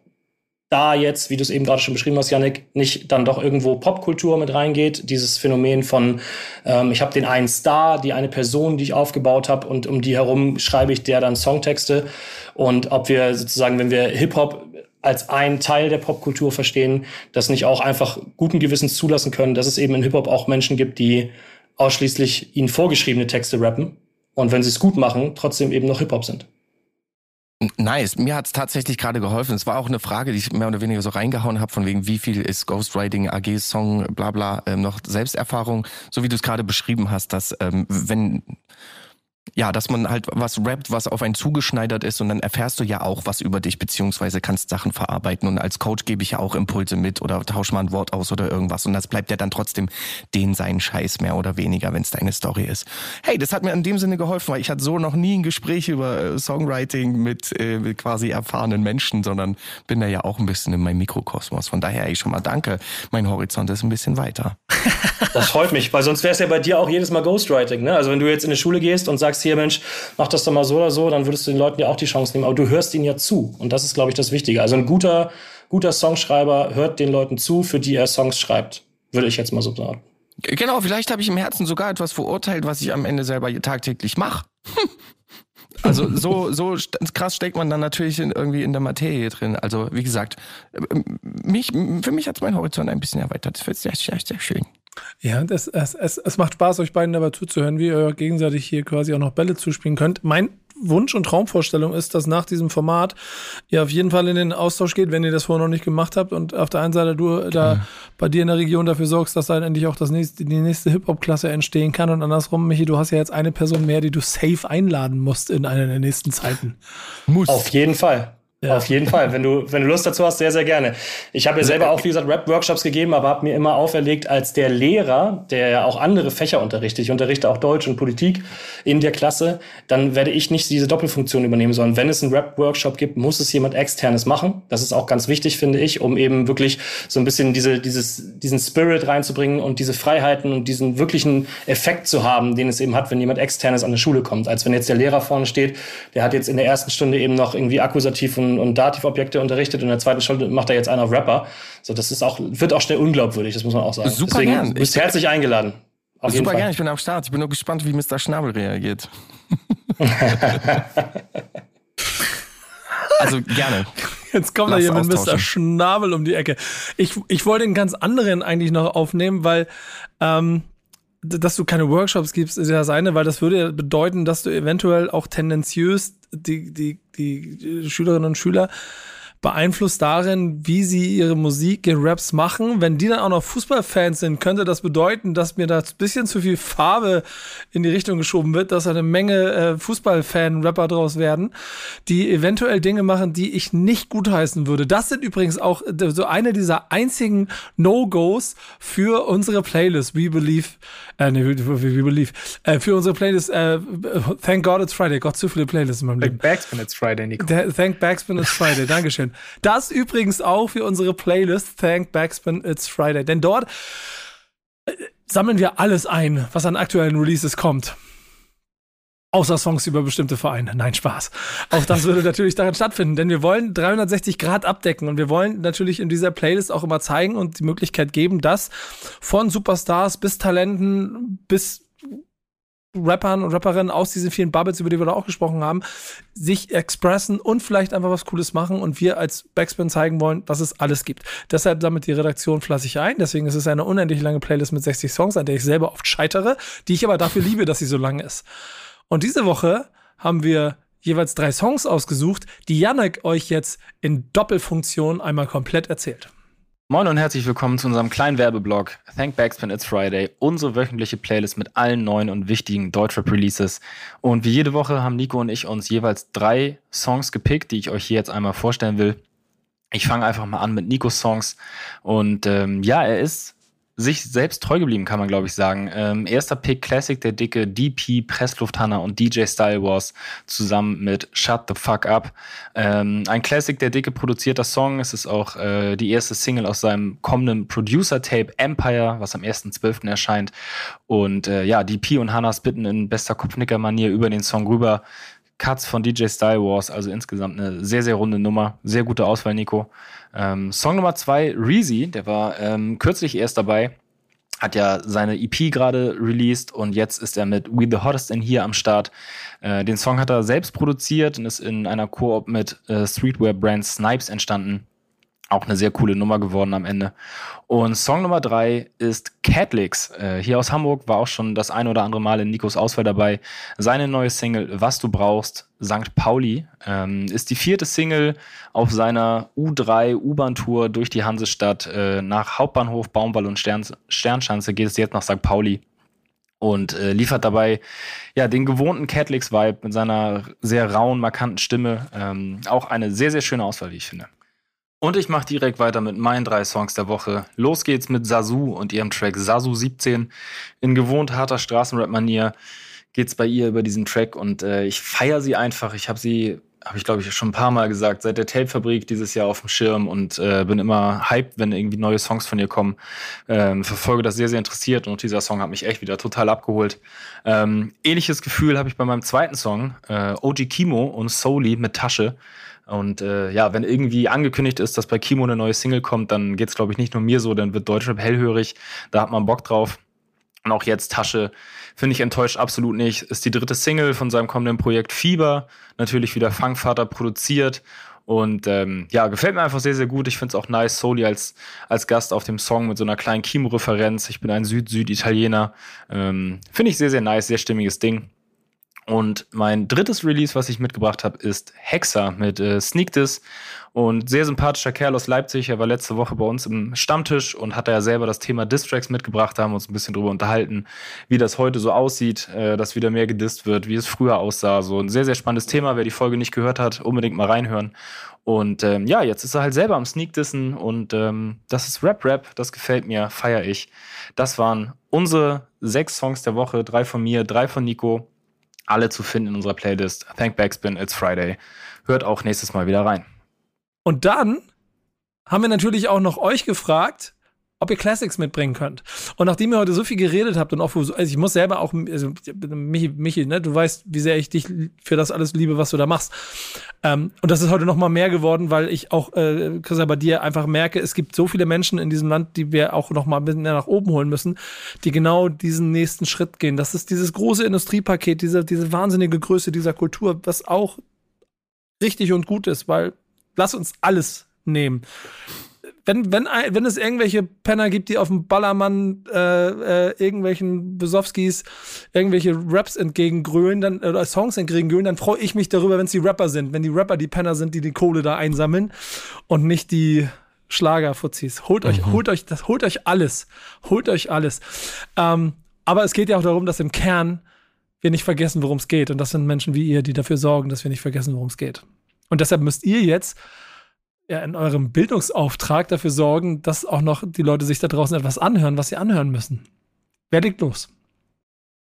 da jetzt, wie du es eben gerade schon beschrieben hast, Janik, nicht dann doch irgendwo Popkultur mit reingeht, dieses Phänomen von, ähm, ich habe den einen Star, die eine Person, die ich aufgebaut habe und um die herum schreibe ich der dann Songtexte und ob wir sozusagen, wenn wir Hip-Hop als ein Teil der Popkultur verstehen, das nicht auch einfach guten Gewissens zulassen können, dass es eben in Hip-Hop auch Menschen gibt, die ausschließlich ihnen vorgeschriebene Texte rappen und wenn sie es gut machen, trotzdem eben noch Hip-Hop sind. Nice. Mir hat's tatsächlich gerade geholfen. Es war auch eine Frage, die ich mehr oder weniger so reingehauen habe, von wegen, wie viel ist Ghostwriting, AG, Song, bla bla, ähm, noch Selbsterfahrung, so wie du es gerade beschrieben hast, dass ähm, wenn ja, dass man halt was rappt, was auf einen zugeschneidert ist und dann erfährst du ja auch was über dich, beziehungsweise kannst Sachen verarbeiten und als Coach gebe ich ja auch Impulse mit oder tausch mal ein Wort aus oder irgendwas und das bleibt ja dann trotzdem den seinen Scheiß mehr oder weniger, wenn es deine Story ist. Hey, das hat mir in dem Sinne geholfen, weil ich hatte so noch nie ein Gespräch über äh, Songwriting mit, äh, mit quasi erfahrenen Menschen, sondern bin da ja auch ein bisschen in meinem Mikrokosmos. Von daher ey, schon mal danke. Mein Horizont ist ein bisschen weiter. Das freut mich, weil sonst wäre es ja bei dir auch jedes Mal Ghostwriting. Ne? Also wenn du jetzt in die Schule gehst und sagst, sagst, hier Mensch, mach das doch mal so oder so, dann würdest du den Leuten ja auch die Chance nehmen. Aber du hörst ihnen ja zu. Und das ist, glaube ich, das Wichtige. Also ein guter, guter Songschreiber hört den Leuten zu, für die er Songs schreibt. Würde ich jetzt mal so sagen. Genau, vielleicht habe ich im Herzen sogar etwas verurteilt, was ich am Ende selber tagtäglich mache. [laughs] Also so, so krass steckt man dann natürlich in, irgendwie in der Materie drin. Also wie gesagt, mich, für mich hat es mein Horizont ein bisschen erweitert. Das wird sehr, sehr, sehr schön. Ja, das, es, es, es macht Spaß, euch beiden dabei zuzuhören, wie ihr gegenseitig hier quasi auch noch Bälle zuspielen könnt. Mein Wunsch und Traumvorstellung ist, dass nach diesem Format ihr auf jeden Fall in den Austausch geht, wenn ihr das vorher noch nicht gemacht habt und auf der einen Seite du da ja. bei dir in der Region dafür sorgst, dass dann endlich auch das nächste, die nächste Hip-Hop-Klasse entstehen kann und andersrum, Michi, du hast ja jetzt eine Person mehr, die du safe einladen musst in einer der nächsten Zeiten. Muss. Auf jeden Fall. Ja. Auf jeden Fall. Wenn du, wenn du Lust dazu hast, sehr, sehr gerne. Ich habe ja selber auch, wie gesagt, Rap-Workshops gegeben, aber habe mir immer auferlegt, als der Lehrer, der ja auch andere Fächer unterrichtet, ich unterrichte auch Deutsch und Politik in der Klasse, dann werde ich nicht diese Doppelfunktion übernehmen, sondern wenn es einen Rap-Workshop gibt, muss es jemand Externes machen. Das ist auch ganz wichtig, finde ich, um eben wirklich so ein bisschen diese, dieses, diesen Spirit reinzubringen und diese Freiheiten und diesen wirklichen Effekt zu haben, den es eben hat, wenn jemand Externes an eine Schule kommt. Als wenn jetzt der Lehrer vorne steht, der hat jetzt in der ersten Stunde eben noch irgendwie Akkusativ und und, und Dativobjekte unterrichtet und in der zweiten Stunde macht er jetzt einen auf Rapper. So, das ist auch, wird auch schnell unglaubwürdig, das muss man auch sagen. Super Deswegen gern. bist ich herzlich eingeladen. Auf super gern, ich bin am Start. Ich bin nur gespannt, wie Mr. Schnabel reagiert. [laughs] also gerne. Jetzt kommt Lass da jemand mit Mr. Schnabel um die Ecke. Ich, ich wollte einen ganz anderen eigentlich noch aufnehmen, weil ähm, dass du keine Workshops gibst, ist ja das eine, weil das würde ja bedeuten, dass du eventuell auch tendenziös die, die, die Schülerinnen und Schüler beeinflusst darin, wie sie ihre Musik in Raps machen. Wenn die dann auch noch Fußballfans sind, könnte das bedeuten, dass mir da ein bisschen zu viel Farbe in die Richtung geschoben wird, dass eine Menge äh, Fußballfan-Rapper draus werden, die eventuell Dinge machen, die ich nicht gutheißen würde. Das sind übrigens auch äh, so eine dieser einzigen No-Gos für unsere Playlist We Believe, äh, nee, We, We Believe, äh, für unsere Playlist äh, Thank God It's Friday. Gott, zu viele Playlists in meinem Leben. Thank Backspin It's Friday, Nico. Thank Backspin It's Friday. Dankeschön. [laughs] Dankeschön. Das übrigens auch für unsere Playlist Thank Backspin It's Friday. Denn dort äh, sammeln wir alles ein, was an aktuellen Releases kommt. Außer Songs über bestimmte Vereine. Nein, Spaß. Auch das würde natürlich daran stattfinden, denn wir wollen 360 Grad abdecken und wir wollen natürlich in dieser Playlist auch immer zeigen und die Möglichkeit geben, dass von Superstars bis Talenten bis Rappern und Rapperinnen aus diesen vielen Bubbles, über die wir da auch gesprochen haben, sich expressen und vielleicht einfach was Cooles machen und wir als Backspin zeigen wollen, was es alles gibt. Deshalb sammelt die Redaktion fleißig ein. Deswegen ist es eine unendlich lange Playlist mit 60 Songs, an der ich selber oft scheitere, die ich aber dafür liebe, dass sie so lang ist. Und diese Woche haben wir jeweils drei Songs ausgesucht, die Janek euch jetzt in Doppelfunktion einmal komplett erzählt. Moin und herzlich willkommen zu unserem kleinen Werbeblock Thank Backspin It's Friday, unsere wöchentliche Playlist mit allen neuen und wichtigen Deutschrap-Releases. Und wie jede Woche haben Nico und ich uns jeweils drei Songs gepickt, die ich euch hier jetzt einmal vorstellen will. Ich fange einfach mal an mit Nikos Songs. Und ähm, ja, er ist sich selbst treu geblieben, kann man glaube ich sagen. Ähm, erster Pick Classic der Dicke, DP, Presslufthanna und DJ Style Wars zusammen mit Shut the Fuck Up. Ähm, ein Classic der Dicke produzierter Song. Es ist auch äh, die erste Single aus seinem kommenden Producer-Tape Empire, was am 1.12. erscheint. Und äh, ja, DP und Hannah spitten in bester Kopfnicker-Manier über den Song rüber. Cuts von DJ Style Wars, also insgesamt eine sehr, sehr runde Nummer. Sehr gute Auswahl, Nico. Ähm, Song Nummer zwei, Reezy, der war ähm, kürzlich erst dabei, hat ja seine EP gerade released und jetzt ist er mit We the Hottest in Here am Start. Äh, den Song hat er selbst produziert und ist in einer Koop mit äh, Streetwear-Brand Snipes entstanden. Auch eine sehr coole Nummer geworden am Ende. Und Song Nummer drei ist Catlix. Äh, hier aus Hamburg war auch schon das ein oder andere Mal in Nikos Auswahl dabei. Seine neue Single Was du brauchst, St. Pauli, ähm, ist die vierte Single auf seiner U3 U-Bahn-Tour durch die Hansestadt. Äh, nach Hauptbahnhof, Baumwall und Stern Sternschanze geht es jetzt nach St. Pauli und äh, liefert dabei ja den gewohnten Catlix-Vibe mit seiner sehr rauen, markanten Stimme. Ähm, auch eine sehr, sehr schöne Auswahl, wie ich finde. Und ich mache direkt weiter mit meinen drei Songs der Woche. Los geht's mit Sasu und ihrem Track Sasu 17. In gewohnt harter Straßenrap-Manier geht's bei ihr über diesen Track und äh, ich feiere sie einfach. Ich habe sie, habe ich glaube ich schon ein paar Mal gesagt, seit der Tape-Fabrik dieses Jahr auf dem Schirm und äh, bin immer hyped, wenn irgendwie neue Songs von ihr kommen. Ähm, verfolge das sehr, sehr interessiert und dieser Song hat mich echt wieder total abgeholt. Ähm, ähnliches Gefühl habe ich bei meinem zweiten Song, äh, OG Kimo und Soli mit Tasche. Und äh, ja, wenn irgendwie angekündigt ist, dass bei Kimo eine neue Single kommt, dann geht's glaube ich nicht nur mir so, dann wird Deutschrap hellhörig, da hat man Bock drauf. Und auch jetzt Tasche finde ich enttäuscht absolut nicht. Ist die dritte Single von seinem kommenden Projekt Fieber, natürlich wieder Fangvater produziert. Und ähm, ja, gefällt mir einfach sehr, sehr gut. Ich finde es auch nice, Soli als, als Gast auf dem Song mit so einer kleinen Kimo-Referenz. Ich bin ein Süd-Süd-Italiener. Ähm, finde ich sehr, sehr nice, sehr stimmiges Ding. Und mein drittes Release, was ich mitgebracht habe, ist Hexer mit äh, Sneak This. Und sehr sympathischer Kerl aus Leipzig. Er war letzte Woche bei uns im Stammtisch und hat da ja selber das Thema Distracks mitgebracht. Da haben wir uns ein bisschen drüber unterhalten, wie das heute so aussieht, äh, dass wieder mehr gedisst wird, wie es früher aussah. So ein sehr, sehr spannendes Thema. Wer die Folge nicht gehört hat, unbedingt mal reinhören. Und ähm, ja, jetzt ist er halt selber am Sneak Dissen und ähm, das ist Rap Rap. Das gefällt mir, feier ich. Das waren unsere sechs Songs der Woche. Drei von mir, drei von Nico alle zu finden in unserer Playlist. Thank Backspin, It's Friday. Hört auch nächstes Mal wieder rein. Und dann haben wir natürlich auch noch euch gefragt, ob ihr Classics mitbringen könnt. Und nachdem ihr heute so viel geredet habt und auch, also ich muss selber auch, also Michi, Michi, ne, du weißt, wie sehr ich dich für das alles liebe, was du da machst. Ähm, und das ist heute noch mal mehr geworden, weil ich auch, äh, Chris, bei dir einfach merke, es gibt so viele Menschen in diesem Land, die wir auch noch mal ein bisschen nach oben holen müssen, die genau diesen nächsten Schritt gehen. Das ist dieses große Industriepaket, diese, diese wahnsinnige Größe dieser Kultur, was auch richtig und gut ist, weil lass uns alles nehmen wenn, wenn, wenn es irgendwelche Penner gibt, die auf dem Ballermann äh, äh, irgendwelchen Besowskis irgendwelche Raps entgegengrölen, dann, oder Songs entgegengrölen, dann freue ich mich darüber, wenn es die Rapper sind. Wenn die Rapper die Penner sind, die die Kohle da einsammeln und nicht die Schlagerfuzis. Holt euch, mhm. holt euch, das, holt euch alles. Holt euch alles. Ähm, aber es geht ja auch darum, dass im Kern wir nicht vergessen, worum es geht. Und das sind Menschen wie ihr, die dafür sorgen, dass wir nicht vergessen, worum es geht. Und deshalb müsst ihr jetzt ja, in eurem Bildungsauftrag dafür sorgen, dass auch noch die Leute sich da draußen etwas anhören, was sie anhören müssen. Wer legt los?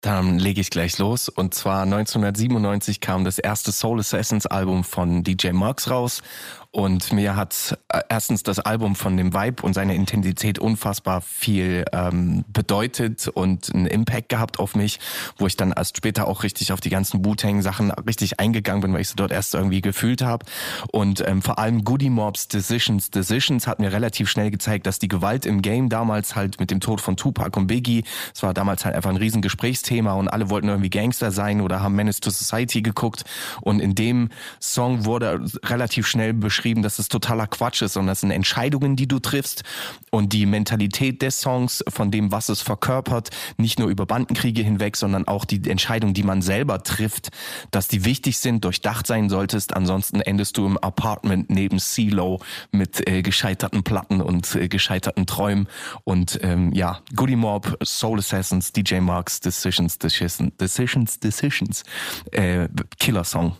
Dann lege ich gleich los. Und zwar 1997 kam das erste Soul Assassins Album von DJ Marks raus. Und mir hat äh, erstens das Album von dem Vibe und seiner Intensität unfassbar viel ähm, bedeutet und einen Impact gehabt auf mich, wo ich dann erst später auch richtig auf die ganzen Wu-Tang-Sachen richtig eingegangen bin, weil ich sie dort erst irgendwie gefühlt habe. Und ähm, vor allem Goody Mobs Decisions Decisions hat mir relativ schnell gezeigt, dass die Gewalt im Game damals halt mit dem Tod von Tupac und Biggie, es war damals halt einfach ein riesen Gesprächsthema und alle wollten irgendwie Gangster sein oder haben Menace to Society geguckt. Und in dem Song wurde relativ schnell beschrieben, geschrieben, dass es totaler Quatsch ist, sondern das sind Entscheidungen, die du triffst und die Mentalität des Songs, von dem, was es verkörpert, nicht nur über Bandenkriege hinweg, sondern auch die Entscheidungen, die man selber trifft, dass die wichtig sind, durchdacht sein solltest. Ansonsten endest du im Apartment neben CeeLo mit äh, gescheiterten Platten und äh, gescheiterten Träumen. Und ähm, ja, Goody Mob, Soul Assassins, DJ Marks, Decisions, Decisions, Decisions, Decisions, äh, Killer Song.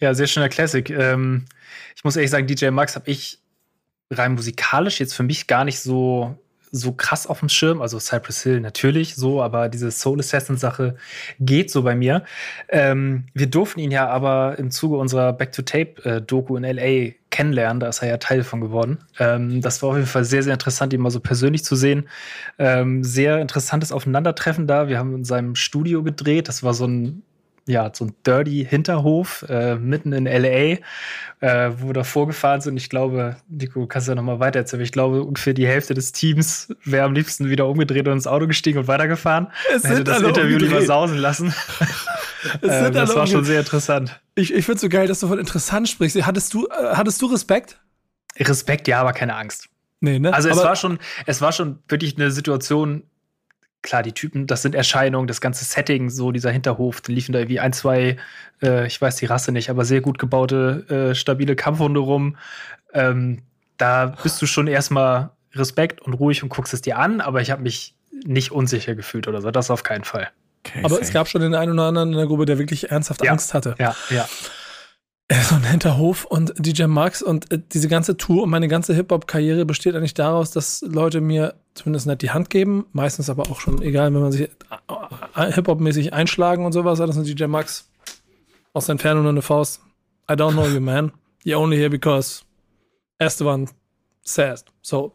Ja, sehr schöner Classic. Ähm, ich muss ehrlich sagen, DJ Max habe ich rein musikalisch jetzt für mich gar nicht so so krass auf dem Schirm, also Cypress Hill natürlich so, aber diese Soul Assassin Sache geht so bei mir. Ähm, wir durften ihn ja aber im Zuge unserer Back to Tape äh, in LA kennenlernen, da ist er ja Teil von geworden. Ähm, das war auf jeden Fall sehr, sehr interessant, ihn mal so persönlich zu sehen. Ähm, sehr interessantes Aufeinandertreffen da. Wir haben in seinem Studio gedreht. Das war so ein ja, so ein dirty Hinterhof äh, mitten in LA, äh, wo wir da vorgefahren sind. Ich glaube, Nico, kannst du ja noch mal weiter erzählen. Ich glaube, ungefähr die Hälfte des Teams wäre am liebsten wieder umgedreht und ins Auto gestiegen und weitergefahren. Es hätte das Interview umgedreht. lieber sausen lassen. [laughs] äh, das war schon sehr interessant. Ich, ich finde es so geil, dass du von interessant sprichst. Hattest du, äh, hattest du Respekt? Respekt, ja, aber keine Angst. Nee, ne? Also es aber war schon, es war schon wirklich eine Situation, klar, die Typen, das sind Erscheinungen, das ganze Setting, so dieser Hinterhof, da liefen da irgendwie ein, zwei, äh, ich weiß die Rasse nicht, aber sehr gut gebaute, äh, stabile Kampfhunde rum. Ähm, da bist du schon erstmal Respekt und ruhig und guckst es dir an, aber ich habe mich nicht unsicher gefühlt oder so, das auf keinen Fall. Okay, aber es gab schon den einen oder anderen in der Gruppe, der wirklich ernsthaft ja, Angst hatte. Ja, ja. So ein Hinterhof und DJ Max und äh, diese ganze Tour und meine ganze Hip-Hop-Karriere besteht eigentlich daraus, dass Leute mir zumindest nicht die Hand geben, meistens aber auch schon, egal, wenn man sich äh, Hip-Hop-mäßig einschlagen und sowas, das ist DJ Max aus der Entfernung nur eine Faust. I don't know you, man. You're only here because Esteban says. So.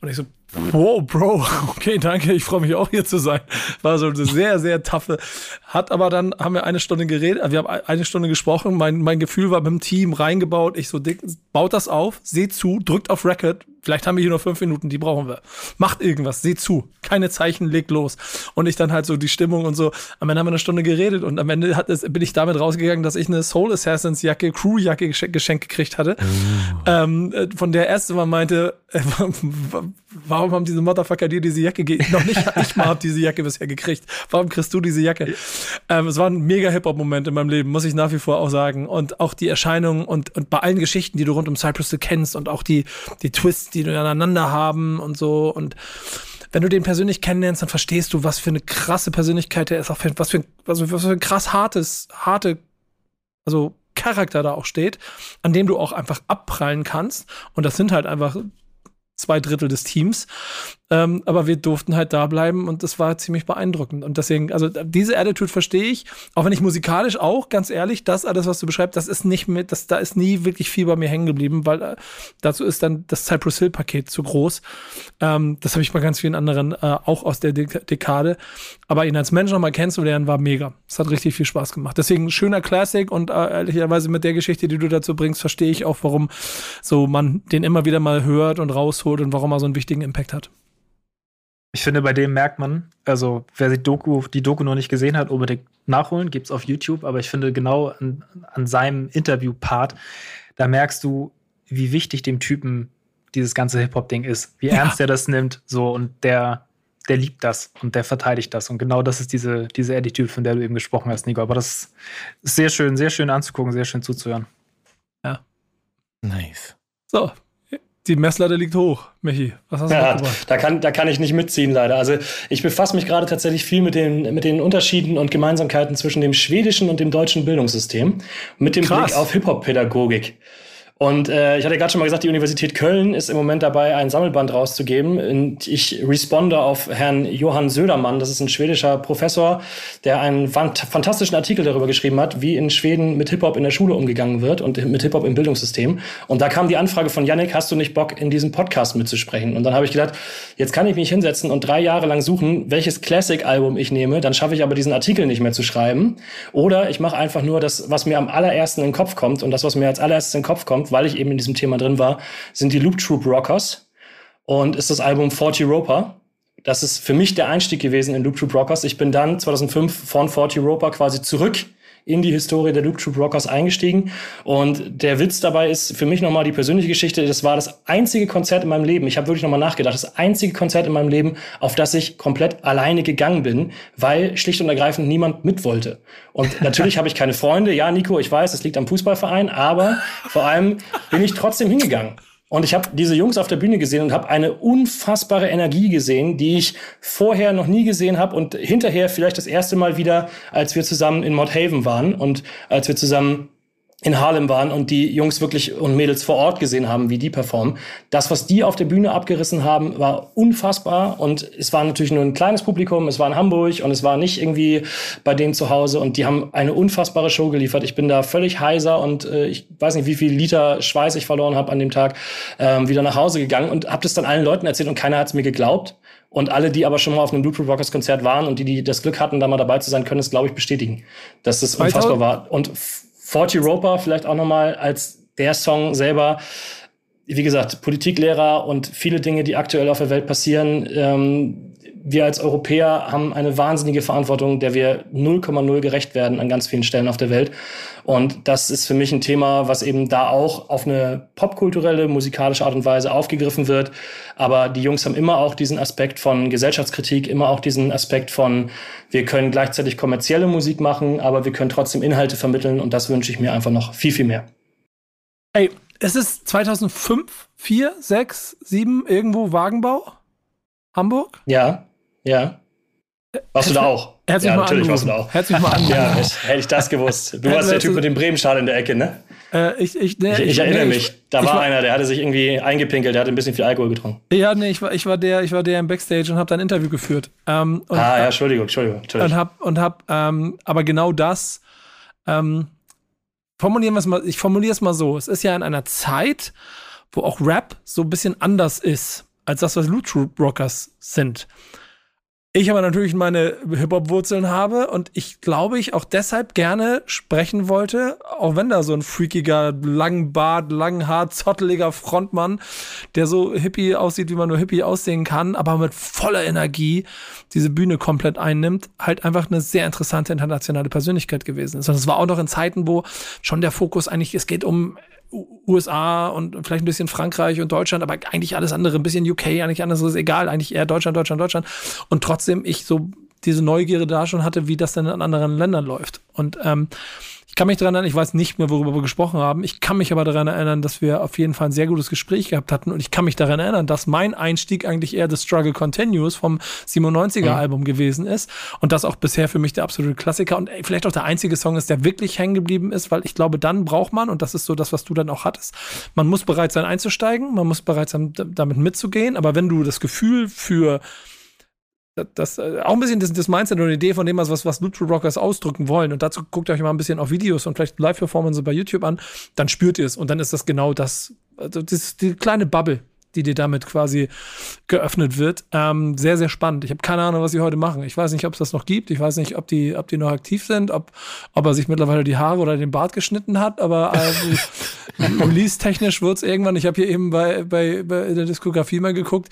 Und ich so, Wow, Bro, [laughs] okay, danke, ich freue mich auch hier zu sein. War so eine sehr, sehr taffe. Hat aber dann, haben wir eine Stunde geredet, wir haben eine Stunde gesprochen, mein, mein Gefühl war beim Team reingebaut, ich so dick, baut das auf, seht zu, drückt auf Record, vielleicht haben wir hier nur fünf Minuten, die brauchen wir. Macht irgendwas, seht zu, keine Zeichen, legt los. Und ich dann halt so die Stimmung und so. Am Ende haben wir eine Stunde geredet und am Ende hat bin ich damit rausgegangen, dass ich eine Soul Assassins Jacke, Crew Jacke geschenkt gekriegt hatte, oh. ähm, äh, von der erste Mal meinte, äh, [laughs] warum haben diese Motherfucker dir diese Jacke gegeben? Noch nicht, ich mal hab diese Jacke bisher gekriegt. Warum kriegst du diese Jacke? Ähm, es war ein mega Hip-Hop-Moment in meinem Leben, muss ich nach wie vor auch sagen. Und auch die Erscheinung und, und bei allen Geschichten, die du rund um Cypress Hill kennst und auch die, die Twists, die aneinander haben und so. Und wenn du den persönlich kennenlernst, dann verstehst du, was für eine krasse Persönlichkeit er ist, auch für, was für, was für ein krass hartes, harte, also Charakter da auch steht, an dem du auch einfach abprallen kannst. Und das sind halt einfach zwei Drittel des Teams. Ähm, aber wir durften halt da bleiben und das war ziemlich beeindruckend. Und deswegen, also diese Attitude verstehe ich, auch wenn ich musikalisch auch, ganz ehrlich, das alles, was du beschreibst, das ist nicht mit, das, da ist nie wirklich viel bei mir hängen geblieben, weil äh, dazu ist dann das Cypress Hill Paket zu groß. Ähm, das habe ich bei ganz vielen anderen äh, auch aus der Dek Dekade. Aber ihn als Mensch nochmal kennenzulernen, war mega. Es hat richtig viel Spaß gemacht. Deswegen schöner Classic und äh, ehrlicherweise mit der Geschichte, die du dazu bringst, verstehe ich auch, warum so man den immer wieder mal hört und rausholt und warum er so einen wichtigen Impact hat. Ich finde, bei dem merkt man, also wer die Doku, die Doku noch nicht gesehen hat, unbedingt nachholen, gibt es auf YouTube, aber ich finde genau an, an seinem Interview-Part, da merkst du, wie wichtig dem Typen dieses ganze Hip-Hop-Ding ist, wie ja. ernst er das nimmt, so und der, der liebt das und der verteidigt das. Und genau das ist diese, diese Attitude, von der du eben gesprochen hast, Nico. Aber das ist sehr schön, sehr schön anzugucken, sehr schön zuzuhören. Ja. Nice. So, die Messlatte liegt hoch, Michi. Was hast du ja, da kann, da kann ich nicht mitziehen, leider. Also ich befasse mich gerade tatsächlich viel mit den, mit den Unterschieden und Gemeinsamkeiten zwischen dem schwedischen und dem deutschen Bildungssystem. Mit dem Krass. Blick auf Hip-Hop-Pädagogik. Und äh, ich hatte gerade schon mal gesagt, die Universität Köln ist im Moment dabei, ein Sammelband rauszugeben. Und ich responde auf Herrn Johann Södermann, das ist ein schwedischer Professor, der einen fantastischen Artikel darüber geschrieben hat, wie in Schweden mit Hip-Hop in der Schule umgegangen wird und mit Hip-Hop im Bildungssystem. Und da kam die Anfrage von Yannick, hast du nicht Bock, in diesem Podcast mitzusprechen? Und dann habe ich gedacht, jetzt kann ich mich hinsetzen und drei Jahre lang suchen, welches Classic-Album ich nehme. Dann schaffe ich aber diesen Artikel nicht mehr zu schreiben. Oder ich mache einfach nur das, was mir am allerersten in den Kopf kommt. Und das, was mir als allererstes in den Kopf kommt, kommt, weil ich eben in diesem Thema drin war, sind die Loop Troop Rockers und ist das Album 40 Roper. Das ist für mich der Einstieg gewesen in Loop Troop Rockers. Ich bin dann 2005 von 40 Roper quasi zurück in die Historie der Loop Troop Rockers eingestiegen. Und der Witz dabei ist für mich nochmal die persönliche Geschichte. Das war das einzige Konzert in meinem Leben. Ich habe wirklich nochmal nachgedacht. Das einzige Konzert in meinem Leben, auf das ich komplett alleine gegangen bin, weil schlicht und ergreifend niemand mit wollte. Und [laughs] natürlich habe ich keine Freunde. Ja, Nico, ich weiß, es liegt am Fußballverein, aber vor allem bin ich trotzdem hingegangen. Und ich habe diese Jungs auf der Bühne gesehen und habe eine unfassbare Energie gesehen, die ich vorher noch nie gesehen habe und hinterher vielleicht das erste Mal wieder, als wir zusammen in Mordhaven waren und als wir zusammen in Harlem waren und die Jungs wirklich und Mädels vor Ort gesehen haben, wie die performen. Das, was die auf der Bühne abgerissen haben, war unfassbar und es war natürlich nur ein kleines Publikum, es war in Hamburg und es war nicht irgendwie bei denen zu Hause und die haben eine unfassbare Show geliefert. Ich bin da völlig heiser und äh, ich weiß nicht, wie viel Liter Schweiß ich verloren habe an dem Tag, ähm, wieder nach Hause gegangen und habe das dann allen Leuten erzählt und keiner hat es mir geglaubt. Und alle, die aber schon mal auf einem Loop Rockers Konzert waren und die, die das Glück hatten, da mal dabei zu sein, können es, glaube ich, bestätigen, dass es unfassbar war. Und 40 Roper vielleicht auch nochmal als der Song selber. Wie gesagt, Politiklehrer und viele Dinge, die aktuell auf der Welt passieren. Ähm, wir als Europäer haben eine wahnsinnige Verantwortung, der wir 0,0 gerecht werden an ganz vielen Stellen auf der Welt. Und das ist für mich ein Thema, was eben da auch auf eine popkulturelle, musikalische Art und Weise aufgegriffen wird. Aber die Jungs haben immer auch diesen Aspekt von Gesellschaftskritik, immer auch diesen Aspekt von, wir können gleichzeitig kommerzielle Musik machen, aber wir können trotzdem Inhalte vermitteln. Und das wünsche ich mir einfach noch viel, viel mehr. Ey, es ist 2005, 4, 6, 7, irgendwo Wagenbau? Hamburg? Ja. Ja. Warst du da auch? Herzlich ja, mal natürlich warst du da auch. Herzlich mal an. [laughs] ja, hätte ich das gewusst. Du warst der Typ mit dem Bremenschal in der Ecke, ne? Äh, ich, ich, nee, ich, ich, erinnere nee, mich. Da war, war, einer, der hatte sich irgendwie eingepinkelt, der hatte ein bisschen viel Alkohol getrunken. Ja, nee, ich war, ich war der, ich war der im Backstage und habe da ein Interview geführt. Ähm, und, ah, ja, Entschuldigung, Entschuldigung. Entschuldigung. Und hab, und hab, ähm, aber genau das, ähm, formulieren wir es mal, ich formuliere es mal so. Es ist ja in einer Zeit, wo auch Rap so ein bisschen anders ist, als das, was Loot Rockers sind. Ich aber natürlich meine Hip-Hop-Wurzeln habe und ich glaube, ich auch deshalb gerne sprechen wollte, auch wenn da so ein freakiger, langen Bart, langen Haar, zotteliger Frontmann, der so hippie aussieht, wie man nur hippie aussehen kann, aber mit voller Energie diese Bühne komplett einnimmt, halt einfach eine sehr interessante internationale Persönlichkeit gewesen ist. Und es war auch noch in Zeiten, wo schon der Fokus eigentlich, es geht um USA und vielleicht ein bisschen Frankreich und Deutschland, aber eigentlich alles andere, ein bisschen UK, eigentlich alles ist egal, eigentlich eher Deutschland, Deutschland, Deutschland. Und trotzdem ich so diese Neugierde da schon hatte, wie das denn in anderen Ländern läuft. Und ähm, ich kann mich daran erinnern, ich weiß nicht mehr, worüber wir gesprochen haben. Ich kann mich aber daran erinnern, dass wir auf jeden Fall ein sehr gutes Gespräch gehabt hatten. Und ich kann mich daran erinnern, dass mein Einstieg eigentlich eher The Struggle Continues vom 97er mhm. Album gewesen ist. Und das auch bisher für mich der absolute Klassiker und vielleicht auch der einzige Song ist, der wirklich hängen geblieben ist, weil ich glaube, dann braucht man, und das ist so das, was du dann auch hattest, man muss bereit sein einzusteigen, man muss bereit sein, damit mitzugehen. Aber wenn du das Gefühl für das, äh, auch ein bisschen das, das Mindset und die Idee von dem, was, was Neutral Rockers ausdrücken wollen. Und dazu guckt euch mal ein bisschen auf Videos und vielleicht Live-Performance bei YouTube an, dann spürt ihr es. Und dann ist das genau das, also das die kleine Bubble, die dir damit quasi geöffnet wird. Ähm, sehr, sehr spannend. Ich habe keine Ahnung, was sie heute machen. Ich weiß nicht, ob es das noch gibt. Ich weiß nicht, ob die, ob die noch aktiv sind, ob, ob er sich mittlerweile die Haare oder den Bart geschnitten hat, aber äh, [laughs] release-technisch wird es irgendwann. Ich habe hier eben bei, bei, bei der Diskografie mal geguckt.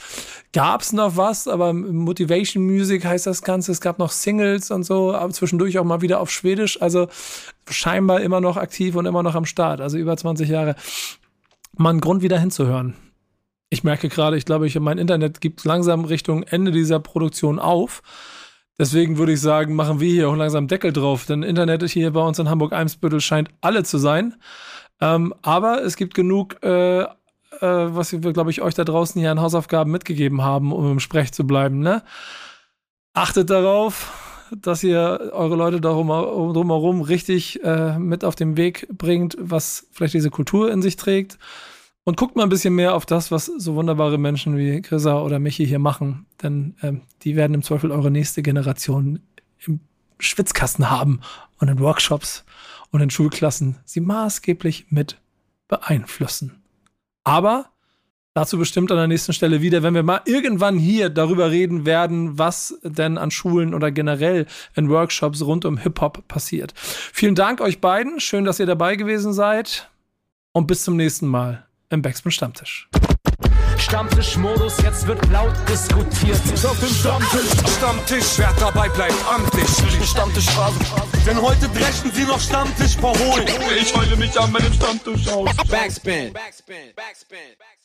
Gab es noch was, aber Motivation Music heißt das Ganze. Es gab noch Singles und so, aber zwischendurch auch mal wieder auf Schwedisch. Also scheinbar immer noch aktiv und immer noch am Start. Also über 20 Jahre. Mal ein Grund, wieder hinzuhören. Ich merke gerade, ich glaube, ich, mein Internet gibt langsam Richtung Ende dieser Produktion auf. Deswegen würde ich sagen, machen wir hier auch langsam Deckel drauf, denn Internet hier bei uns in Hamburg-Eimsbüttel scheint alle zu sein. Ähm, aber es gibt genug, äh, äh, was wir, glaube ich, euch da draußen hier an Hausaufgaben mitgegeben haben, um im Sprech zu bleiben. Ne? Achtet darauf, dass ihr eure Leute darum, drumherum richtig äh, mit auf den Weg bringt, was vielleicht diese Kultur in sich trägt. Und guckt mal ein bisschen mehr auf das, was so wunderbare Menschen wie Chrissa oder Michi hier machen. Denn ähm, die werden im Zweifel eure nächste Generation im Schwitzkasten haben und in Workshops und in Schulklassen sie maßgeblich mit beeinflussen. Aber dazu bestimmt an der nächsten Stelle wieder, wenn wir mal irgendwann hier darüber reden werden, was denn an Schulen oder generell in Workshops rund um Hip-Hop passiert. Vielen Dank euch beiden. Schön, dass ihr dabei gewesen seid. Und bis zum nächsten Mal im Backspin Stammtisch. Stammtischmodus, jetzt wird laut diskutiert. Auf dem Stammtisch, Stammtisch, wer dabei bleibt, amtlich. Stammtischphase. Denn heute brechen sie noch Stammtisch verholen. Ich heule mich an meinem Stammtisch aus. Backspin. Backspin. Backspin. Backspin.